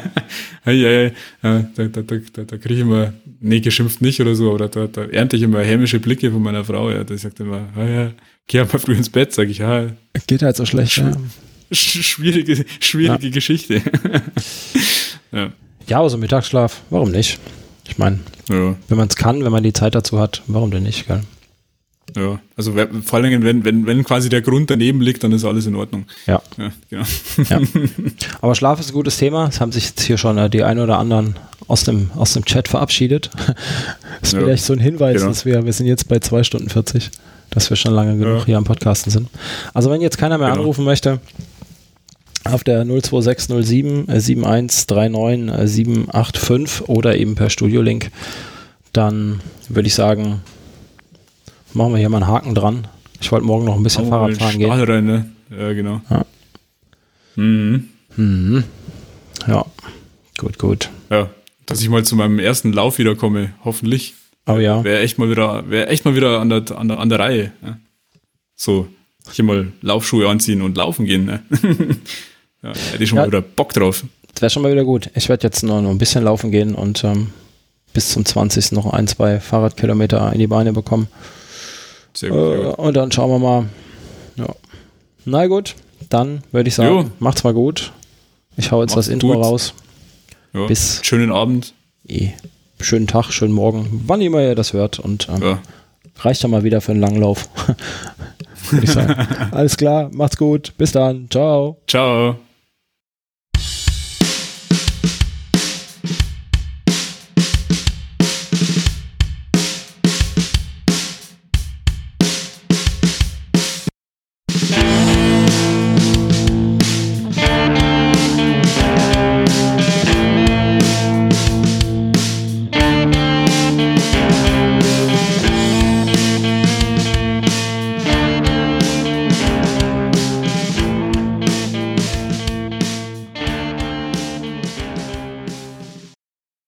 ja, ja, ja, da, da, da, da, da kriege ich immer, nee, geschimpft nicht oder so, aber da, da, ernte ich immer hämische Blicke von meiner Frau, ja, die sagt immer, ah ja, geh mal früh ins Bett, sag ich, ja. Geht halt so schlecht, ja. Schwierige, schwierige ja. Geschichte. ja. ja, aber so Mittagsschlaf, warum nicht? Ich meine, ja. wenn man es kann, wenn man die Zeit dazu hat, warum denn nicht, gell? Ja, also vor allem, wenn, wenn, wenn quasi der Grund daneben liegt, dann ist alles in Ordnung. Ja. ja, genau. ja. Aber Schlaf ist ein gutes Thema. Es haben sich jetzt hier schon äh, die ein oder anderen aus dem, aus dem Chat verabschiedet. Das ist ja. vielleicht so ein Hinweis, genau. dass wir, wir sind jetzt bei zwei Stunden 40, dass wir schon lange genug hier am Podcasten sind. Also wenn jetzt keiner mehr genau. anrufen möchte, auf der 02607 äh, 7139 äh, 785 oder eben per Studiolink, dann würde ich sagen, machen wir hier mal einen Haken dran. Ich wollte morgen noch ein bisschen oh, Fahrrad fahren gehen. Rein, ne? Ja, genau. Ja. Mhm. Mhm. Ja, gut, gut. Ja, dass ich mal zu meinem ersten Lauf wiederkomme, hoffentlich. Oh ja. Wäre echt mal wieder, wäre echt mal wieder an der, an der, an der Reihe. Ja. So, hier mal Laufschuhe anziehen und laufen gehen. Ne? ja, hätte ich schon ja, mal wieder Bock drauf. Das wäre schon mal wieder gut. Ich werde jetzt noch, noch ein bisschen laufen gehen und ähm, bis zum 20. noch ein, zwei Fahrradkilometer in die Beine bekommen. Sehr gut, äh, und dann schauen wir mal. Ja. Na gut, dann würde ich sagen, jo. macht's mal gut. Ich hau jetzt macht's das Intro gut. raus. Ja. Bis schönen Abend. Eh. Schönen Tag, schönen Morgen, wann immer ihr das hört. Und ähm, ja. reicht ja mal wieder für einen Langlauf. Alles klar, macht's gut. Bis dann. Ciao. Ciao.